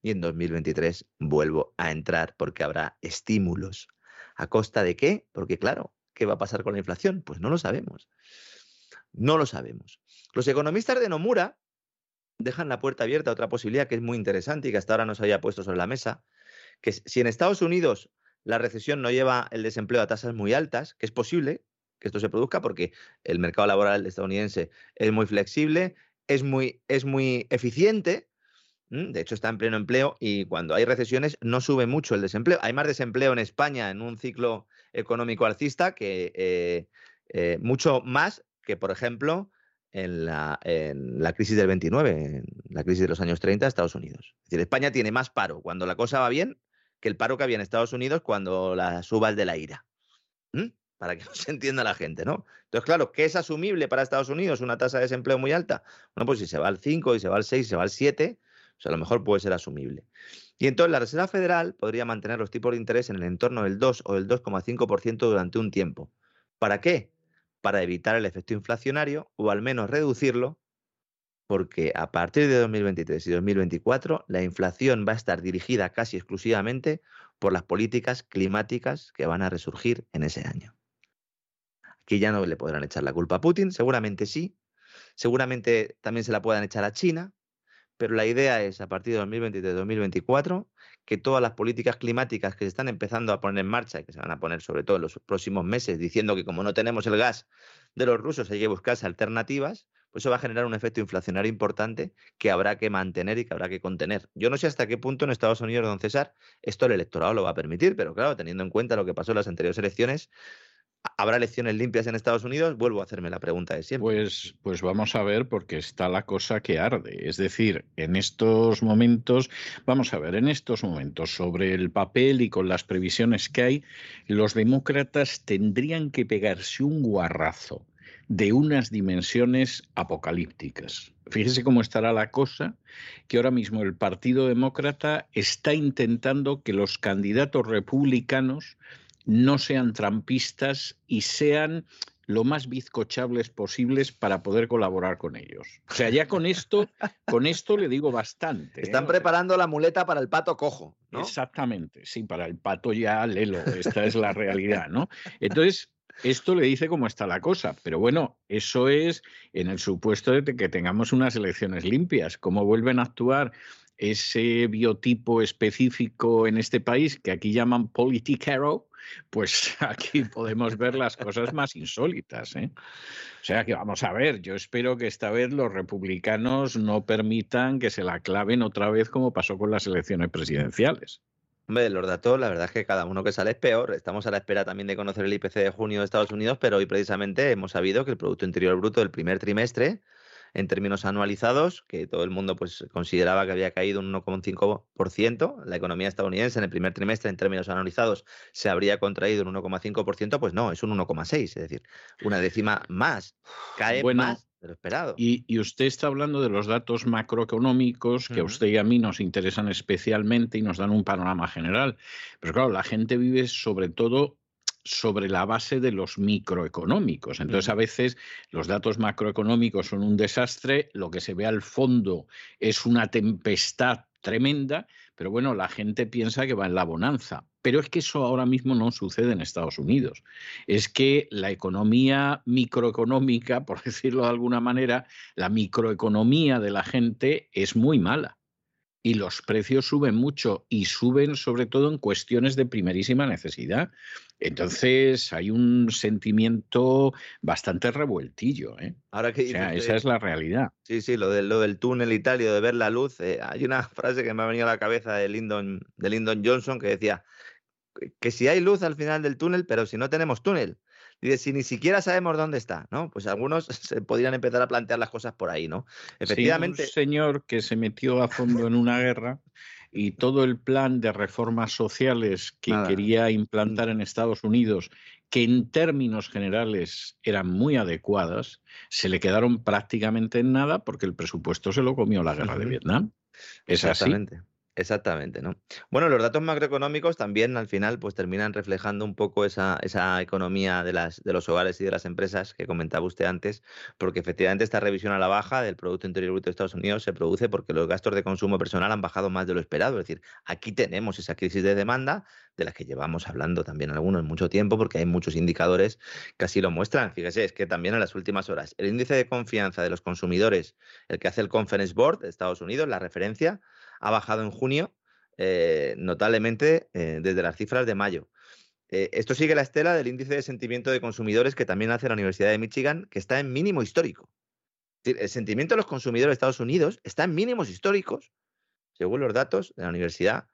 y en 2023 vuelvo a entrar porque habrá estímulos. ¿A costa de qué? Porque claro, ¿qué va a pasar con la inflación? Pues no lo sabemos. No lo sabemos. Los economistas de Nomura dejan la puerta abierta a otra posibilidad que es muy interesante y que hasta ahora no se había puesto sobre la mesa, que si en Estados Unidos la recesión no lleva el desempleo a tasas muy altas, que es posible, que esto se produzca porque el mercado laboral estadounidense es muy flexible, es muy, es muy eficiente, de hecho está en pleno empleo y cuando hay recesiones no sube mucho el desempleo. Hay más desempleo en España en un ciclo económico alcista que eh, eh, mucho más que, por ejemplo, en la, en la, crisis del 29, en la crisis de los años 30 de Estados Unidos. Es decir, España tiene más paro cuando la cosa va bien que el paro que había en Estados Unidos cuando la suba el de la ira para que *laughs* no se entienda la gente, ¿no? Entonces, claro, ¿qué es asumible para Estados Unidos? Una tasa de desempleo muy alta. Bueno, pues si se va al 5, y se va al 6, se va al 7, pues a lo mejor puede ser asumible. Y entonces la Reserva Federal podría mantener los tipos de interés en el entorno del 2 o del 2,5% durante un tiempo. ¿Para qué? Para evitar el efecto inflacionario o al menos reducirlo, porque a partir de 2023 y 2024 la inflación va a estar dirigida casi exclusivamente por las políticas climáticas que van a resurgir en ese año. Aquí ya no le podrán echar la culpa a Putin, seguramente sí, seguramente también se la puedan echar a China, pero la idea es a partir de 2023-2024 que todas las políticas climáticas que se están empezando a poner en marcha y que se van a poner sobre todo en los próximos meses, diciendo que como no tenemos el gas de los rusos hay que buscarse alternativas, pues eso va a generar un efecto inflacionario importante que habrá que mantener y que habrá que contener. Yo no sé hasta qué punto en Estados Unidos, don César, esto el electorado lo va a permitir, pero claro, teniendo en cuenta lo que pasó en las anteriores elecciones, ¿Habrá elecciones limpias en Estados Unidos? Vuelvo a hacerme la pregunta de siempre. Pues, pues vamos a ver, porque está la cosa que arde. Es decir, en estos momentos, vamos a ver, en estos momentos, sobre el papel y con las previsiones que hay, los demócratas tendrían que pegarse un guarrazo de unas dimensiones apocalípticas. Fíjese cómo estará la cosa, que ahora mismo el Partido Demócrata está intentando que los candidatos republicanos no sean trampistas y sean lo más bizcochables posibles para poder colaborar con ellos. O sea, ya con esto, con esto le digo bastante. ¿eh? Están preparando la muleta para el pato cojo, ¿no? Exactamente, sí, para el pato ya lelo, esta es la realidad, ¿no? Entonces, esto le dice cómo está la cosa, pero bueno, eso es en el supuesto de que tengamos unas elecciones limpias. ¿Cómo vuelven a actuar ese biotipo específico en este país que aquí llaman politicero? Pues *laughs* aquí podemos ver las cosas más insólitas. ¿eh? O sea que vamos a ver, yo espero que esta vez los republicanos no permitan que se la claven otra vez como pasó con las elecciones presidenciales. Hombre, los datos, la verdad es que cada uno que sale es peor. Estamos a la espera también de conocer el IPC de junio de Estados Unidos, pero hoy precisamente hemos sabido que el Producto Interior Bruto del primer trimestre, en términos anualizados, que todo el mundo pues consideraba que había caído un 1,5%, la economía estadounidense en el primer trimestre en términos anualizados se habría contraído un 1,5%, pues no, es un 1,6, es decir, una décima más. Cae más esperado. Y, usted está hablando de los datos macroeconómicos que a usted y a mí nos interesan especialmente y nos dan un panorama general. Pero claro, la gente vive sobre todo sobre la base de los microeconómicos. Entonces, a veces los datos macroeconómicos son un desastre, lo que se ve al fondo es una tempestad tremenda, pero bueno, la gente piensa que va en la bonanza. Pero es que eso ahora mismo no sucede en Estados Unidos. Es que la economía microeconómica, *laughs* por decirlo de alguna manera, la microeconomía de la gente es muy mala y los precios suben mucho y suben sobre todo en cuestiones de primerísima necesidad. Entonces hay un sentimiento bastante revueltillo. ¿eh? Ahora que esa es la realidad. Sí, sí, lo, de, lo del túnel y tal, de ver la luz. Eh, hay una *laughs* frase que me ha venido a la cabeza de Lyndon, de Lyndon Johnson que decía que si hay luz al final del túnel, pero si no tenemos túnel. Dice, si ni siquiera sabemos dónde está, ¿no? Pues algunos *laughs* se podrían empezar a plantear las cosas por ahí, ¿no? Efectivamente. un señor que se metió a fondo en una guerra y todo el plan de reformas sociales que quería implantar en Estados Unidos, que en términos generales eran muy adecuadas, se le quedaron prácticamente en nada porque el presupuesto se lo comió la guerra de Vietnam. Es Exactamente. Exactamente, ¿no? Bueno, los datos macroeconómicos también al final pues terminan reflejando un poco esa, esa economía de, las, de los hogares y de las empresas que comentaba usted antes, porque efectivamente esta revisión a la baja del Producto Interior Bruto de Estados Unidos se produce porque los gastos de consumo personal han bajado más de lo esperado. Es decir, aquí tenemos esa crisis de demanda de la que llevamos hablando también algunos mucho tiempo, porque hay muchos indicadores que así lo muestran. Fíjese, es que también en las últimas horas el índice de confianza de los consumidores, el que hace el Conference Board de Estados Unidos, la referencia, ha bajado en junio eh, notablemente eh, desde las cifras de mayo. Eh, esto sigue la estela del índice de sentimiento de consumidores que también hace la Universidad de Michigan, que está en mínimo histórico. El sentimiento de los consumidores de Estados Unidos está en mínimos históricos, según los datos de la Universidad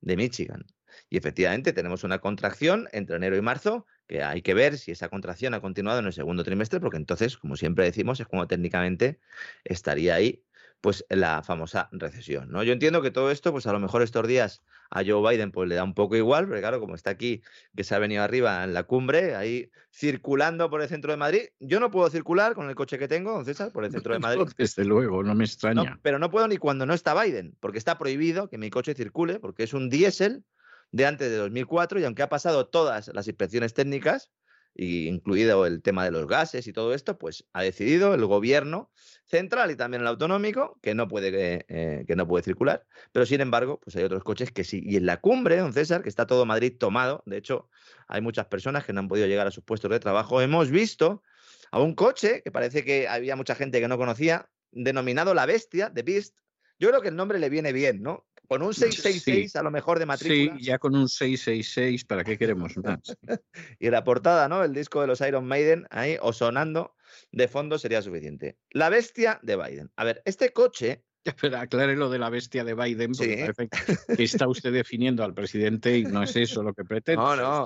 de Michigan. Y efectivamente tenemos una contracción entre enero y marzo, que hay que ver si esa contracción ha continuado en el segundo trimestre, porque entonces, como siempre decimos, es como técnicamente estaría ahí pues la famosa recesión. ¿no? Yo entiendo que todo esto, pues a lo mejor estos días a Joe Biden pues le da un poco igual, pero claro, como está aquí, que se ha venido arriba en la cumbre, ahí circulando por el centro de Madrid, yo no puedo circular con el coche que tengo, don César, por el centro de *laughs* Madrid. Desde luego, no me extraña. pero no puedo ni cuando no está Biden, porque está prohibido que mi coche circule, porque es un diésel de antes de 2004 y aunque ha pasado todas las inspecciones técnicas, incluido el tema de los gases y todo esto, pues ha decidido el gobierno central y también el autonómico que no puede, eh, que no puede circular. Pero sin embargo, pues hay otros coches que sí. Y en la cumbre, don César, que está todo Madrid tomado, de hecho, hay muchas personas que no han podido llegar a sus puestos de trabajo, hemos visto a un coche que parece que había mucha gente que no conocía, denominado La Bestia, de Beast. Yo creo que el nombre le viene bien, ¿no? Con un 666 a lo mejor de matrícula. Sí, ya con un 666, ¿para qué queremos más? *laughs* y la portada, ¿no? El disco de los Iron Maiden ahí o sonando de fondo sería suficiente. La bestia de Biden. A ver, este coche *laughs* Pero aclare lo de la bestia de Biden, porque parece que está usted definiendo al presidente y no es eso lo que pretende. No, no.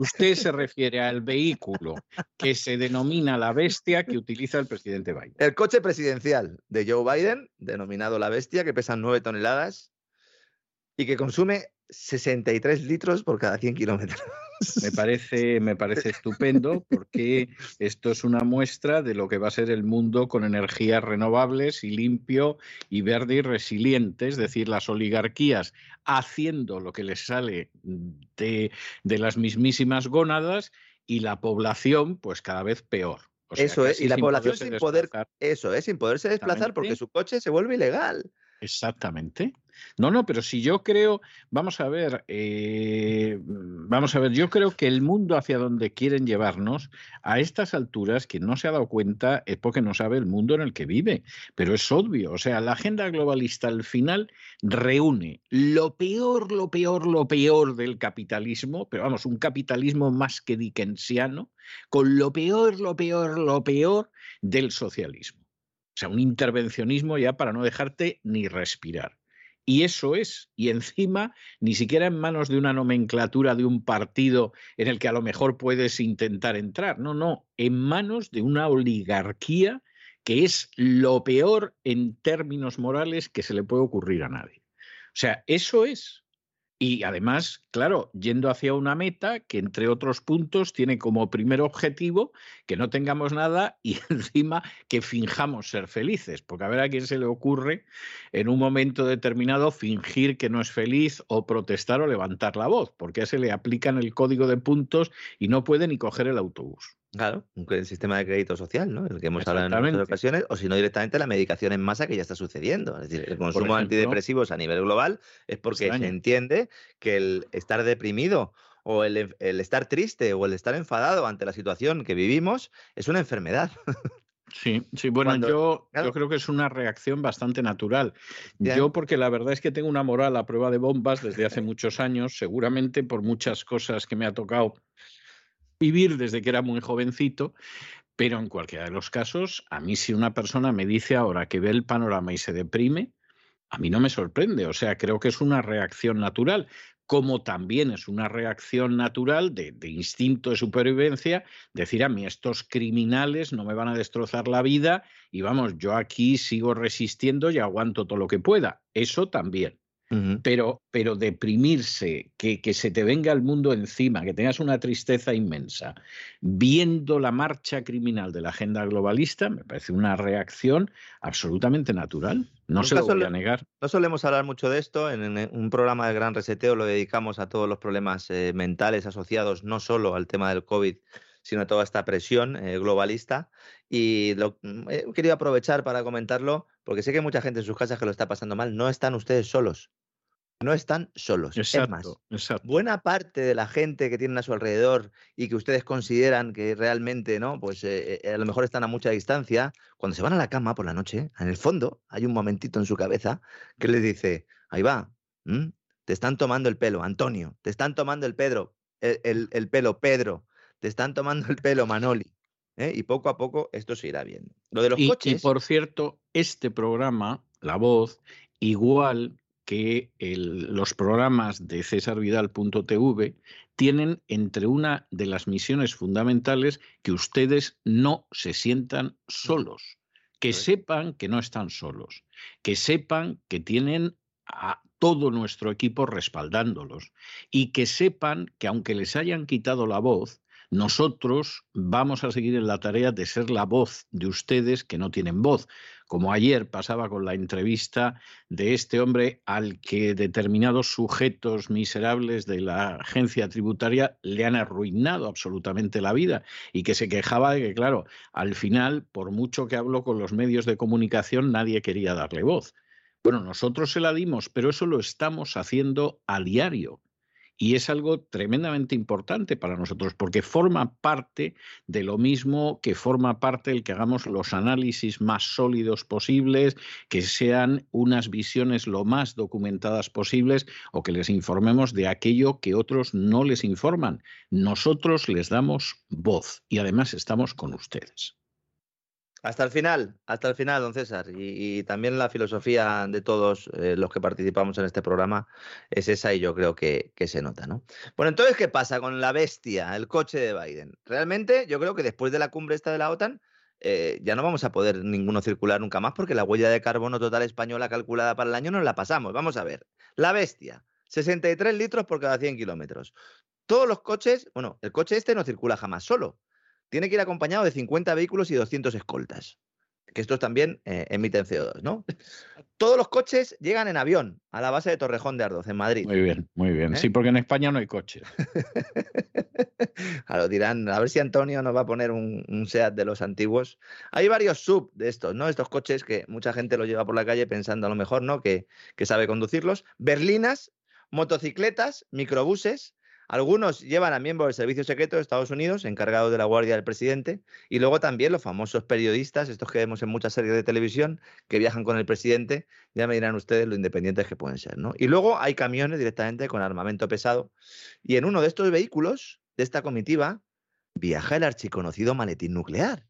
Usted, se refiere al vehículo que se denomina la bestia que utiliza el presidente Biden. El coche presidencial de Joe Biden, denominado la bestia, que pesa 9 toneladas, y que consume 63 litros por cada 100 kilómetros. Me parece, me parece *laughs* estupendo porque esto es una muestra de lo que va a ser el mundo con energías renovables y limpio y verde y resiliente, es decir, las oligarquías haciendo lo que les sale de, de las mismísimas gónadas y la población pues cada vez peor. eso es, y la población sin poder, eso es, sin poderse desplazar porque su coche se vuelve ilegal. Exactamente. No, no, pero si yo creo, vamos a ver, eh, vamos a ver, yo creo que el mundo hacia donde quieren llevarnos a estas alturas, quien no se ha dado cuenta es porque no sabe el mundo en el que vive, pero es obvio, o sea, la agenda globalista al final reúne lo peor, lo peor, lo peor del capitalismo, pero vamos, un capitalismo más que dickensiano, con lo peor, lo peor, lo peor del socialismo. O sea, un intervencionismo ya para no dejarte ni respirar. Y eso es. Y encima, ni siquiera en manos de una nomenclatura de un partido en el que a lo mejor puedes intentar entrar. No, no. En manos de una oligarquía que es lo peor en términos morales que se le puede ocurrir a nadie. O sea, eso es. Y además, claro, yendo hacia una meta que, entre otros puntos, tiene como primer objetivo que no tengamos nada y *laughs* encima que finjamos ser felices. Porque a ver a quién se le ocurre en un momento determinado fingir que no es feliz o protestar o levantar la voz, porque a se le aplican el código de puntos y no puede ni coger el autobús. Claro, un sistema de crédito social, ¿no? El que hemos hablado en muchas ocasiones, o si no directamente la medicación en masa que ya está sucediendo. Es decir, el consumo de antidepresivos a nivel global es porque se entiende que el estar deprimido o el, estar triste o el estar enfadado ante la situación que vivimos es una enfermedad. Sí, sí, *laughs* bueno, yo, yo, creo que es una reacción bastante natural. Yo, porque la verdad es que tengo una moral a prueba de bombas desde hace muchos años, seguramente por muchas cosas que me ha tocado vivir desde que era muy jovencito, pero en cualquiera de los casos, a mí si una persona me dice ahora que ve el panorama y se deprime, a mí no me sorprende, o sea, creo que es una reacción natural, como también es una reacción natural de, de, instinto de supervivencia, decir a mí estos criminales no me van a destrozar la vida y vamos, yo aquí sigo resistiendo y aguanto todo lo que pueda. Eso también pero, pero deprimirse, que, que, se te venga el mundo encima, que tengas una tristeza inmensa, viendo la marcha criminal de la agenda globalista, me parece una reacción absolutamente natural. No se lo voy a negar. No solemos hablar mucho de esto. En, un programa de gran reseteo lo dedicamos a todos los problemas eh, mentales asociados no solo al tema del COVID, sino a toda esta presión eh, globalista. Y lo, mm, he querido aprovechar para comentarlo, porque sé que hay mucha gente en sus casas que lo está pasando mal. No están ustedes solos no están solos. es más, buena parte de la gente que tienen a su alrededor y que ustedes consideran que realmente, ¿no? Pues eh, eh, a lo mejor están a mucha distancia, cuando se van a la cama por la noche, en el fondo hay un momentito en su cabeza que les dice, ahí va, te están tomando el pelo, Antonio, te están tomando el, Pedro, el, pelo, Pedro, te están tomando el pelo, Manoli. ¿Eh? Y poco a poco esto se irá viendo. Lo de los coches. Y por cierto, este programa, La Voz, igual que los programas de cesarvidal.tv tienen entre una de las misiones fundamentales que ustedes no se sientan solos, que sepan que no están solos, que sepan que tienen a todo nuestro equipo respaldándolos y que sepan que aunque les hayan quitado la voz, nosotros vamos a seguir en la tarea de ser la voz de ustedes que no tienen voz, como ayer pasaba con la entrevista de este hombre al que determinados sujetos miserables de la agencia tributaria le han arruinado absolutamente la vida y que se quejaba de que, claro, al final, por mucho que habló con los medios de comunicación, nadie quería darle voz. Bueno, nosotros se la dimos, pero eso lo estamos haciendo a diario. Y es algo tremendamente importante para nosotros porque forma parte de lo mismo que forma parte el que hagamos los análisis más sólidos posibles, que sean unas visiones lo más documentadas posibles o que les informemos de aquello que otros no les informan. Nosotros les damos voz y además estamos con ustedes. Hasta el final, hasta el final, don César. Y, también la filosofía de todos eh, los que participamos en este programa es esa y yo creo que, se nota, ¿no? Bueno, entonces, ¿qué pasa con la bestia, el coche de Biden? Realmente yo creo que después de la cumbre esta de la OTAN eh, ya no vamos a poder ninguno circular nunca más porque la huella de carbono total española calculada para el año nos la pasamos. Vamos a ver. La bestia, 63 litros por cada 100 kilómetros. Todos los coches, bueno, el coche este no circula jamás solo tiene que ir acompañado de 50 vehículos y 200 escoltas. Que estos también eh, emiten CO2, ¿no? *laughs* Todos los coches llegan en avión a la base de Torrejón de Ardoz, en Madrid. Muy bien, muy bien. Sí, ¿Eh? porque en España no hay coches. *laughs* lo dirán, a ver si Antonio nos va a poner un, SEAT de los antiguos. Hay varios sub de estos, ¿no? Estos coches que mucha gente los lleva por la calle pensando a lo mejor, ¿no? Que, que sabe conducirlos. Berlinas, motocicletas, microbuses, algunos llevan a miembros del Servicio Secreto de Estados Unidos, encargados de la guardia del presidente, y luego también los famosos periodistas, estos que vemos en muchas series de televisión, que viajan con el presidente, ya me dirán ustedes lo independientes que pueden ser, ¿no? Y luego hay camiones directamente con armamento pesado, y en uno de estos vehículos, de esta comitiva, viaja el archiconocido maletín nuclear.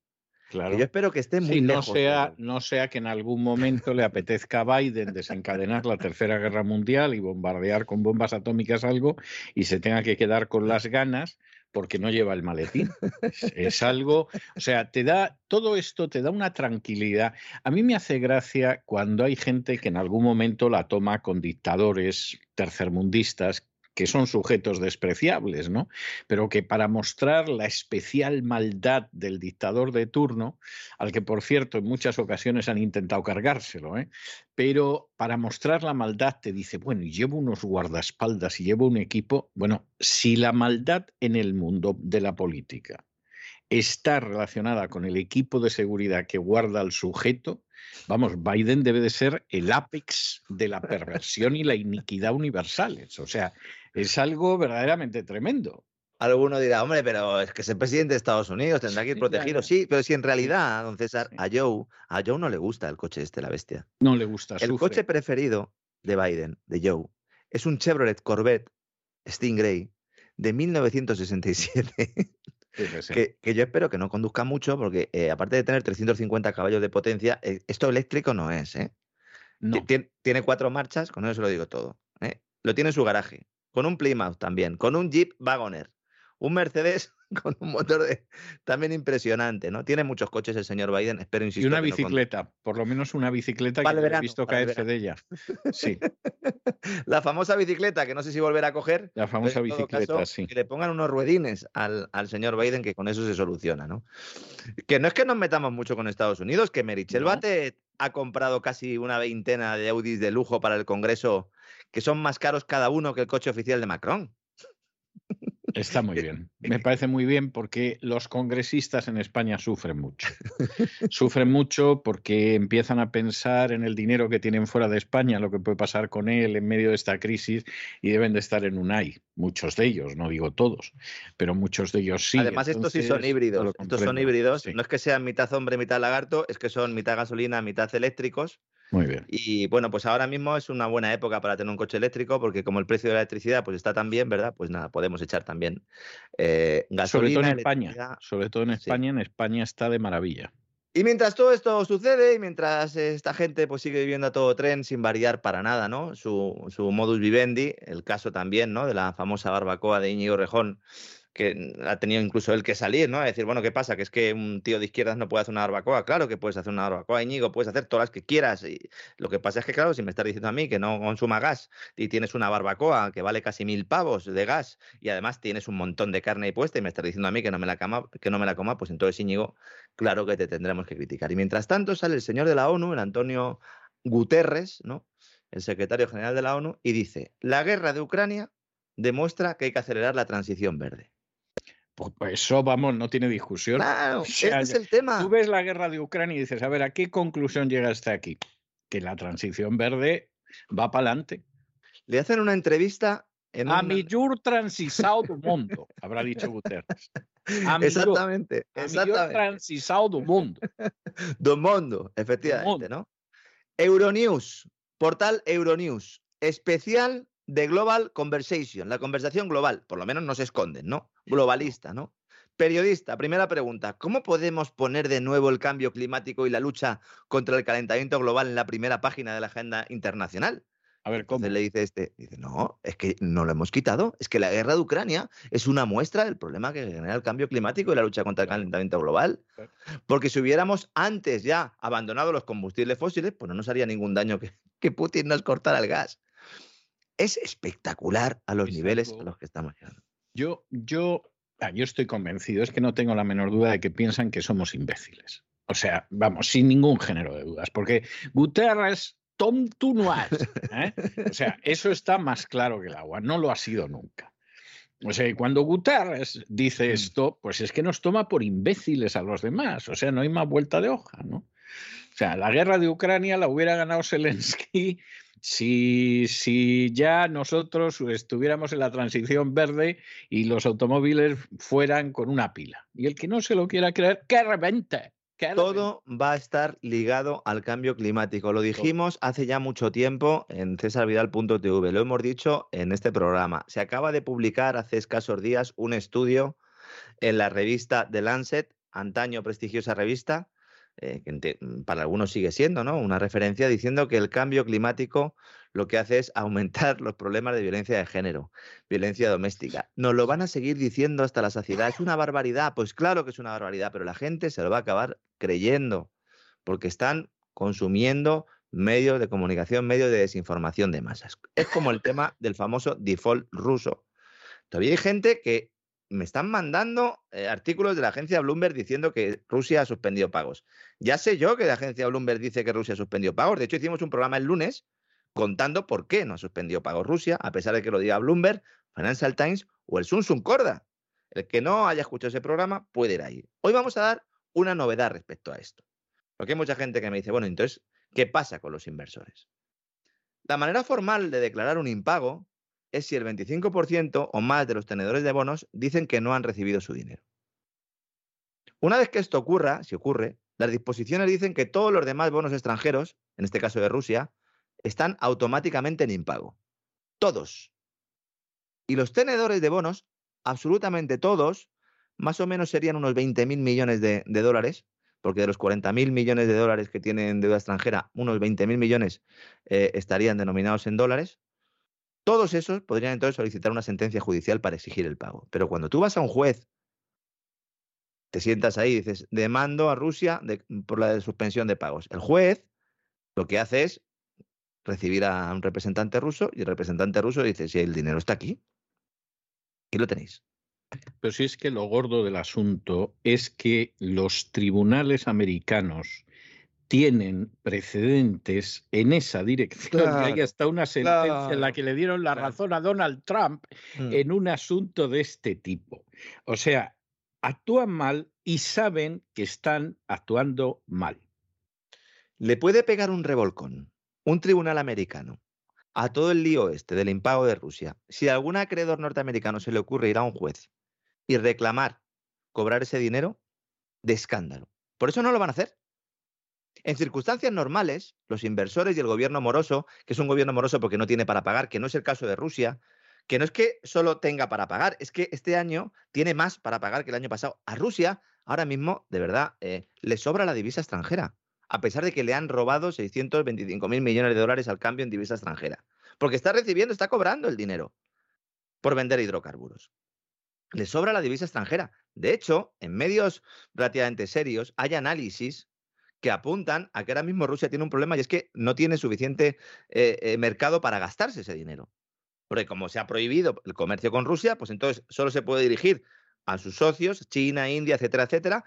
Claro. Que yo espero que esté muy Sí, no lejos. sea, no sea que en algún momento le apetezca a Biden desencadenar la Tercera Guerra Mundial y bombardear con bombas atómicas algo y se tenga que quedar con las ganas porque no lleva el maletín. Es, es algo, o sea, te da, todo esto te da una tranquilidad. A mí me hace gracia cuando hay gente que en algún momento la toma con dictadores tercermundistas que son sujetos despreciables, ¿no? Pero que para mostrar la especial maldad del dictador de turno, al que por cierto en muchas ocasiones han intentado cargárselo, ¿eh? pero para mostrar la maldad te dice, bueno, y llevo unos guardaespaldas y llevo un equipo, bueno, si la maldad en el mundo de la política está relacionada con el equipo de seguridad que guarda al sujeto, vamos, Biden debe de ser el ápex de la perversión y la iniquidad universales. O sea, es algo verdaderamente tremendo. Alguno dirá, hombre, pero es que es el presidente de Estados Unidos, tendrá que ir protegido. Sí, pero si en realidad, don César, a Joe, a Joe no le gusta el coche este, la bestia. No le gusta. El sufre. coche preferido de Biden, de Joe, es un Chevrolet Corvette Stingray de 1967, Fíjese. que, que yo espero que no conduzca mucho, porque eh, aparte de tener 350 caballos de potencia, eh, esto eléctrico no es, ¿eh? No. Ti- tien- Tiene cuatro marchas, con eso se lo digo todo. ¿eh? Lo tiene en su garaje, con un Plymouth también, con un Jeep Wagoner, un Mercedes *laughs* con un motor de, también impresionante, ¿no? Tiene muchos coches el señor Biden, espero, Y insisto. una no bicicleta, por lo menos una bicicleta Para que yo he verano, visto caerse de ella. Sí, *laughs* La famosa bicicleta, que no sé si volverá a coger. la famosa bicicleta, caso, sí. Que le pongan unos ruedines al, al señor Biden, que con eso se soluciona, ¿no? Que no es que nos metamos mucho con Estados Unidos, que Merichel No. Bate ha comprado casi una veintena de Audis de lujo para el Congreso, que son más caros cada uno que el coche oficial de Macron. Está muy bien. *laughs* Me parece muy bien porque los congresistas en España sufren mucho. Sufren mucho porque empiezan a pensar en el dinero que tienen fuera de España, lo que puede pasar con él en medio de esta crisis y deben de estar en un ay. Muchos de ellos, no digo todos, pero muchos de ellos sí. Además, estos sí son híbridos. Estos son híbridos. Sí, No es que sean mitad hombre, mitad lagarto, es que son mitad gasolina, mitad eléctricos. Muy bien. Y bueno, pues ahora mismo es una buena época para tener un coche eléctrico, porque como el precio de la electricidad pues está tan bien, ¿verdad? Pues nada, podemos echar también eh, Sobre gasolina. todo en España. Sobre todo en Sí. España. En España está de maravilla. Y mientras todo esto sucede y mientras esta gente pues sigue viviendo a todo tren sin variar para nada, ¿no? Su, su modus vivendi, el caso también, ¿no? De la famosa barbacoa de Íñigo Rejón, que ha tenido incluso él que salir, ¿no? A decir, bueno, ¿qué pasa? Que es que un tío de izquierdas no puede hacer una barbacoa. Claro que puedes hacer una barbacoa, Íñigo, puedes hacer todas las que quieras. Y lo que pasa es que, claro, si me estás diciendo a mí que no consuma gas y tienes una barbacoa que vale casi mil pavos de gas y además tienes un montón de carne ahí puesta y me estás diciendo a mí que no me la, cama, que no me la coma, pues entonces, Íñigo, claro que te tendremos que criticar. Y mientras tanto sale el señor de la ONU, el Antonio Guterres, ¿no? el secretario general de la ONU, y dice, la guerra de Ucrania demuestra que hay que acelerar la transición verde. Pues, pues eso, vamos, no tiene discusión. Claro, *laughs* O sea, este es el tema. Tú ves la guerra de Ucrania y dices, a ver, ¿a qué conclusión llega hasta aquí? Que la transición verde va para adelante. Le hacen una entrevista en A un- millor transisao do mundo, habrá dicho Guterres. A millor, Exactamente, a exactamente. transisao do mundo. Do mundo, efectivamente, mundo. ¿no? Euronews, portal Euronews, especial de Global Conversation, la conversación global, por lo menos no se esconden, ¿no? Globalista, ¿no? Periodista, primera pregunta, ¿cómo podemos poner de nuevo el cambio climático y la lucha contra el calentamiento global en la primera página de la agenda internacional? A ver, ¿cómo? Entonces le dice este, dice, no, es que no lo hemos quitado, es que la guerra de Ucrania es una muestra del problema que genera el cambio climático y la lucha contra el calentamiento global. Porque si hubiéramos antes ya abandonado los combustibles fósiles, pues no nos haría ningún daño que, que Putin nos cortara el gas. Es espectacular a los Es niveles a los que estamos llegando. Yo, yo, ah, yo estoy convencido, es que no tengo la menor duda de que piensan que somos imbéciles. O sea, vamos, sin ningún género de dudas, porque Guterres, Tom, has. ¿eh? O sea, *laughs* eso está más claro que el agua, no lo ha sido nunca. O sea, cuando Guterres dice Mm. esto, pues es que nos toma por imbéciles a los demás. O sea, no hay más vuelta de hoja, ¿no? O sea, la guerra de Ucrania la hubiera ganado Zelensky si, si ya nosotros estuviéramos en la transición verde y los automóviles fueran con una pila. Y el que no se lo quiera creer, que revente. Todo va a estar ligado al cambio climático. Lo dijimos hace ya mucho tiempo en cesarvidal.tv. Lo hemos dicho en este programa. Se acaba de publicar hace escasos días un estudio en la revista The Lancet antaño prestigiosa revista, eh, que para algunos sigue siendo ¿no? una referencia, diciendo que el cambio climático lo que hace es aumentar *laughs* los problemas de violencia de género, violencia doméstica. Nos lo van a seguir diciendo hasta la saciedad. ¿Es una barbaridad? Pues claro que es una barbaridad, pero la gente se lo va a acabar creyendo, porque están consumiendo medios de comunicación, medios de desinformación de masas. Es como el tema del famoso default ruso. Todavía hay gente que me están mandando eh, artículos de la agencia Bloomberg diciendo que Rusia ha suspendido pagos. Ya sé yo que la agencia Bloomberg dice que Rusia ha suspendido pagos. De hecho, hicimos un programa el lunes contando por qué no ha suspendido pagos Rusia, a pesar de que lo diga Bloomberg, Financial Times o el Sun Corda. El que no haya escuchado ese programa puede ir ahí. Hoy vamos a dar una novedad respecto a esto. Porque hay mucha gente que me dice, bueno, entonces, ¿qué pasa con los inversores? La manera formal de declarar un impago es si el 25% o más de los tenedores de bonos dicen que no han recibido su dinero. Una vez que esto ocurra, si ocurre, las disposiciones dicen que todos los demás bonos extranjeros, en este caso de Rusia, están automáticamente en impago. Todos. Y los tenedores de bonos, absolutamente todos, más o menos serían unos 20.000 millones de, dólares, porque de los 40.000 millones de dólares que tienen deuda extranjera, unos 20.000 millones eh, estarían denominados en dólares. Todos esos podrían entonces solicitar una sentencia judicial para exigir el pago. Pero cuando tú vas a un juez, te sientas ahí y dices, demando a Rusia por la suspensión de pagos. El juez lo que hace es recibir a un representante ruso y el representante ruso dice, si el dinero está aquí, y lo tenéis. Pero si es que lo gordo del asunto es que los tribunales americanos tienen precedentes en esa dirección. Hay hasta una sentencia en la que le dieron la razón a Donald Trump mm. en un asunto de este tipo. O sea, actúan mal y saben que están actuando mal. Le puede pegar un revolcón un tribunal americano a todo el lío este del impago de Rusia si a algún acreedor norteamericano se le ocurre ir a un juez y reclamar cobrar ese dinero, de escándalo. Por eso no lo van a hacer. En circunstancias normales, los inversores y el gobierno moroso, que es un gobierno moroso porque no tiene para pagar, que no es el caso de Rusia, que no es que solo tenga para pagar, es que este año tiene más para pagar que el año pasado. A Rusia, ahora mismo, de verdad, eh, le sobra la divisa extranjera, a pesar de que le han robado 625 mil millones de dólares al cambio en divisa extranjera. Porque está recibiendo, está cobrando el dinero por vender hidrocarburos. Le sobra la divisa extranjera. De hecho, en medios relativamente serios hay análisis que apuntan a que ahora mismo Rusia tiene un problema y es que no tiene suficiente eh, eh, mercado para gastarse ese dinero. Porque como se ha prohibido el comercio con Rusia, pues entonces solo se puede dirigir a sus socios, China, India, etcétera, etcétera.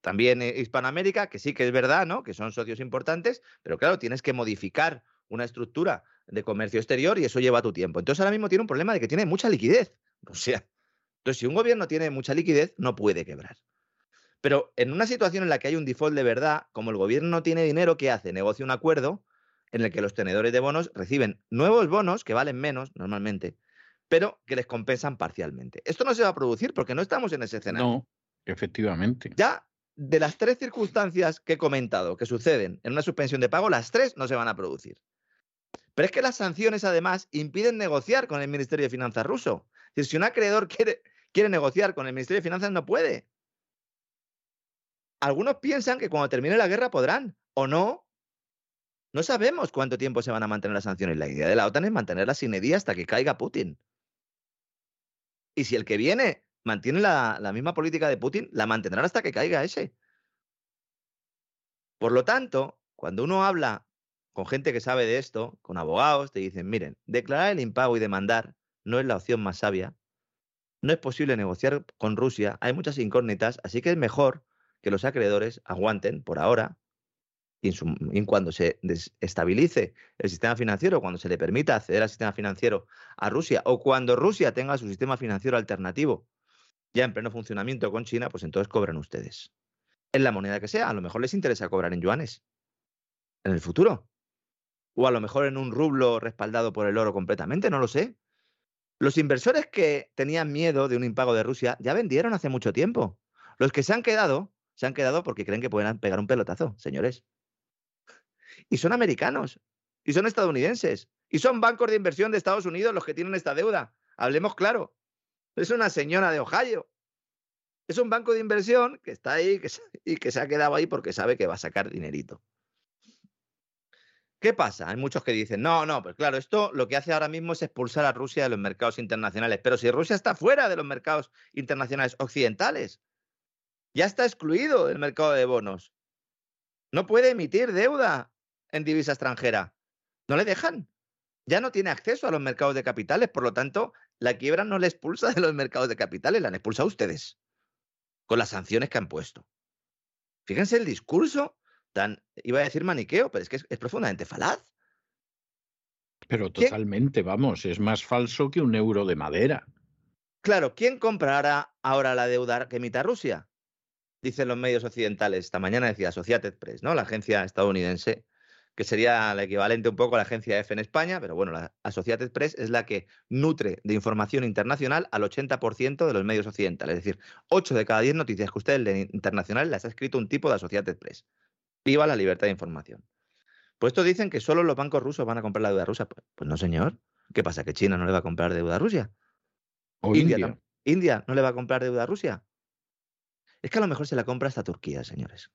También eh, Hispanoamérica, que sí que es verdad, ¿no? Que son socios importantes, pero claro, tienes que modificar una estructura de comercio exterior y eso lleva tu tiempo. Entonces ahora mismo tiene un problema de que tiene mucha liquidez. Sea, entonces si un gobierno tiene mucha liquidez, no puede quebrar. Pero en una situación en la que hay un default de verdad, como el gobierno no tiene dinero, ¿qué hace? Negocia un acuerdo en el que los tenedores de bonos reciben nuevos bonos que valen menos normalmente, pero que les compensan parcialmente. Esto no se va a producir porque no estamos en ese escenario. No, efectivamente. Ya de las tres circunstancias que he comentado que suceden en una suspensión de pago, las tres no se van a producir. Pero es que las sanciones, además, impiden negociar con el Ministerio de Finanzas ruso. Es decir, si un acreedor quiere, quiere negociar con el Ministerio de Finanzas, no puede. Algunos piensan que cuando termine la guerra podrán, o no. No sabemos cuánto tiempo se van a mantener las sanciones. La idea de la OTAN es mantenerlas sin hasta que caiga Putin. Y si el que viene mantiene la, la, misma política de Putin, la mantendrán hasta que caiga ese. Por lo tanto, cuando uno habla con gente que sabe de esto, con abogados, te dicen, miren, declarar el impago y demandar no es la opción más sabia. No es posible negociar con Rusia, hay muchas incógnitas, así que es mejor que los acreedores aguanten por ahora y cuando se estabilice el sistema financiero, cuando se le permita acceder al sistema financiero a Rusia o cuando Rusia tenga su sistema financiero alternativo ya en pleno funcionamiento con China, pues entonces cobran ustedes. En la moneda que sea, a lo mejor les interesa cobrar en yuanes en el futuro. O a lo mejor en un rublo respaldado por el oro completamente, no lo sé. Los inversores que tenían miedo de un impago de Rusia ya vendieron hace mucho tiempo. Los que se han quedado, se han quedado porque creen que pueden pegar un pelotazo, señores. Y son americanos, y son estadounidenses, y son bancos de inversión de Estados Unidos los que tienen esta deuda. Hablemos claro. Es una señora de Ohio. Es un banco de inversión que está ahí y que se ha quedado ahí porque sabe que va a sacar dinerito. ¿Qué pasa? Hay muchos que dicen, no, no, pues claro, esto lo que hace ahora mismo es expulsar a Rusia de los mercados internacionales. Pero si Rusia está fuera de los mercados internacionales occidentales, ya está excluido del mercado de bonos. No puede emitir deuda en divisa extranjera. No le dejan. Ya no tiene acceso a los mercados de capitales. Por lo tanto, la quiebra no le expulsa de los mercados de capitales, la han expulsado ustedes. Con las sanciones que han puesto. Fíjense el discurso tan, iba a decir maniqueo, pero es que es, es profundamente falaz. Pero ¿Quién- totalmente, vamos, es más falso que un euro de madera. Claro, ¿quién comprará ahora la deuda que emita Rusia? Dicen los medios occidentales. Esta mañana decía Associated Press, ¿no? La agencia estadounidense, que sería la equivalente un poco a la agencia F en España, pero bueno, la Associated Press es la que nutre de información internacional al 80% de los medios occidentales. Es decir, 8 de cada 10 noticias que usted lee internacionales las ha escrito un tipo de Associated Press. Viva la libertad de información. Pues estos dicen que solo los bancos rusos van a comprar la deuda rusa. Pues, pues no, señor. ¿Qué pasa? ¿Que China no le va a comprar deuda a Rusia? O India, India. India no le va a comprar deuda a Rusia. Es que a lo mejor se la compra hasta Turquía, señores.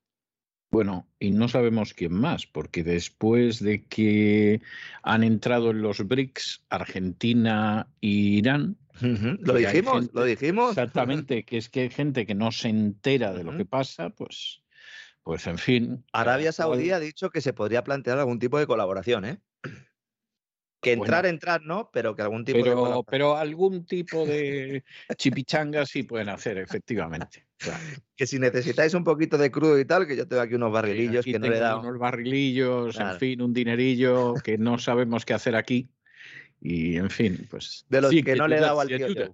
Bueno, y no sabemos quién más, porque después de que han entrado en los BRICS Argentina e Irán, Lo dijimos, gente- lo dijimos. exactamente, que es que hay gente que no se entera de lo que pasa, pues, pues en fin. Arabia cual- Saudí ha dicho que se podría plantear algún tipo de colaboración, ¿eh? Que Bueno. entrar, entrar, no, pero que algún tipo de Pero, colaboración. pero algún tipo de chipichangas sí pueden hacer, efectivamente. Claro. Que si necesitáis un poquito de crudo y tal, que yo tengo aquí unos barrilillos Aquí que no le he dado. unos barrilillos, Claro. en fin, un dinerillo que no sabemos qué hacer aquí. Y en fin, pues. De los sí, que no le he dado al tío ayuda.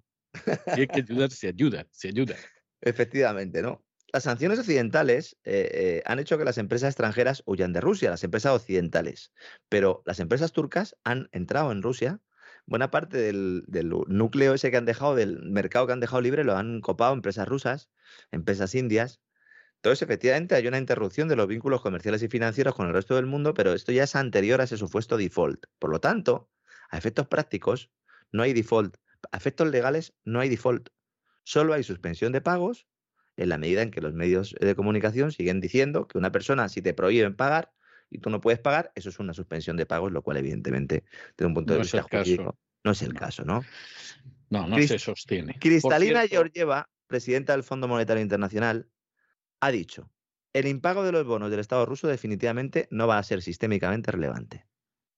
Sí, hay que ayudar, se ayuda, se ayuda. *laughs* Efectivamente, ¿no? Las sanciones occidentales eh, eh, han hecho que las empresas extranjeras huyan de Rusia, las empresas occidentales. Pero las empresas turcas han entrado en Rusia. Buena parte del, del núcleo ese que han dejado, del mercado que han dejado libre, lo han copado empresas rusas, empresas indias. Entonces, efectivamente, hay una interrupción de los vínculos comerciales y financieros con el resto del mundo, pero esto ya es anterior a ese supuesto default. Por lo tanto, a efectos prácticos, no hay default. A efectos legales, no hay default. Solo hay suspensión de pagos en la medida en que los medios de comunicación siguen diciendo que una persona, si te prohíben pagar y tú no puedes pagar, eso es una suspensión de pagos, lo cual, evidentemente, desde un punto de No es vista el caso. jurídico, no es el No. caso, ¿no? No, no se sostiene. Cristalina Georgieva, presidenta del Fondo Monetario Internacional, ha dicho: el impago de los bonos del Estado ruso definitivamente no va a ser sistémicamente relevante.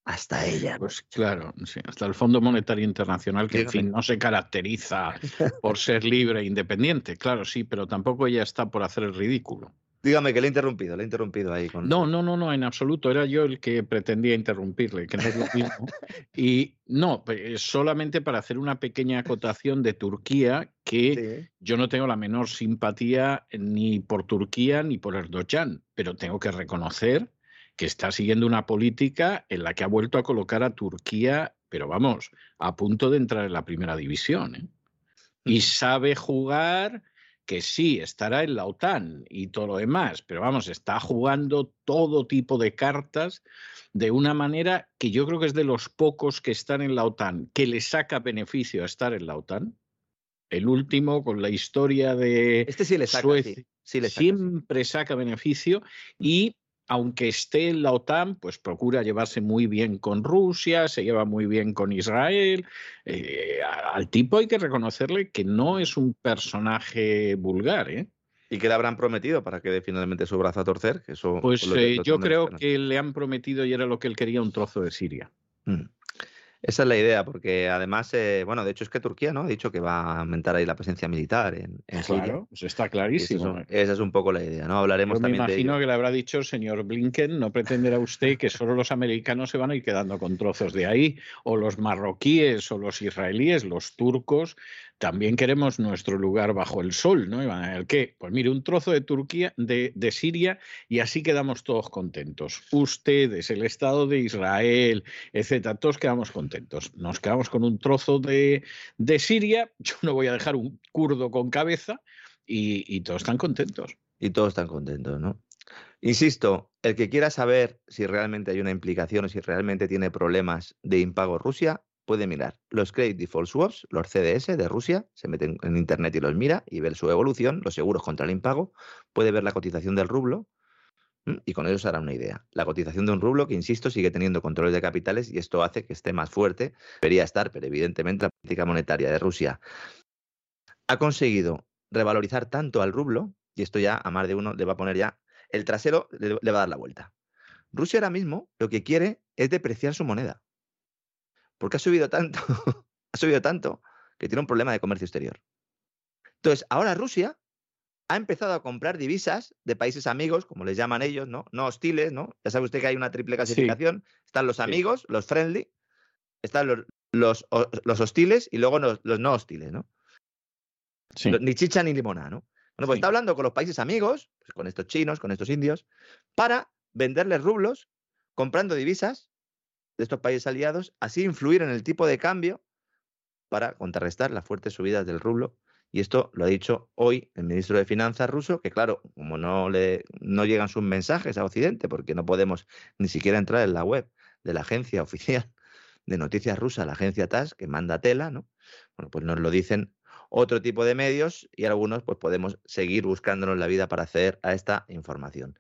Hasta ella. Pues claro, sí, hasta el Fondo Monetario Internacional, que en fin no se caracteriza por ser libre e independiente, claro, sí, pero tampoco ella está por hacer el ridículo. Dígame que le he interrumpido, le he interrumpido ahí con. No, no, no, no, en absoluto. Era yo el que pretendía interrumpirle, que no es lo mismo. *laughs* Y no, pues, solamente para hacer una pequeña acotación de Turquía, que Sí. yo no tengo la menor simpatía ni por Turquía ni por Erdogan, pero tengo que reconocer que está siguiendo una política en la que ha vuelto a colocar a Turquía, pero vamos, a punto de entrar en la primera división. ¿eh? Y sabe jugar que sí, estará en la OTAN y todo lo demás, pero vamos, está jugando todo tipo de cartas de una manera que yo creo que es de los pocos que están en la OTAN, que le saca beneficio a estar en la OTAN. El último, con la historia de Este sí le saca. Suecia, sí, sí le saca, sí. siempre saca beneficio y aunque esté en la OTAN, pues procura llevarse muy bien con Rusia, se lleva muy bien con Israel. Eh, al tipo hay que reconocerle que no es un personaje vulgar, ¿eh? ¿Y qué le habrán prometido para que dé finalmente su brazo a torcer? Eso, Pues lo- lo eh, yo creo que le han prometido y era lo que él quería, un trozo de Siria. Mm. Esa es la idea, porque además, eh, bueno, de hecho es que Turquía no ha dicho que va a aumentar ahí la presencia militar en, en Siria. Claro, pues está es, clarísimo. un- ¿eh? esa es un poco la idea, ¿no? Hablaremos Yo me también de imagino que le habrá dicho el señor Blinken, no pretenderá usted que solo los americanos se van a ir quedando con trozos de ahí, o los marroquíes, o los israelíes, los turcos, también queremos nuestro lugar bajo el sol, ¿no? Ver qué, pues mire, un trozo de Turquía, de, de Siria, y así quedamos todos contentos. Ustedes, el Estado de Israel, etcétera, todos quedamos contentos. Nos quedamos con un trozo de, de Siria, *laughs* yo no voy a dejar un kurdo con cabeza, y, y todos están contentos. Y todos están contentos, ¿no? Insisto, el que quiera saber si realmente hay una implicación o si realmente tiene problemas de impago Rusia, puede mirar los Credit Default Swaps, los CDS de Rusia, se mete en internet y los mira y ver su evolución, los seguros contra el impago, puede ver la cotización del rublo y con ello se hará una idea. La cotización de un rublo que, insisto, sigue teniendo controles de capitales y esto hace que esté más fuerte, debería estar, pero evidentemente la política monetaria de Rusia ha conseguido revalorizar tanto al rublo, y esto ya a más de uno le va a poner ya, el trasero le, le va a dar la vuelta. Rusia ahora mismo lo que quiere es depreciar su moneda porque ha subido tanto, *laughs* ha subido tanto que tiene un problema de comercio exterior. Entonces, ahora Rusia ha empezado a comprar divisas de países amigos, como les llaman ellos, ¿no? No hostiles, ¿no? Ya sabe usted que hay una triple clasificación. Están los amigos, los friendly, están los, los, hostiles y luego los, no hostiles, ¿no? Ni chicha ni limona, ¿no? Bueno, pues está hablando con los países amigos, pues con estos chinos, con estos indios, para venderles rublos, comprando divisas de estos países aliados, así influir en el tipo de cambio para contrarrestar las fuertes subidas del rublo. Y esto lo ha dicho hoy el ministro de Finanzas ruso, que claro, como no, le, no llegan sus mensajes a Occidente, porque no podemos ni siquiera entrar en la web de la agencia *laughs* oficial de noticias rusa, la agencia TAS, que manda tela, ¿no? Bueno, pues nos lo dicen otro tipo de medios y algunos pues podemos seguir buscándonos la vida para acceder a esta información.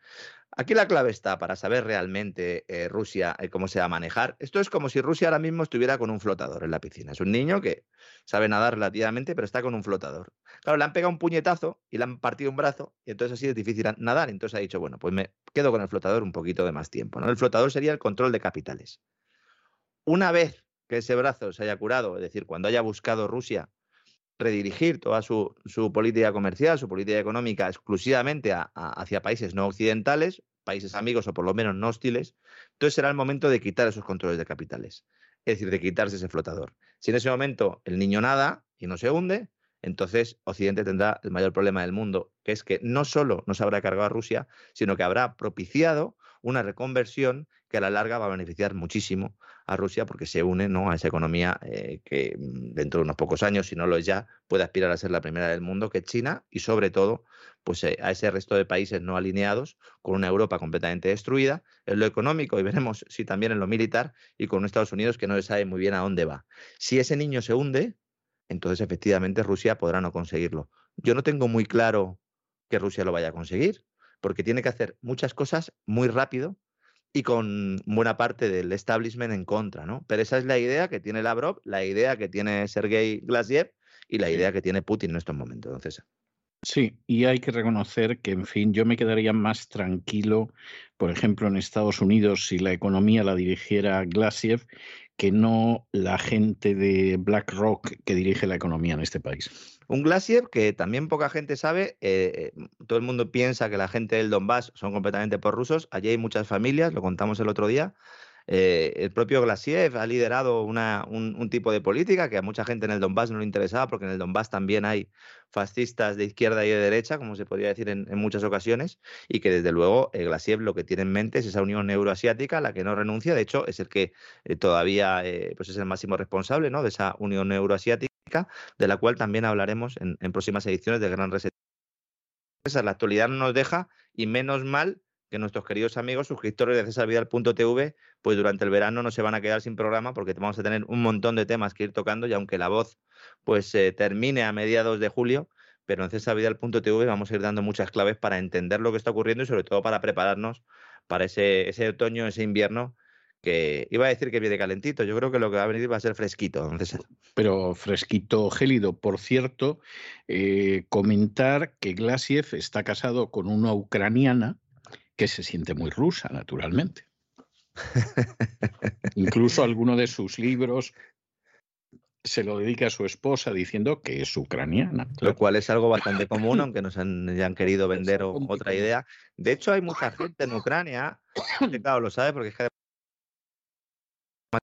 Aquí la clave está para saber realmente eh, Rusia eh, cómo se va a manejar. Esto es como si Rusia ahora mismo estuviera con un flotador en la piscina. Es un niño que sabe nadar relativamente, pero está con un flotador. Claro, le han pegado un puñetazo y le han partido un brazo y entonces así es difícil nadar. Entonces ha dicho, bueno, pues me quedo con el flotador un poquito de más tiempo. El flotador sería el control de capitales. Una vez que ese brazo se haya curado, es decir, cuando haya buscado Rusia redirigir toda su, política comercial, su política económica exclusivamente hacia países no occidentales, países amigos o por lo menos no hostiles, entonces será el momento de quitar esos controles de capitales, es decir, de quitarse ese flotador. Si en ese momento el niño nada y no se hunde, entonces Occidente tendrá el mayor problema del mundo, que es que no solo no se habrá cargado a Rusia, sino que habrá propiciado una reconversión que a la larga va a beneficiar muchísimo a Rusia porque se une ¿no? a esa economía eh, que mm, dentro de unos pocos años, si no lo es ya, puede aspirar a ser la primera del mundo, que es China, y sobre todo pues, eh, a ese resto de países no alineados, con una Europa completamente destruida, en lo económico y veremos si también en lo militar, y con Estados Unidos que no se sabe muy bien a dónde va. Si ese niño se hunde, entonces efectivamente Rusia podrá no conseguirlo. Yo no tengo muy claro que Rusia lo vaya a conseguir porque tiene que hacer muchas cosas muy rápido y con buena parte del establishment en contra, ¿no? Pero esa es la idea que tiene Lavrov, la idea que tiene Sergei Glasiev y la idea que tiene Putin en estos momentos, entonces. Sí, y hay que reconocer que, en fin, yo me quedaría más tranquilo, por ejemplo, en Estados Unidos, si la economía la dirigiera Glasiev, que no la gente de BlackRock que dirige la economía en este país. Un glacier que también poca gente sabe, eh, eh, todo el mundo piensa que la gente del Donbass son completamente rusos. allí hay muchas familias, lo contamos el otro día. Eh, el propio Glasiev ha liderado una, un, tipo de política que a mucha gente en el Donbass no le interesaba, porque en el Donbass también hay fascistas de izquierda y de derecha, como se podría decir en, muchas ocasiones, y que desde luego eh, Glasiev lo que tiene en mente es esa unión euroasiática la que no renuncia. De hecho, es el que todavía pues es el máximo responsable ¿no? de esa unión euroasiática de la cual también hablaremos en, próximas ediciones de Gran Reset. La actualidad no nos deja y menos mal que nuestros queridos amigos suscriptores de cesarvidal.tv, pues durante el verano no se van a quedar sin programa porque vamos a tener un montón de temas que ir tocando y aunque la voz pues eh, termine a mediados de julio, pero en cesarvidal.tv vamos a ir dando muchas claves para entender lo que está ocurriendo y sobre todo para prepararnos para ese, ese otoño, ese invierno que iba a decir que viene calentito, yo creo que lo que va a venir va a ser fresquito. Entonces... Pero fresquito, gélido. Por cierto, eh, comentar que Glasiev está casado con una ucraniana que se siente muy rusa, naturalmente. *laughs* Incluso alguno de sus libros se lo dedica a su esposa diciendo que es ucraniana. Lo cual es algo bastante *laughs* común, aunque nos han, hayan querido vender otra idea. De hecho, hay mucha gente en Ucrania, que claro, lo sabe porque es que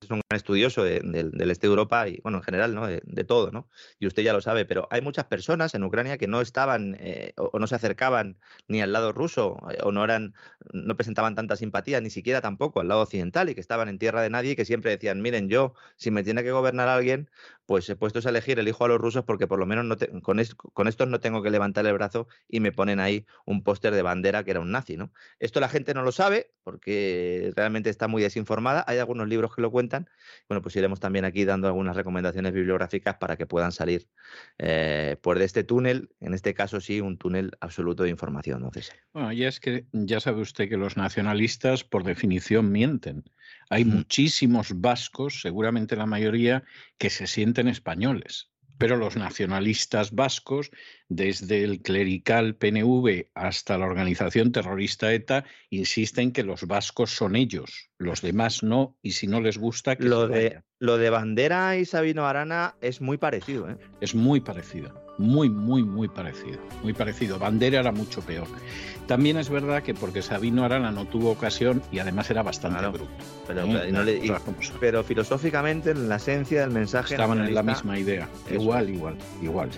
es un gran estudioso del este de Europa y, bueno, en general, ¿no? De, todo, ¿no? Y usted ya lo sabe, pero hay muchas personas en Ucrania que no estaban eh, o, no se acercaban ni al lado ruso eh, o no eran no presentaban tanta simpatía, ni siquiera tampoco al lado occidental, y que estaban en tierra de nadie y que siempre decían, miren, yo, si me tiene que gobernar alguien, pues he puesto a elegir, elijo a los rusos porque por lo menos no con, con, estos no tengo que levantar el brazo y me ponen ahí un póster de bandera que era un nazi, ¿no? Esto la gente no lo sabe porque realmente está muy desinformada. Hay algunos libros que lo cuentan. Bueno, pues iremos también aquí dando algunas recomendaciones bibliográficas para que puedan salir eh, pues de este túnel, en este caso sí, un túnel absoluto de información. ¿no, Bueno, ya es que ya sabe usted que los nacionalistas por definición mienten. Hay muchísimos vascos, seguramente la mayoría, que se sienten españoles. Pero los nacionalistas vascos, desde el clerical PNV hasta la organización terrorista ETA, insisten que los vascos son ellos, los demás no, y si no les gusta, que lo, de, lo de Bandera y Sabino Arana es muy parecido. ¿eh? Es muy parecido, muy, muy, muy parecido. Muy parecido. Bandera era mucho peor. También es verdad que porque Sabino Arana no tuvo ocasión y además era bastante bruto. Pero, filosóficamente, en la esencia del mensaje. Estaban en la misma idea. Igual, igual, igual.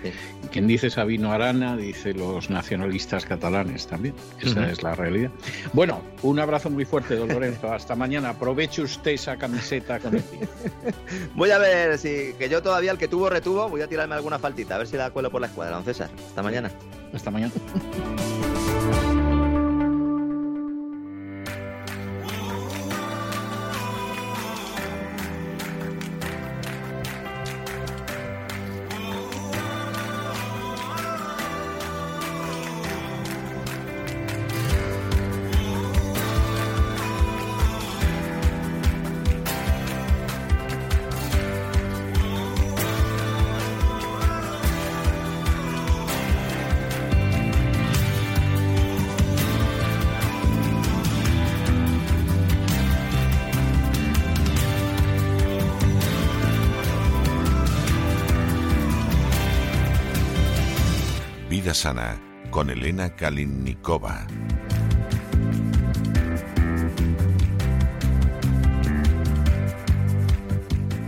Y quien dice Sabino Arana dice los nacionalistas catalanes también. Esa es la realidad. Bueno, un abrazo muy fuerte, don Lorenzo. Hasta mañana. Aproveche usted esa camiseta con el *laughs* Voy a ver si. Que yo todavía, el que tuvo, retuvo. Voy a tirarme alguna faltita. A ver si la por la escuadra, don César. Hasta mañana. Hasta mañana. *laughs*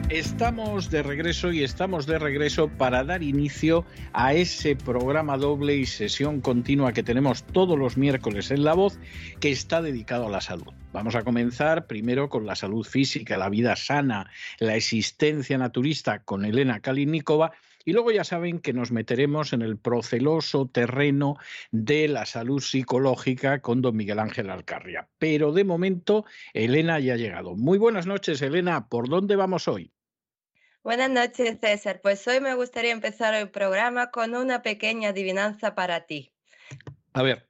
Estamos de regreso y estamos de regreso para dar inicio a ese programa doble y sesión continua que tenemos todos los miércoles en La Voz, que está dedicado a la salud. Vamos a comenzar primero con la salud física, la vida sana, la existencia naturista con Elena Kalinnikova y luego ya saben que nos meteremos en el proceloso terreno de la salud psicológica con don Miguel Ángel Alcarria. Pero de momento, Elena ya ha llegado. Muy buenas noches, Elena. ¿Por dónde vamos hoy? Buenas noches, César. Pues hoy me gustaría empezar el programa con una pequeña adivinanza para ti. A ver.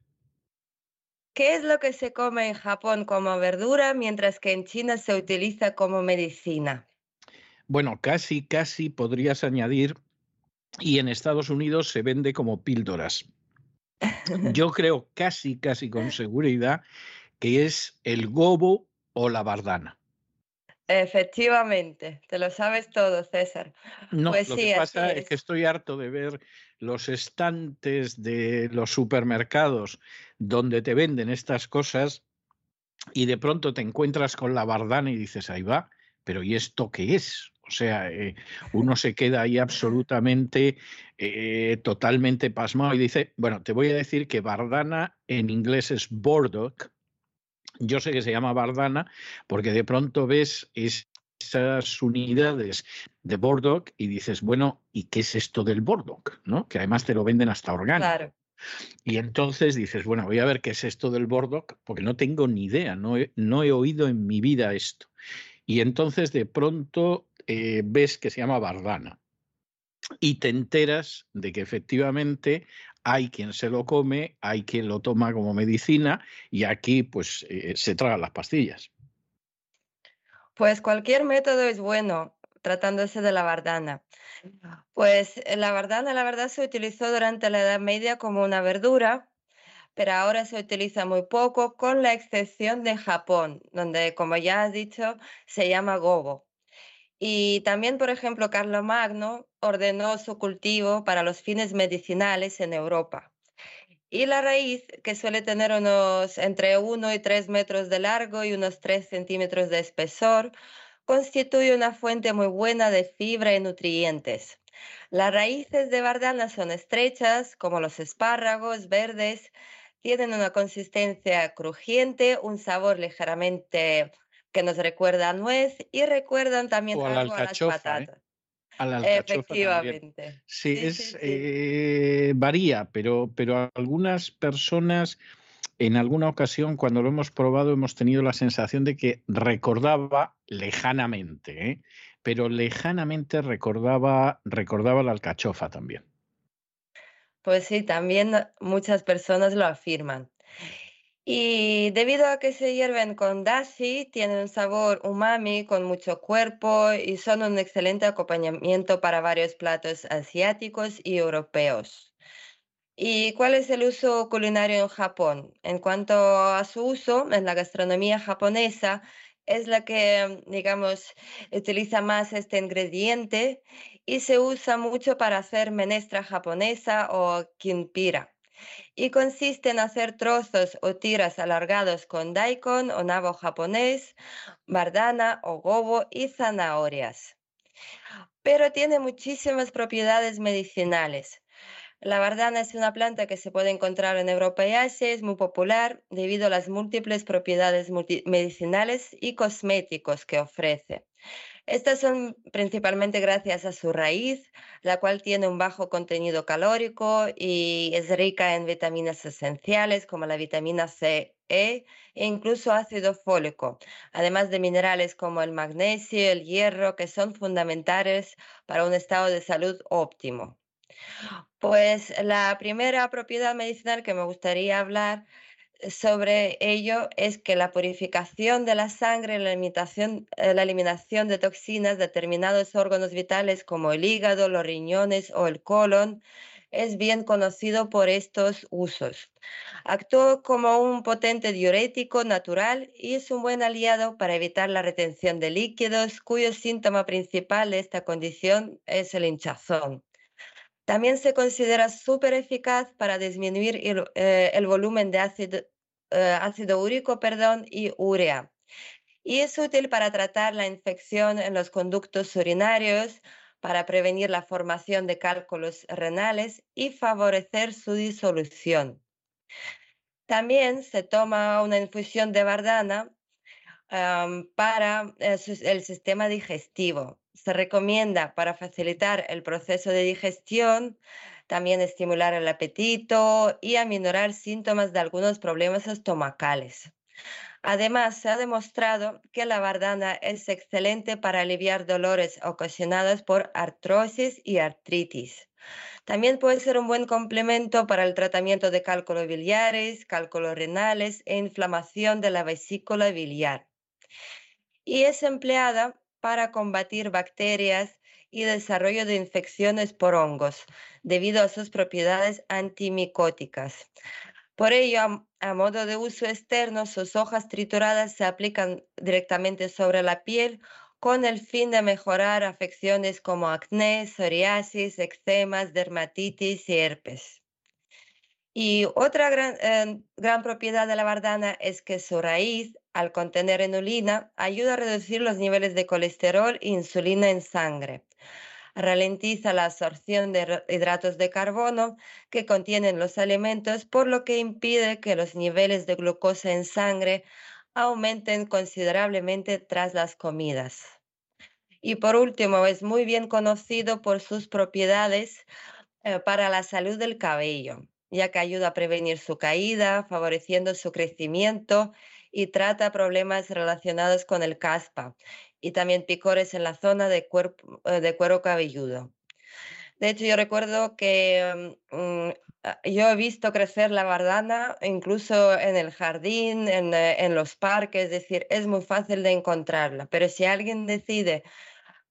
¿Qué es lo que se come en Japón como verdura mientras que en China se utiliza como medicina? Bueno, casi, casi podrías añadir y en Estados Unidos se vende como píldoras. *laughs* Yo creo casi, casi con seguridad que es el gobo o la bardana. Efectivamente, te lo sabes todo, César. No, pues lo que pasa es. que estoy harto de ver los estantes de los supermercados donde te venden estas cosas y de pronto te encuentras con la bardana y dices, ahí va, pero ¿y esto qué es? O sea, eh, uno se queda ahí absolutamente, eh, totalmente pasmado y dice, bueno, te voy a decir que Bardana en inglés es Bordock. Yo sé que se llama Bardana porque de pronto ves esas unidades de Bordock y dices, bueno, ¿y qué es esto del Bordock? ¿No? Que además te lo venden hasta orgánico. Claro. Y entonces dices, bueno, voy a ver qué es esto del Bordock, porque no tengo ni idea, no no he oído en mi vida esto. Y entonces de pronto eh, ves que se llama Bardana y te enteras de que efectivamente hay quien se lo come, hay quien lo toma como medicina y aquí pues eh, se tragan las pastillas. Pues cualquier método es bueno tratándose de la bardana. Pues eh, la bardana la verdad se utilizó durante la Edad Media como una verdura, pero ahora se utiliza muy poco con la excepción de Japón, donde como ya has dicho se llama gobo. Y también, por ejemplo, Carlomagno ordenó su cultivo para los fines medicinales en Europa. Y la raíz, que suele tener unos entre 1 y 3 metros de largo y unos 3 centímetros de espesor, constituye una fuente muy buena de fibra y nutrientes. Las raíces de bardana son estrechas, como los espárragos verdes, Tienen una consistencia crujiente, un sabor ligeramente que nos recuerda a nuez y recuerdan también a la algo a las alcachofa, ¿eh? patatas. A la alcachofa también. Efectivamente. Sí, Sí, es, sí. eh, varía, pero, pero algunas personas, en alguna ocasión, cuando lo hemos probado, hemos tenido la sensación de que recordaba lejanamente, ¿eh? pero lejanamente recordaba, recordaba la alcachofa también. Pues sí, también muchas personas lo afirman. Y debido a que se hierven con dashi, tienen un sabor umami con mucho cuerpo y son un excelente acompañamiento para varios platos asiáticos y europeos. ¿Y cuál es el uso culinario en Japón? En cuanto a su uso en la gastronomía japonesa, es la que, digamos, utiliza más este ingrediente y se usa mucho para hacer menestra japonesa o kinpira. Y consiste en hacer trozos o tiras alargados con daikon o nabo japonés, bardana o gobo y zanahorias. Pero tiene muchísimas propiedades medicinales. La bardana es una planta que se puede encontrar en Europa y Asia, es muy popular debido a las múltiples propiedades medicinales y cosméticos que ofrece. Estas son principalmente gracias a su raíz, la cual tiene un bajo contenido calórico y es rica en vitaminas esenciales como la vitamina C, E e incluso ácido fólico, además de minerales como el magnesio, el hierro, que son fundamentales para un estado de salud óptimo. Pues la primera propiedad medicinal que me gustaría hablar sobre ello es que la purificación de la sangre, la eh, la eliminación de toxinas de determinados órganos vitales como el hígado, los riñones o el colon es bien conocido por estos usos. Actúa como un potente diurético natural y es un buen aliado para evitar la retención de líquidos, cuyo síntoma principal de esta condición es el hinchazón. También se considera súper eficaz para disminuir el, eh, el volumen de ácido, eh, ácido úrico perdón, y urea. Y es útil para tratar la infección en los conductos urinarios, para prevenir la formación de cálculos renales y favorecer su disolución. También se toma una infusión de bardana para eh, el sistema digestivo. Se recomienda para facilitar el proceso de digestión, también estimular el apetito y aminorar síntomas de algunos problemas estomacales. Además, se ha demostrado que la bardana es excelente para aliviar dolores ocasionados por artrosis y artritis. También puede ser un buen complemento para el tratamiento de cálculos biliares, cálculos renales e inflamación de la vesícula biliar. Y es empleada para combatir bacterias y desarrollo de infecciones por hongos, debido a sus propiedades antimicóticas. Por ello, a, modo de uso externo, sus hojas trituradas se aplican directamente sobre la piel con el fin de mejorar afecciones como acné, psoriasis, eczemas, dermatitis y herpes. Y otra gran, eh, gran propiedad de la bardana es que su raíz, al contener inulina, ayuda a reducir los niveles de colesterol e insulina en sangre. Ralentiza la absorción de hidratos de carbono que contienen los alimentos, por lo que impide que los niveles de glucosa en sangre aumenten considerablemente tras las comidas. Y por último, es muy bien conocido por sus propiedades eh, para la salud del cabello, ya que ayuda a prevenir su caída, favoreciendo su crecimiento y trata problemas relacionados con el caspa y también picores en la zona de, cuerpo- eh, de cuero cabelludo. De hecho, yo recuerdo que mm, ah, yo he visto crecer la bardana incluso en el jardín, en, eh, en los parques, es decir, es muy fácil de encontrarla, pero si alguien decide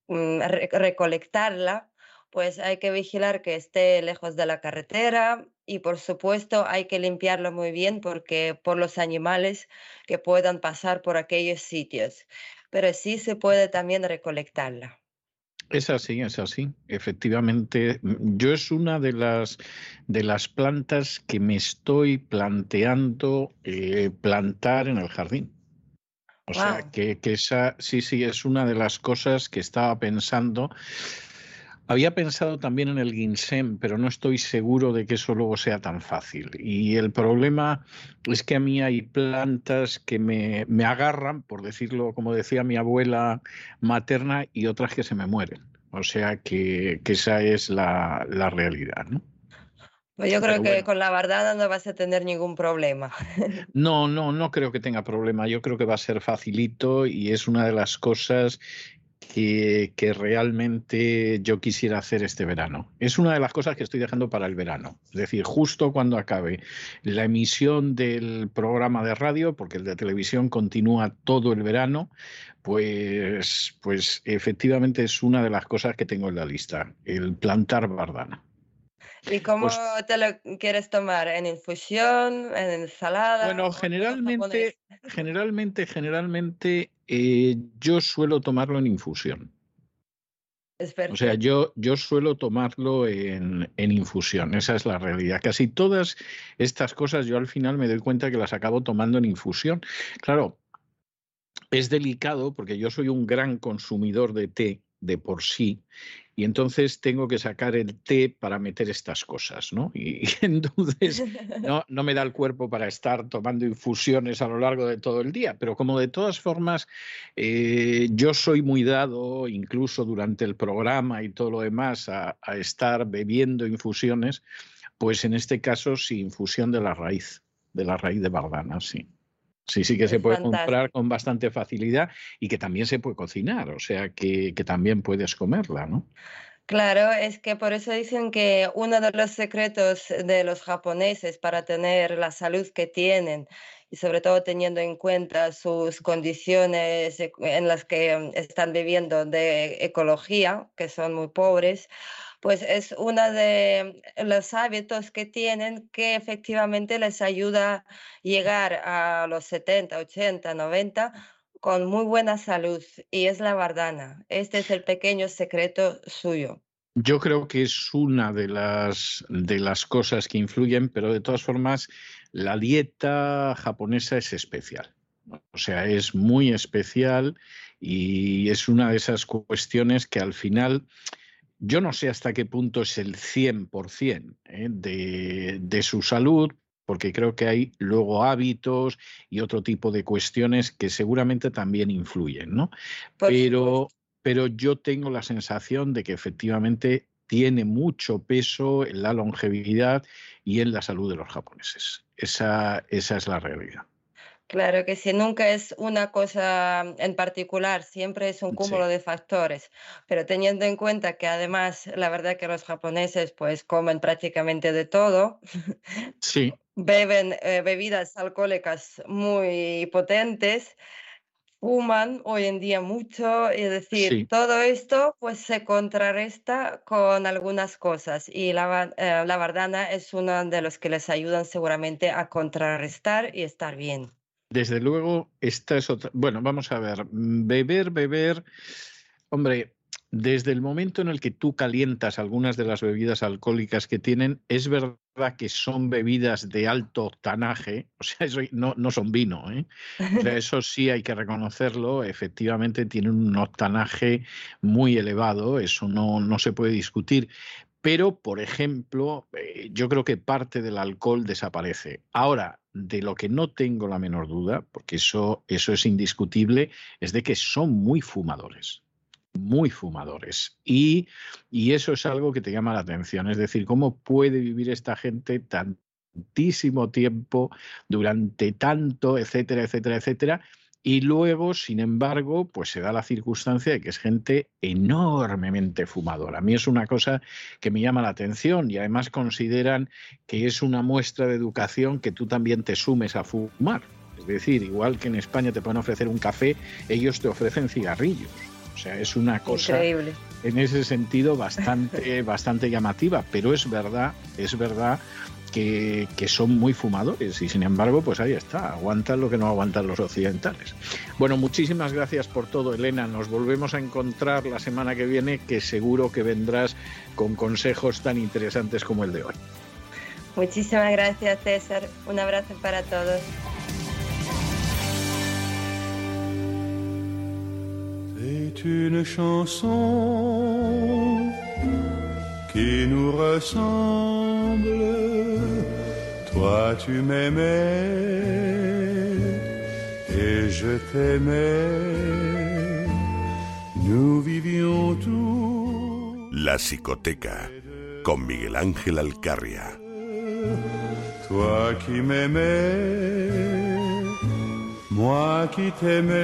mm, re- recolectarla, pues hay que vigilar que esté lejos de la carretera y por supuesto hay que limpiarlo muy bien porque por los animales que puedan pasar por aquellos sitios. Pero sí se puede también recolectarla. Es así, es así. Efectivamente, mm, yo es una de las de las plantas que me estoy planteando eh, plantar en el jardín. O sea, que, que esa sí, sí, es una de las cosas que estaba pensando. Había pensado también en el ginseng, pero no estoy seguro de que eso luego sea tan fácil. Y el problema es que a mí hay plantas que me, me agarran, por decirlo como decía mi abuela materna, y otras que se me mueren. O sea que, que esa es la, la realidad, ¿no? Pues yo creo que con la bardana no vas a tener ningún problema. *laughs* No, no, no creo que tenga problema. Yo creo que va a ser facilito y es una de las cosas que, realmente yo quisiera hacer este verano. Es una de las cosas que estoy dejando para el verano. Es decir, justo cuando acabe la emisión del programa de radio, porque el de televisión continúa todo el verano, pues, pues efectivamente es una de las cosas que tengo en la lista, el plantar bardana. ¿Y cómo pues, te lo quieres tomar? ¿En infusión? ¿En ensalada? Bueno, generalmente, generalmente, generalmente eh, yo suelo tomarlo en infusión. O sea, yo, yo suelo tomarlo en, en, infusión, esa es la realidad. Casi todas estas cosas yo al final me doy cuenta que las acabo tomando en infusión. Claro, es delicado porque yo soy un gran consumidor de té de por sí y entonces tengo que sacar el té para meter estas cosas, ¿no? Y, *laughs* entonces no, no, me da el cuerpo para estar tomando infusiones a lo largo de todo el día, pero como de todas formas eh, yo soy muy dado, incluso durante el programa y todo lo demás, a, a estar bebiendo infusiones, pues en este caso sí, infusión de la raíz, de la raíz de bardana, sí. Sí, sí que se puede comprar con bastante facilidad y que también se puede cocinar, o sea que, que, también puedes comerla, ¿no? Claro, es que por eso dicen que uno de los secretos de los japoneses para tener la salud que tienen y sobre todo teniendo en cuenta sus condiciones en las que están viviendo de ecología, que son muy pobres, pues es uno de los hábitos que tienen que efectivamente les ayuda a llegar a los 70, 80, 90 con muy buena salud y es la bardana. Este es el pequeño secreto suyo. Yo creo que es una de las, de las cosas que influyen, pero de todas formas la dieta japonesa es especial. O sea, es muy especial y es una de esas cuestiones que al final yo no sé hasta qué punto es el 100% ¿eh? de, de su salud, porque creo que hay luego hábitos y otro tipo de cuestiones que seguramente también influyen, ¿no? pero, pero yo tengo la sensación de que efectivamente tiene mucho peso en la longevidad y en la salud de los japoneses. Esa, esa es la realidad. Claro que sí, nunca es una cosa en particular, siempre es un cúmulo Sí. de factores, pero teniendo en cuenta que además la verdad que los japoneses pues comen prácticamente de todo, Sí. *laughs* beben eh, bebidas alcohólicas muy potentes, fuman hoy en día mucho, es decir, Sí. todo esto pues se contrarresta con algunas cosas y la, eh, la bardana es uno de los que les ayudan seguramente a contrarrestar y estar bien. Desde luego, esta es otra. Bueno, vamos a ver. Beber, beber. Hombre, desde el momento en el que tú calientas algunas de las bebidas alcohólicas que tienen, es verdad que son bebidas de alto octanaje, o sea, eso no, no son vino, ¿eh? O sea, eso sí hay que reconocerlo, efectivamente tienen un octanaje muy elevado, eso no, no se puede discutir. Pero, por ejemplo, eh, yo creo que parte del alcohol desaparece. Ahora, de lo que no tengo la menor duda, porque eso, eso es indiscutible, es de que son muy fumadores muy fumadores. Y, y, eso es algo que te llama la atención. Es decir, ¿cómo puede vivir esta gente tantísimo tiempo, durante tanto, etcétera, etcétera, etcétera? Y luego, sin embargo, pues se da la circunstancia de que es gente enormemente fumadora. A mí es una cosa que me llama la atención y además consideran que es una muestra de educación que tú también te sumes a fumar. Es decir, igual que en España te pueden ofrecer un café, ellos te ofrecen cigarrillos. O sea, es una cosa Increíble. en ese sentido bastante, bastante llamativa, pero es verdad, es verdad que, que, son muy fumadores y sin embargo, pues ahí está, aguantan lo que no aguantan los occidentales. Bueno, muchísimas gracias por todo, Elena. Nos volvemos a encontrar la semana que viene, que seguro que vendrás con consejos tan interesantes como el de hoy. Muchísimas gracias, César. Un abrazo para todos. C'est une chanson qui nous ressemble. Toi tu m'aimais et je t'aimais. Nous vivions tout. La psicoteca con Miguel Ángel Alcarria. Toi qui m'aimais, moi qui t'aimais,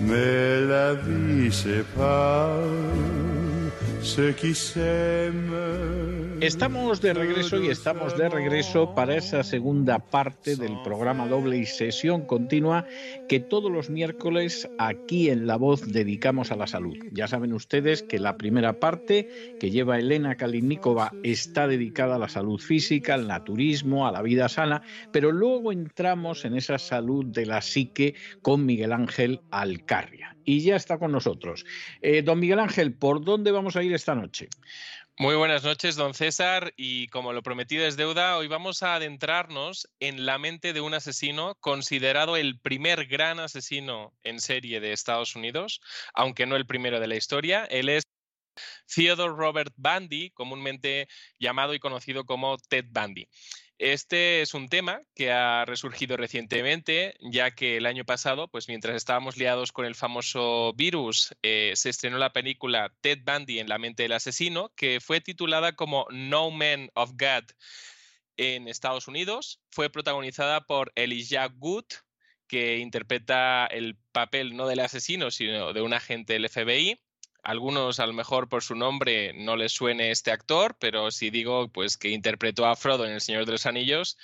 mais la vie sépare ceux qui s'aiment. Estamos de regreso y estamos de regreso para esa segunda parte del programa doble y sesión continua que todos los miércoles aquí en La Voz dedicamos a la salud. Ya saben ustedes que la primera parte que lleva Elena Kalinikova está dedicada a la salud física, al naturismo, a la vida sana, pero luego entramos en esa salud de la psique con Miguel Ángel Alcarria. Y ya está con nosotros. Eh, don Miguel Ángel, ¿por dónde vamos a ir esta noche? Muy buenas noches, don César, y como lo prometido es deuda, hoy vamos a adentrarnos en la mente de un asesino considerado el primer gran asesino en serie de Estados Unidos, aunque no el primero de la historia. Él es Theodore Robert Bundy, comúnmente llamado y conocido como Ted Bundy. Este es un tema que ha resurgido recientemente, ya que el año pasado, pues mientras estábamos liados con el famoso virus, eh, se estrenó la película Ted Bundy en la mente del asesino, que fue titulada como No Man of God en Estados Unidos. Fue protagonizada por Elijah Wood, que interpreta el papel no del asesino, sino de un agente del FBI algunos a lo mejor por su nombre no les suene este actor, pero si digo pues que interpretó a Frodo en El Señor de los Anillos,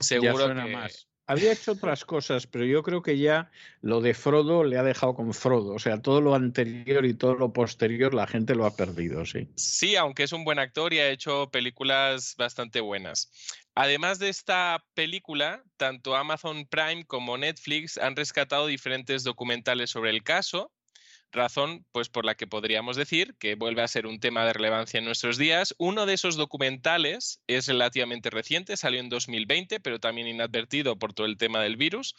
seguro que más. Había hecho otras cosas, pero yo creo que ya lo de Frodo le ha dejado con Frodo. O sea, todo lo anterior y todo lo posterior la gente lo ha perdido, sí. Sí, aunque es un buen actor y ha hecho películas bastante buenas. Además de esta película, tanto Amazon Prime como Netflix han rescatado diferentes documentales sobre el caso razón pues por la que podríamos decir que vuelve a ser un tema de relevancia en nuestros días. Uno de esos documentales es relativamente reciente, salió en 2020, pero también inadvertido por todo el tema del virus.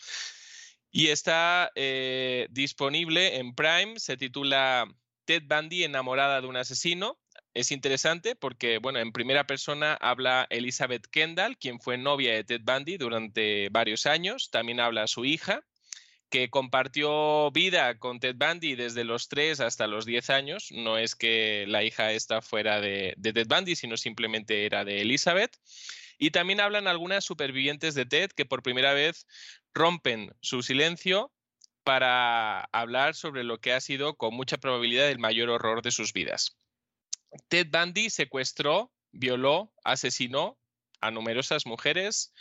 Y está eh, disponible en Prime, se titula Ted Bundy enamorada de un asesino. Es interesante porque, bueno, en primera persona habla Elizabeth Kendall, quien fue novia de Ted Bundy durante varios años. También habla su hija, que compartió vida con Ted Bundy desde los 3 hasta los 10 años. No es que la hija esta fuera de, Ted Bundy, sino simplemente era de Elizabeth. Y también hablan algunas supervivientes de Ted que por primera vez rompen su silencio para hablar sobre lo que ha sido con mucha probabilidad el mayor horror de sus vidas. Ted Bundy secuestró, violó, asesinó a numerosas mujeres,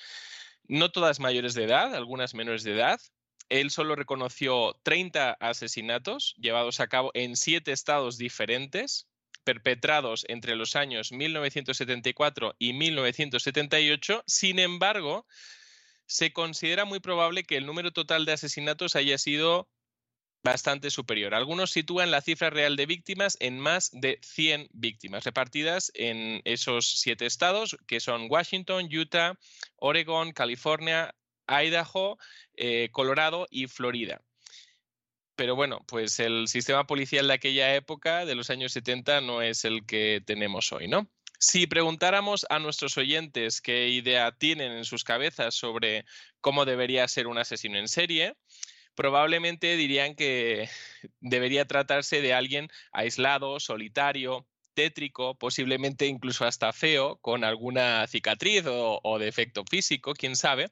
no todas mayores de edad, algunas menores de edad, él solo reconoció 30 asesinatos llevados a cabo en siete estados diferentes, perpetrados entre los años 1974 y 1978. Sin embargo, se considera muy probable que el número total de asesinatos haya sido bastante superior. Algunos sitúan la cifra real de víctimas en más de 100 víctimas, repartidas en esos siete estados, que son Washington, Utah, Oregon, California, Idaho, eh, Colorado y Florida. Pero bueno, pues el sistema policial de aquella época, de los años 70, no es el que tenemos hoy, ¿no? Si preguntáramos a nuestros oyentes qué idea tienen en sus cabezas sobre cómo debería ser un asesino en serie, probablemente dirían que *laughs* debería tratarse de alguien aislado, solitario, tétrico, posiblemente incluso hasta feo, con alguna cicatriz o, o defecto físico, quién sabe,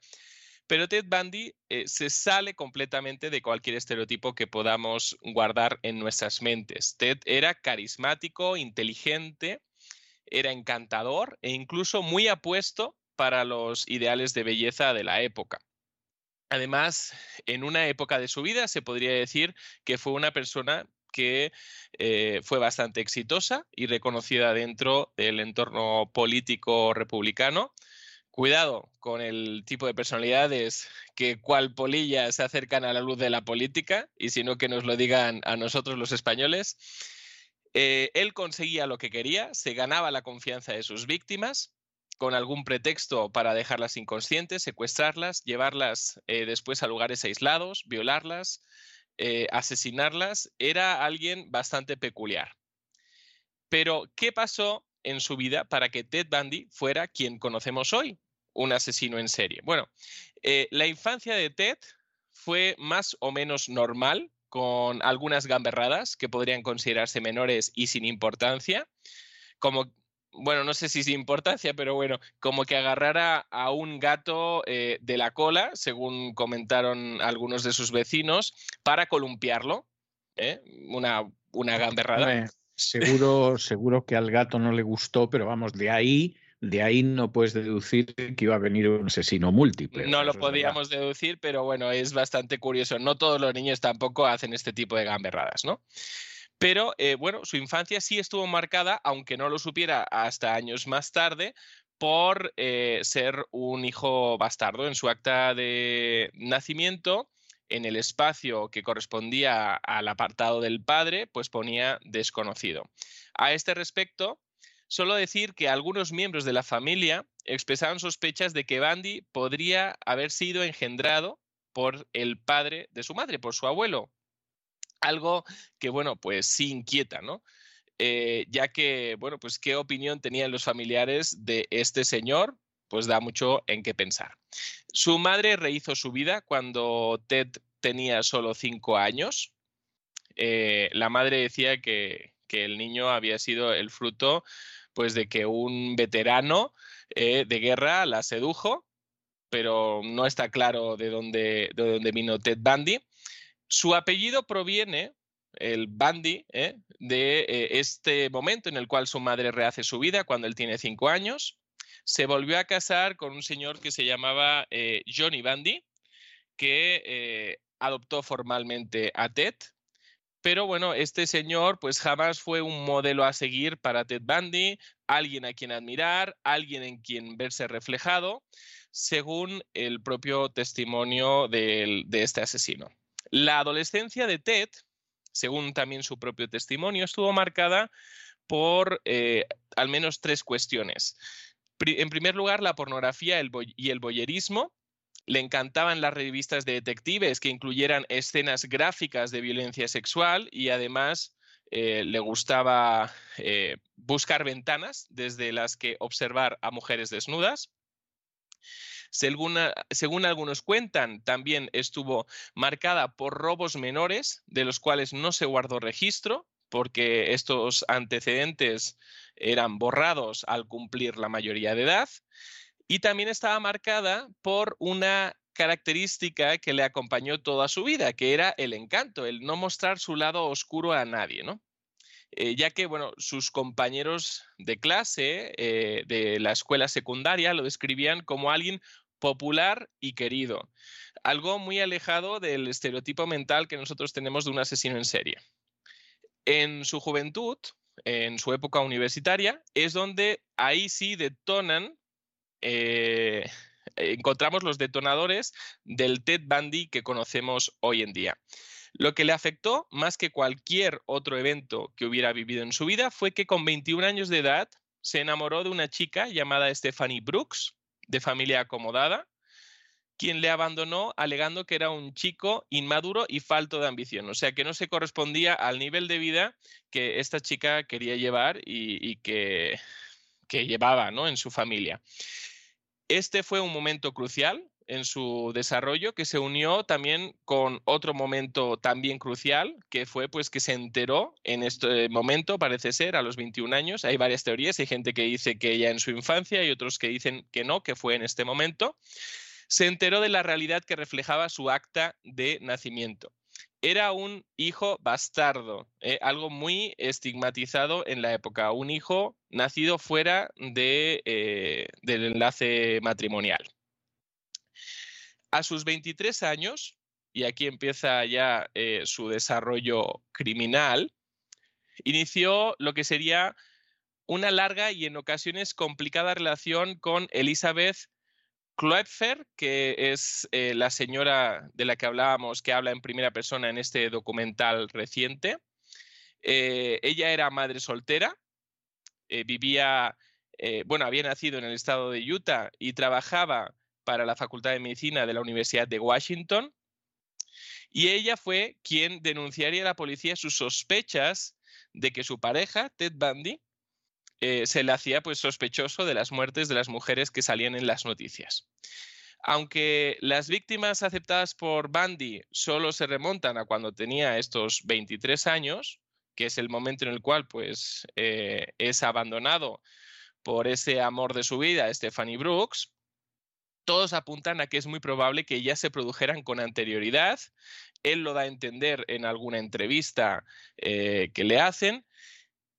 pero Ted Bundy eh, se sale completamente de cualquier estereotipo que podamos guardar en nuestras mentes. Ted era carismático, inteligente, era encantador e incluso muy apuesto para los ideales de belleza de la época. Además, en una época de su vida se podría decir que fue una persona que eh, fue bastante exitosa y reconocida dentro del entorno político republicano. Cuidado con el tipo de personalidades que cual polilla se acercan a la luz de la política y si no que nos lo digan a nosotros los españoles. Eh, él conseguía lo que quería, se ganaba la confianza de sus víctimas con algún pretexto para dejarlas inconscientes, secuestrarlas, llevarlas eh, después a lugares aislados, violarlas, eh, asesinarlas. Era alguien bastante peculiar. Pero, ¿qué pasó en su vida para que Ted Bundy fuera quien conocemos hoy, un asesino en serie? Bueno, eh, la infancia de Ted fue más o menos normal, con algunas gamberradas que podrían considerarse menores y sin importancia, como bueno, no sé si sin importancia, pero bueno, como que agarrara a un gato eh, de la cola, según comentaron algunos de sus vecinos, para columpiarlo. ¿eh? Una, una gamberrada. seguro, seguro que al gato no le gustó, pero vamos, de ahí de ahí no puedes deducir que iba a venir un asesino múltiple. No lo podíamos deducir, pero bueno, es bastante curioso. No todos los niños tampoco hacen este tipo de gamberradas, ¿no? Pero eh, bueno, su infancia sí estuvo marcada, aunque no lo supiera hasta años más tarde, por eh, ser un hijo bastardo. En su acta de nacimiento, en el espacio que correspondía al apartado del padre, pues ponía desconocido. A este respecto, solo decir que algunos miembros de la familia expresaron sospechas de que Bandy podría haber sido engendrado por el padre de su madre, por su abuelo. Algo que, bueno, pues sí inquieta, ¿no? Eh, ya que, bueno, pues qué opinión tenían los familiares de este señor, pues da mucho en qué pensar. Su madre rehizo su vida cuando Ted tenía solo cinco años. Eh, la madre decía que, que el niño había sido el fruto pues de que un veterano eh, de guerra la sedujo, pero no está claro de dónde, de dónde vino Ted Bundy. Su apellido proviene, el Bundy, eh, de eh, este momento en el cual su madre rehace su vida cuando él tiene cinco años. Se volvió a casar con un señor que se llamaba Johnny Bundy, que adoptó formalmente a Ted pero bueno, este señor pues jamás fue un modelo a seguir para Ted Bundy, alguien a quien admirar, alguien en quien verse reflejado, según el propio testimonio de este asesino. La adolescencia de Ted, según también su propio testimonio, estuvo marcada por eh, al menos tres cuestiones. En primer lugar, la pornografía y el boyerismo, le encantaban las revistas de detectives que incluyeran escenas gráficas de violencia sexual y además eh, le gustaba eh, buscar ventanas desde las que observar a mujeres desnudas. Según, según, algunos cuentan, también estuvo marcada por robos menores, de los cuales no se guardó registro, porque estos antecedentes eran borrados al cumplir la mayoría de edad y también estaba marcada por una característica que le acompañó toda su vida, que era el encanto, el no mostrar su lado oscuro a nadie, ¿no? Eh, ya que, bueno, sus compañeros de clase eh, de la escuela secundaria lo describían como alguien popular y querido, algo muy alejado del estereotipo mental que nosotros tenemos de un asesino en serie. En su juventud, en su época universitaria, es donde ahí sí detonan eh, encontramos los detonadores del Ted Bundy que conocemos hoy en día. Lo que le afectó más que cualquier otro evento que hubiera vivido en su vida fue que con 21 años de edad se enamoró de una chica llamada Stephanie Brooks, de familia acomodada, quien le abandonó alegando que era un chico inmaduro y falto de ambición, o sea que no se correspondía al nivel de vida que esta chica quería llevar y, que, que, llevaba ¿no? en su familia. Este fue un momento crucial en su desarrollo que se unió también con otro momento también crucial que fue pues que se enteró en este momento parece ser a los 21 años. Hay varias teorías hay gente que dice que ya en su infancia y otros que dicen que no que fue en este momento. Se enteró de la realidad que reflejaba su acta de nacimiento era un hijo bastardo, eh, algo muy estigmatizado en la época, un hijo nacido fuera de, eh, del enlace matrimonial. A sus 23 años, y aquí empieza ya eh, su desarrollo criminal, inició lo que sería una larga y en ocasiones complicada relación con Elizabeth Kloepfer, que es eh, la señora de la que hablábamos, que habla en primera persona en este documental reciente. Eh, ella era madre soltera, eh, vivía, bueno, había nacido en el estado de Utah y trabajaba para la Facultad de Medicina de la Universidad de Washington. Y ella fue quien denunciaría a la policía sus sospechas de que su pareja, Ted Bundy, eh, se le hacía pues sospechoso de las muertes de las mujeres que salían en las noticias. Aunque las víctimas aceptadas por Bundy solo se remontan a cuando tenía estos 23 años, que es el momento en el cual pues, eh, es abandonado por ese amor de su vida, Stephanie Brooks, todos apuntan a que es muy probable que ya se produjeran con anterioridad. Él lo da a entender en alguna entrevista eh, que le hacen.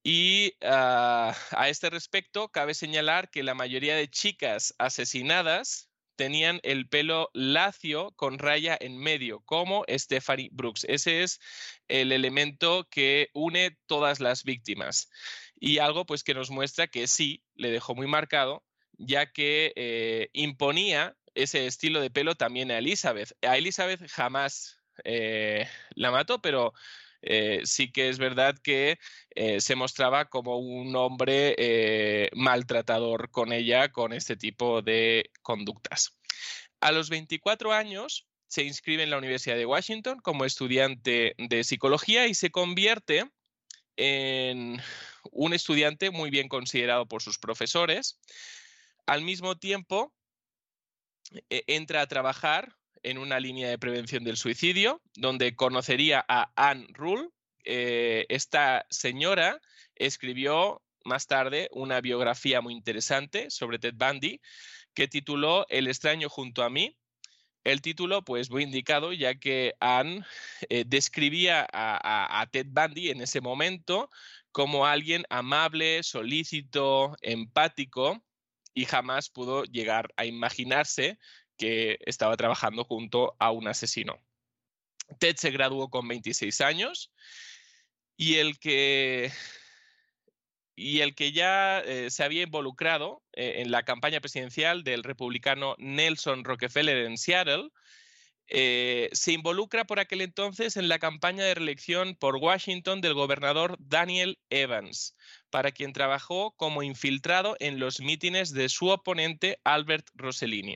Y ah, a este respecto, cabe señalar que la mayoría de chicas asesinadas tenían el pelo lacio con raya en medio, como Stephanie Brooks. Ese es el elemento que une todas las víctimas. Y algo pues que nos muestra que sí, le dejó muy marcado, ya que eh, imponía ese estilo de pelo también a Elizabeth. A Elizabeth jamás eh, la mató, pero eh, sí que es verdad que se mostraba como un hombre maltratador con ella, con este tipo de conductas. A los 24 años se inscribe en la Universidad de Washington como estudiante de psicología y se convierte en un estudiante muy bien considerado por sus profesores. Al mismo tiempo, e, entra a trabajar en una línea de prevención del suicidio, donde conocería a Anne Rule. Eh, esta señora escribió más tarde una biografía muy interesante sobre Ted Bundy que tituló El extraño junto a mí. El título, pues, muy indicado, ya que Anne eh, describía a Ted Bundy en ese momento como alguien amable, solícito, empático, y jamás pudo llegar a imaginarse que estaba trabajando junto a un asesino. Ted se graduó con 26 años y el que, y el que ya eh, se había involucrado eh, en la campaña presidencial del republicano Nelson Rockefeller en Seattle, eh, se involucra por aquel entonces en la campaña de reelección por Washington del gobernador Daniel Evans, para quien trabajó como infiltrado en los mítines de su oponente Albert Rossellini.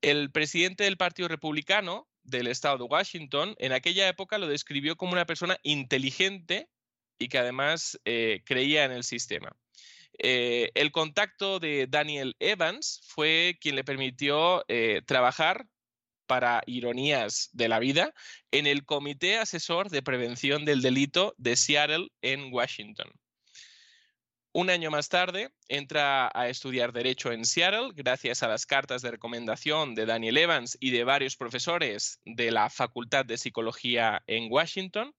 El presidente del Partido Republicano del estado de Washington en aquella época lo describió como una persona inteligente y que además eh, creía en el sistema. Eh, el contacto de Daniel Evans fue quien le permitió eh, trabajar para ironías de la vida, en el Comité Asesor de Prevención del Delito de Seattle en Washington. Un año más tarde, entra a estudiar Derecho en Seattle gracias a las cartas de recomendación de Daniel Evans y de varios profesores de la Facultad de Psicología en Washington.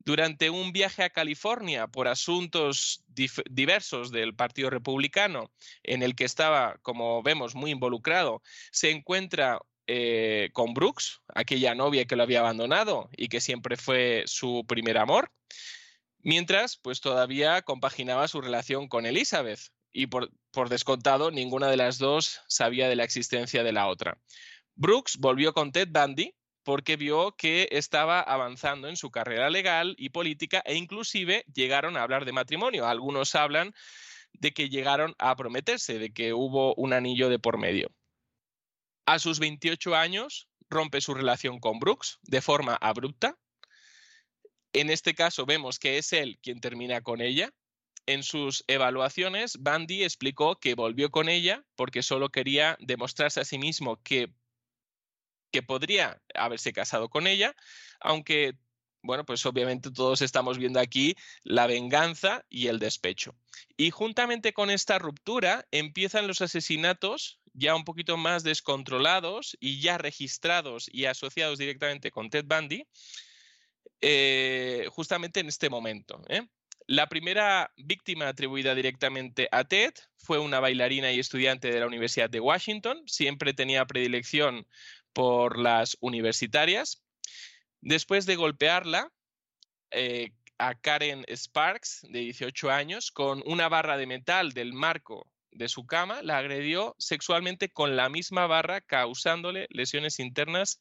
Durante un viaje a California por asuntos diversos del Partido Republicano, en el que estaba, como vemos, muy involucrado, se encuentra eh, con Brooks, aquella novia que lo había abandonado y que siempre fue su primer amor. Mientras, pues todavía compaginaba su relación con Elizabeth y por, descontado ninguna de las dos sabía de la existencia de la otra. Brooks volvió con Ted Bundy porque vio que estaba avanzando en su carrera legal y política e inclusive llegaron a hablar de matrimonio. Algunos hablan de que llegaron a prometerse, de que hubo un anillo de por medio. A sus 28 años rompe su relación con Brooks de forma abrupta en este caso vemos que es él quien termina con ella. En sus evaluaciones, Bandy explicó que volvió con ella porque solo quería demostrarse a sí mismo que, que podría haberse casado con ella, aunque, bueno, pues obviamente todos estamos viendo aquí la venganza y el despecho. Y juntamente con esta ruptura empiezan los asesinatos ya un poquito más descontrolados y ya registrados y asociados directamente con Ted Bundy, eh, justamente en este momento. ¿eh? La primera víctima atribuida directamente a Ted fue una bailarina y estudiante de la Universidad de Washington. Siempre tenía predilección por las universitarias. Después de golpearla eh, a Karen Sparks, de 18 años, con una barra de metal del marco de su cama, la agredió sexualmente con la misma barra, causándole lesiones internas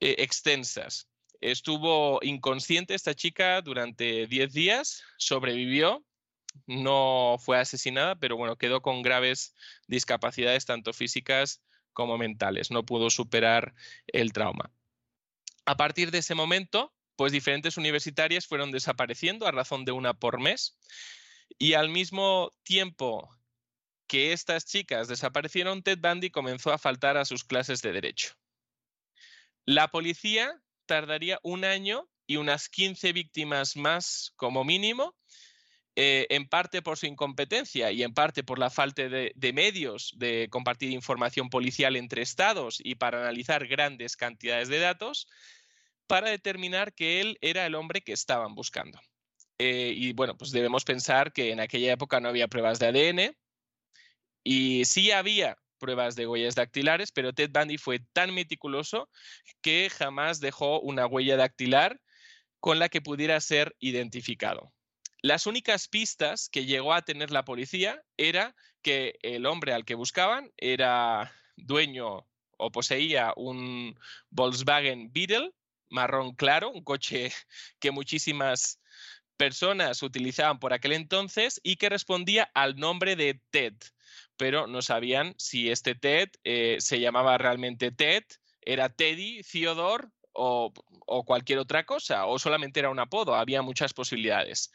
extensas. Estuvo inconsciente esta chica durante 10 días, sobrevivió, no fue asesinada, pero bueno, quedó con graves discapacidades tanto físicas como mentales, no pudo superar el trauma. A partir de ese momento, pues diferentes universitarias fueron desapareciendo a razón de una por mes y al mismo tiempo que estas chicas desaparecieron, Ted Bundy comenzó a faltar a sus clases de derecho. La policía tardaría un año y unas 15 víctimas más como mínimo, eh, en parte por su incompetencia y en parte por la falta de, medios de compartir información policial entre estados y para analizar grandes cantidades de datos, para determinar que él era el hombre que estaban buscando. Eh, y bueno, pues debemos pensar que en aquella época no había pruebas de ADN y sí había pruebas de huellas dactilares, pero Ted Bundy fue tan meticuloso que jamás dejó una huella dactilar con la que pudiera ser identificado. Las únicas pistas que llegó a tener la policía era que el hombre al que buscaban era dueño o poseía un Volkswagen Beetle marrón claro, un coche que muchísimas personas utilizaban por aquel entonces y que respondía al nombre de Ted, pero no sabían si este Ted eh, se llamaba realmente Ted, era Teddy, Theodore o, o cualquier otra cosa, o solamente era un apodo, había muchas posibilidades.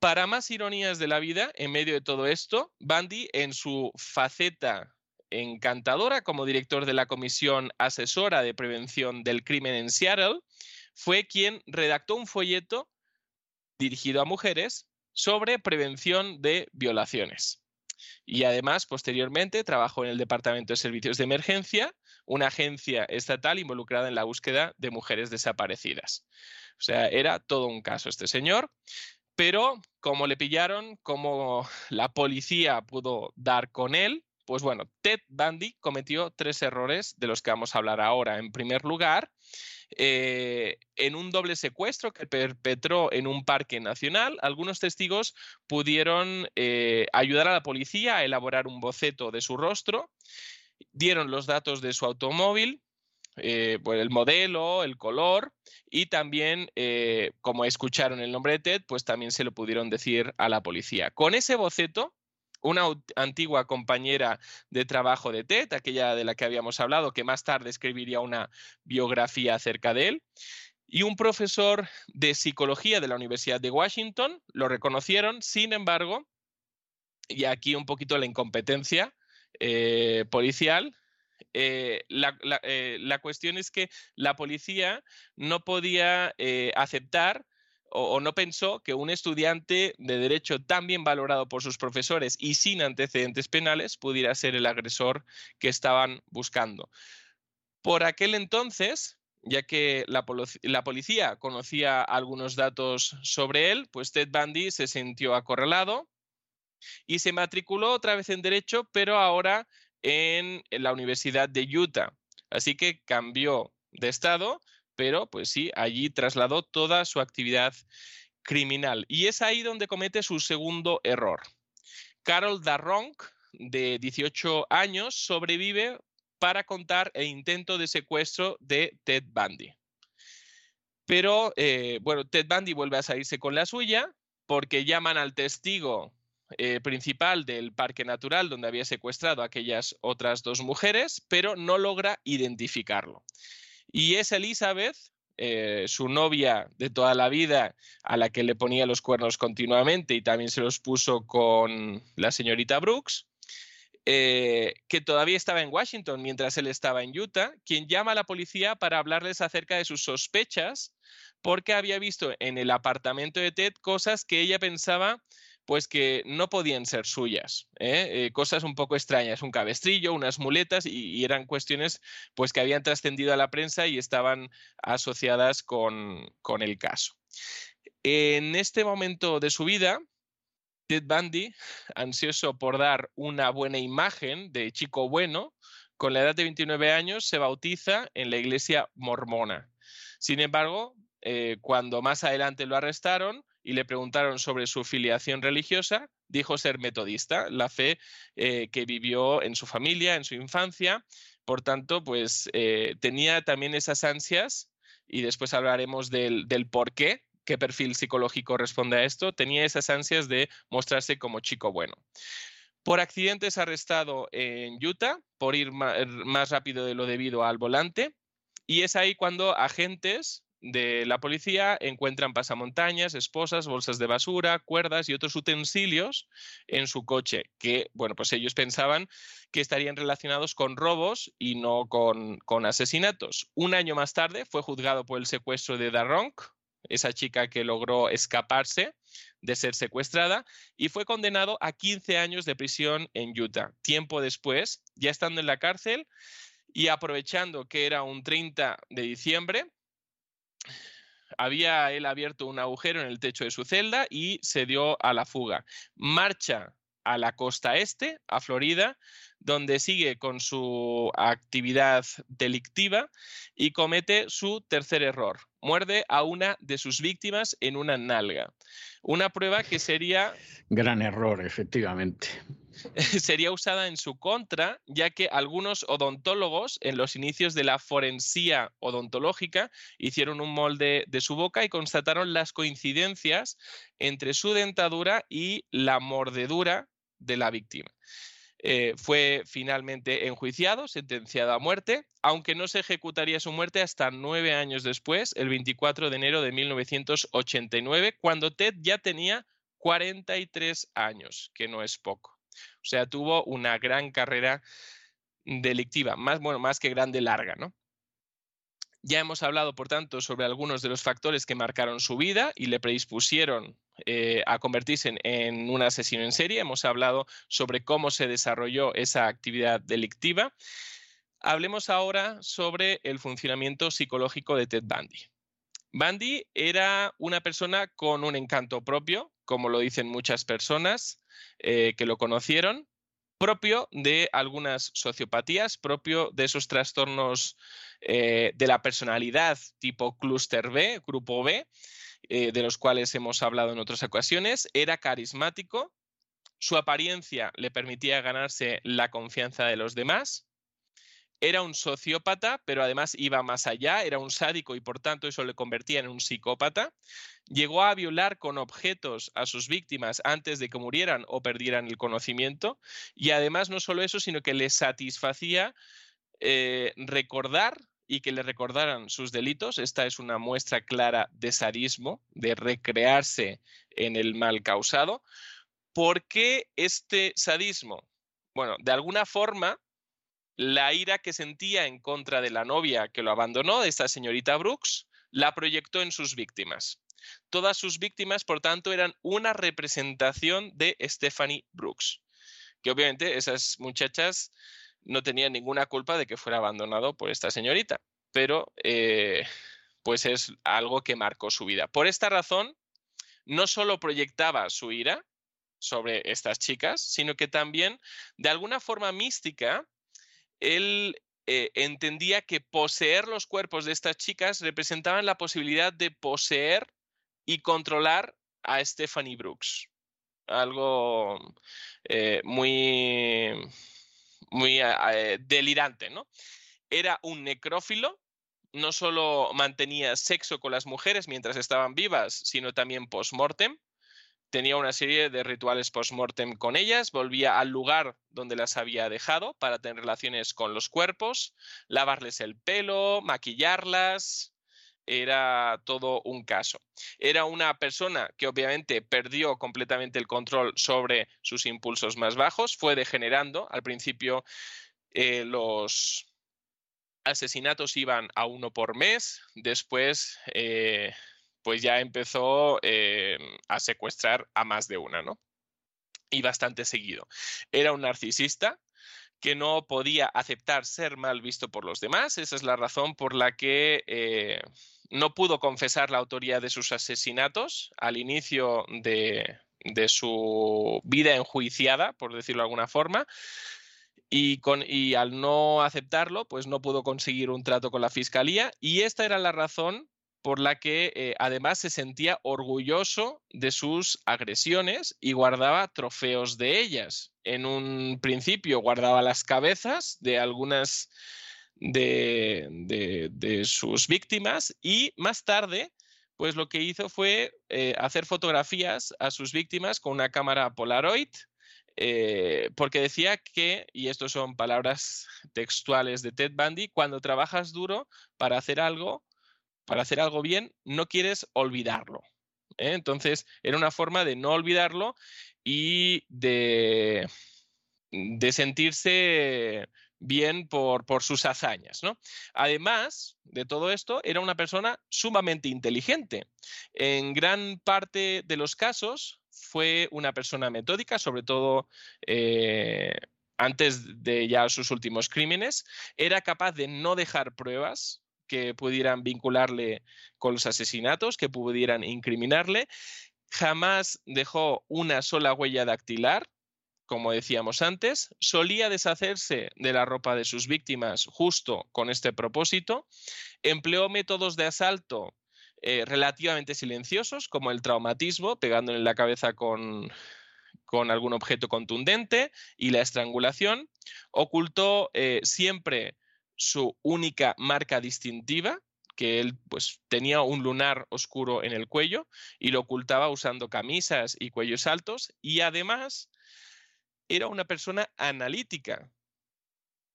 Para más ironías de la vida, en medio de todo esto, Bundy, en su faceta encantadora como director de la Comisión Asesora de Prevención del Crimen en Seattle, fue quien redactó un folleto dirigido a mujeres sobre prevención de violaciones. Y además, posteriormente, trabajó en el Departamento de Servicios de Emergencia, una agencia estatal involucrada en la búsqueda de mujeres desaparecidas. O sea, era todo un caso este señor. Pero como le pillaron, como la policía pudo dar con él, pues bueno, Ted Bundy cometió tres errores de los que vamos a hablar ahora. En primer lugar, eh, en un doble secuestro que perpetró en un parque nacional, algunos testigos pudieron eh, ayudar a la policía a elaborar un boceto de su rostro, dieron los datos de su automóvil, eh, pues el modelo, el color y también, como escucharon el nombre de Ted, pues también se lo pudieron decir a la policía. Con ese boceto, una antigua compañera de trabajo de Ted, aquella de la que habíamos hablado, que más tarde escribiría una biografía acerca de él, y un profesor de psicología de la Universidad de Washington, lo reconocieron, sin embargo, y aquí un poquito la incompetencia eh, policial, eh, eh, la, cuestión es que la policía no podía aceptar o, no pensó que un estudiante de derecho tan bien valorado por sus profesores y sin antecedentes penales pudiera ser el agresor que estaban buscando. Por aquel entonces, ya que la, la, policía conocía algunos datos sobre él, pues Ted Bundy se sintió acorralado y se matriculó otra vez en Derecho, pero ahora en la Universidad de Utah. Así que cambió de estado pero pues sí, allí trasladó toda su actividad criminal. Y es ahí donde comete su segundo error. Carol Darronk, de 18 años, sobrevive para contar el intento de secuestro de Ted Bundy. Pero, eh, bueno, Ted Bundy vuelve a salirse con la suya porque llaman al testigo eh, principal del parque natural donde había secuestrado a aquellas otras dos mujeres, pero no logra identificarlo. Y es Elizabeth, eh, su novia de toda la vida, a la que le ponía los cuernos continuamente y también se los puso con la señorita Brooks, eh, que todavía estaba en Washington mientras él estaba en Utah, quien llama a la policía para hablarles acerca de sus sospechas porque había visto en el apartamento de Ted cosas que ella pensaba pues que no podían ser suyas, ¿eh? Eh, cosas un poco extrañas, un cabestrillo, unas muletas y, eran cuestiones pues que habían trascendido a la prensa y estaban asociadas con, con el caso. En este momento de su vida, Ted Bundy, ansioso por dar una buena imagen de chico bueno, con la edad de 29 años se bautiza en la iglesia mormona. Sin embargo, eh, cuando más adelante lo arrestaron, y le preguntaron sobre su filiación religiosa, dijo ser metodista, la fe eh, que vivió en su familia, en su infancia. Por tanto, pues eh, tenía también esas ansias, y después hablaremos del, del por qué, qué perfil psicológico responde a esto, tenía esas ansias de mostrarse como chico bueno. Por accidente es arrestado en Utah por ir más rápido de lo debido al volante y es ahí cuando agentes de la policía encuentran pasamontañas, esposas, bolsas de basura, cuerdas y otros utensilios en su coche, que, bueno, pues ellos pensaban que estarían relacionados con robos y no con, con asesinatos. Un año más tarde fue juzgado por el secuestro de Darronk, esa chica que logró escaparse de ser secuestrada y fue condenado a 15 años de prisión en Utah. Tiempo después, ya estando en la cárcel y aprovechando que era un 30 de diciembre, había él abierto un agujero en el techo de su celda y se dio a la fuga. Marcha a la costa este, a Florida, donde sigue con su actividad delictiva y comete su tercer error. Muerde a una de sus víctimas en una nalga. Una prueba que sería... Gran error, efectivamente. *laughs* sería usada en su contra, ya que algunos odontólogos en los inicios de la forensía odontológica hicieron un molde de su boca y constataron las coincidencias entre su dentadura y la mordedura de la víctima. Eh, fue finalmente enjuiciado, sentenciado a muerte, aunque no se ejecutaría su muerte hasta nueve años después, el 24 de enero de 1989, cuando Ted ya tenía 43 años, que no es poco. O sea, tuvo una gran carrera delictiva, más, bueno, más que grande, larga, ¿no? Ya hemos hablado, por tanto, sobre algunos de los factores que marcaron su vida y le predispusieron eh, a convertirse en, un asesino en serie. Hemos hablado sobre cómo se desarrolló esa actividad delictiva. Hablemos ahora sobre el funcionamiento psicológico de Ted Bundy. Bundy era una persona con un encanto propio, como lo dicen muchas personas eh, que lo conocieron, propio de algunas sociopatías, propio de esos trastornos eh, de la personalidad tipo clúster B, grupo B, eh, de los cuales hemos hablado en otras ocasiones. Era carismático, su apariencia le permitía ganarse la confianza de los demás. Era un sociópata, pero además iba más allá, era un sádico y por tanto eso le convertía en un psicópata. Llegó a violar con objetos a sus víctimas antes de que murieran o perdieran el conocimiento. Y además no solo eso, sino que le satisfacía eh, recordar y que le recordaran sus delitos. Esta es una muestra clara de sadismo, de recrearse en el mal causado. ¿Por qué este sadismo? Bueno, de alguna forma la ira que sentía en contra de la novia que lo abandonó, de esta señorita Brooks, la proyectó en sus víctimas. Todas sus víctimas, por tanto, eran una representación de Stephanie Brooks, que obviamente esas muchachas no tenían ninguna culpa de que fuera abandonado por esta señorita, pero eh, pues es algo que marcó su vida. Por esta razón, no solo proyectaba su ira sobre estas chicas, sino que también, de alguna forma mística, él eh, entendía que poseer los cuerpos de estas chicas representaban la posibilidad de poseer y controlar a Stephanie Brooks. Algo eh, muy, muy eh, delirante, ¿no? Era un necrófilo, no solo mantenía sexo con las mujeres mientras estaban vivas, sino también post-mortem tenía una serie de rituales post-mortem con ellas, volvía al lugar donde las había dejado para tener relaciones con los cuerpos, lavarles el pelo, maquillarlas, era todo un caso. Era una persona que obviamente perdió completamente el control sobre sus impulsos más bajos, fue degenerando. Al principio eh, los asesinatos iban a uno por mes, después eh, pues ya empezó eh, a secuestrar a más de una, ¿no? Y bastante seguido. Era un narcisista que no podía aceptar ser mal visto por los demás. Esa es la razón por la que eh, no pudo confesar la autoría de sus asesinatos al inicio de, de su vida enjuiciada, por decirlo de alguna forma. Y, con, y, al no aceptarlo, pues no pudo conseguir un trato con la fiscalía. Y esta era la razón por la que eh, además se sentía orgulloso de sus agresiones y guardaba trofeos de ellas. En un principio guardaba las cabezas de algunas de, sus víctimas y más tarde pues lo que hizo fue eh, hacer fotografías a sus víctimas con una cámara Polaroid eh, porque decía que, y estas son palabras *laughs* textuales de Ted Bundy, cuando trabajas duro para hacer algo, para hacer algo bien, no quieres olvidarlo. ¿eh? Entonces, era una forma de no olvidarlo y de, sentirse bien por, sus hazañas. Además de todo esto, era una persona sumamente inteligente. En gran parte de los casos fue una persona metódica, sobre todo eh, antes de ya sus últimos crímenes. Era capaz de no dejar pruebas que pudieran vincularle con los asesinatos, que pudieran incriminarle. Jamás dejó una sola huella dactilar, como decíamos antes, solía deshacerse de la ropa de sus víctimas justo con este propósito, empleó métodos de asalto eh, relativamente silenciosos, como el traumatismo, pegándole en la cabeza con, con algún objeto contundente, y la estrangulación, ocultó eh, siempre su única marca distintiva, que él pues tenía un lunar oscuro en el cuello y lo ocultaba usando camisas y cuellos altos y además era una persona analítica.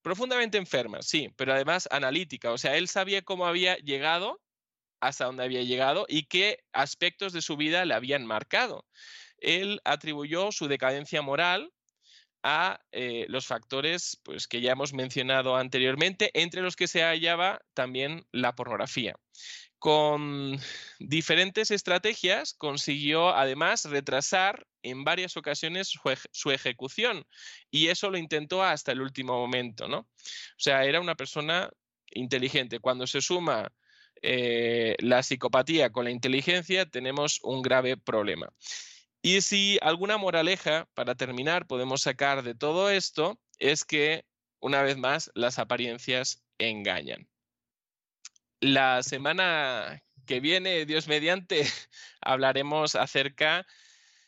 Profundamente enferma, sí, pero además analítica. O sea, él sabía cómo había llegado hasta dónde había llegado y qué aspectos de su vida le habían marcado. Él atribuyó su decadencia moral a eh, los factores pues, que ya hemos mencionado anteriormente, entre los que se hallaba también la pornografía. Con diferentes estrategias consiguió además retrasar en varias ocasiones su, ejecución y eso lo intentó hasta el último momento, ¿no? O sea, era una persona inteligente. Cuando se suma eh, la psicopatía con la inteligencia, tenemos un grave problema. Y si alguna moraleja, para terminar, podemos sacar de todo esto, es que, una vez más, las apariencias engañan. La semana que viene, Dios mediante, *laughs* hablaremos acerca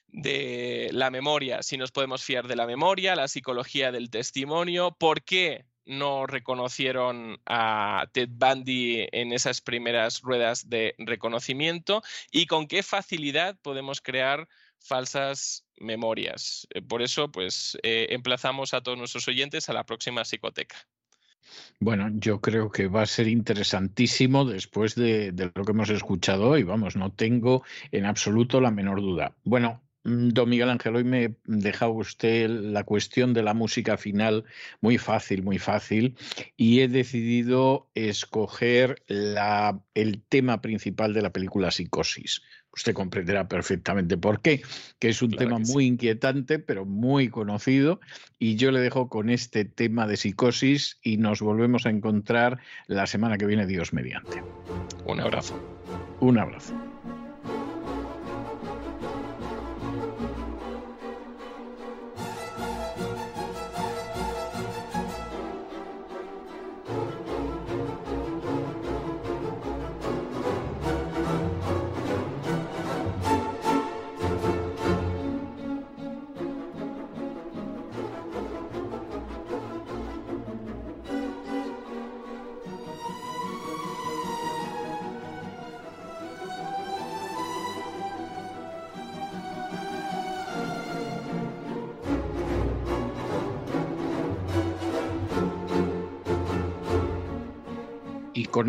de la memoria, si nos podemos fiar de la memoria, la psicología del testimonio, por qué no reconocieron a Ted Bundy en esas primeras ruedas de reconocimiento y con qué facilidad podemos crear falsas memorias. Eh, por eso, pues, eh, emplazamos a todos nuestros oyentes a la próxima psicoteca. Bueno, yo creo que va a ser interesantísimo después de, de, lo que hemos escuchado hoy. Vamos, no tengo en absoluto la menor duda. Bueno, don Miguel Ángel, hoy me dejaba usted la cuestión de la música final muy fácil, muy fácil, y he decidido escoger la, el tema principal de la película Psicosis. Usted comprenderá perfectamente por qué, que es un claro tema muy sí. inquietante, pero muy conocido, y yo le dejo con este tema de psicosis y nos volvemos a encontrar la semana que viene, Dios mediante. Un abrazo. Un abrazo.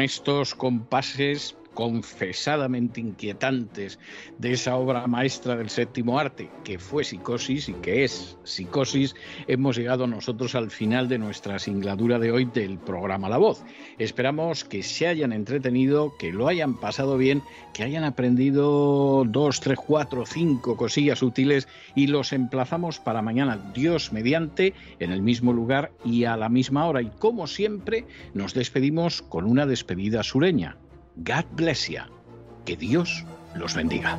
Con estos compases confesadamente inquietantes de esa obra maestra del séptimo arte, que fue Psicosis y que es Psicosis, hemos llegado nosotros al final de nuestra singladura de hoy del programa La Voz. Esperamos que se hayan entretenido, que lo hayan pasado bien, que hayan aprendido dos, tres, cuatro, cinco cosillas útiles y los emplazamos para mañana, Dios mediante, en el mismo lugar y a la misma hora. Y como siempre, nos despedimos con una despedida sureña. God bless you. Que Dios los bendiga.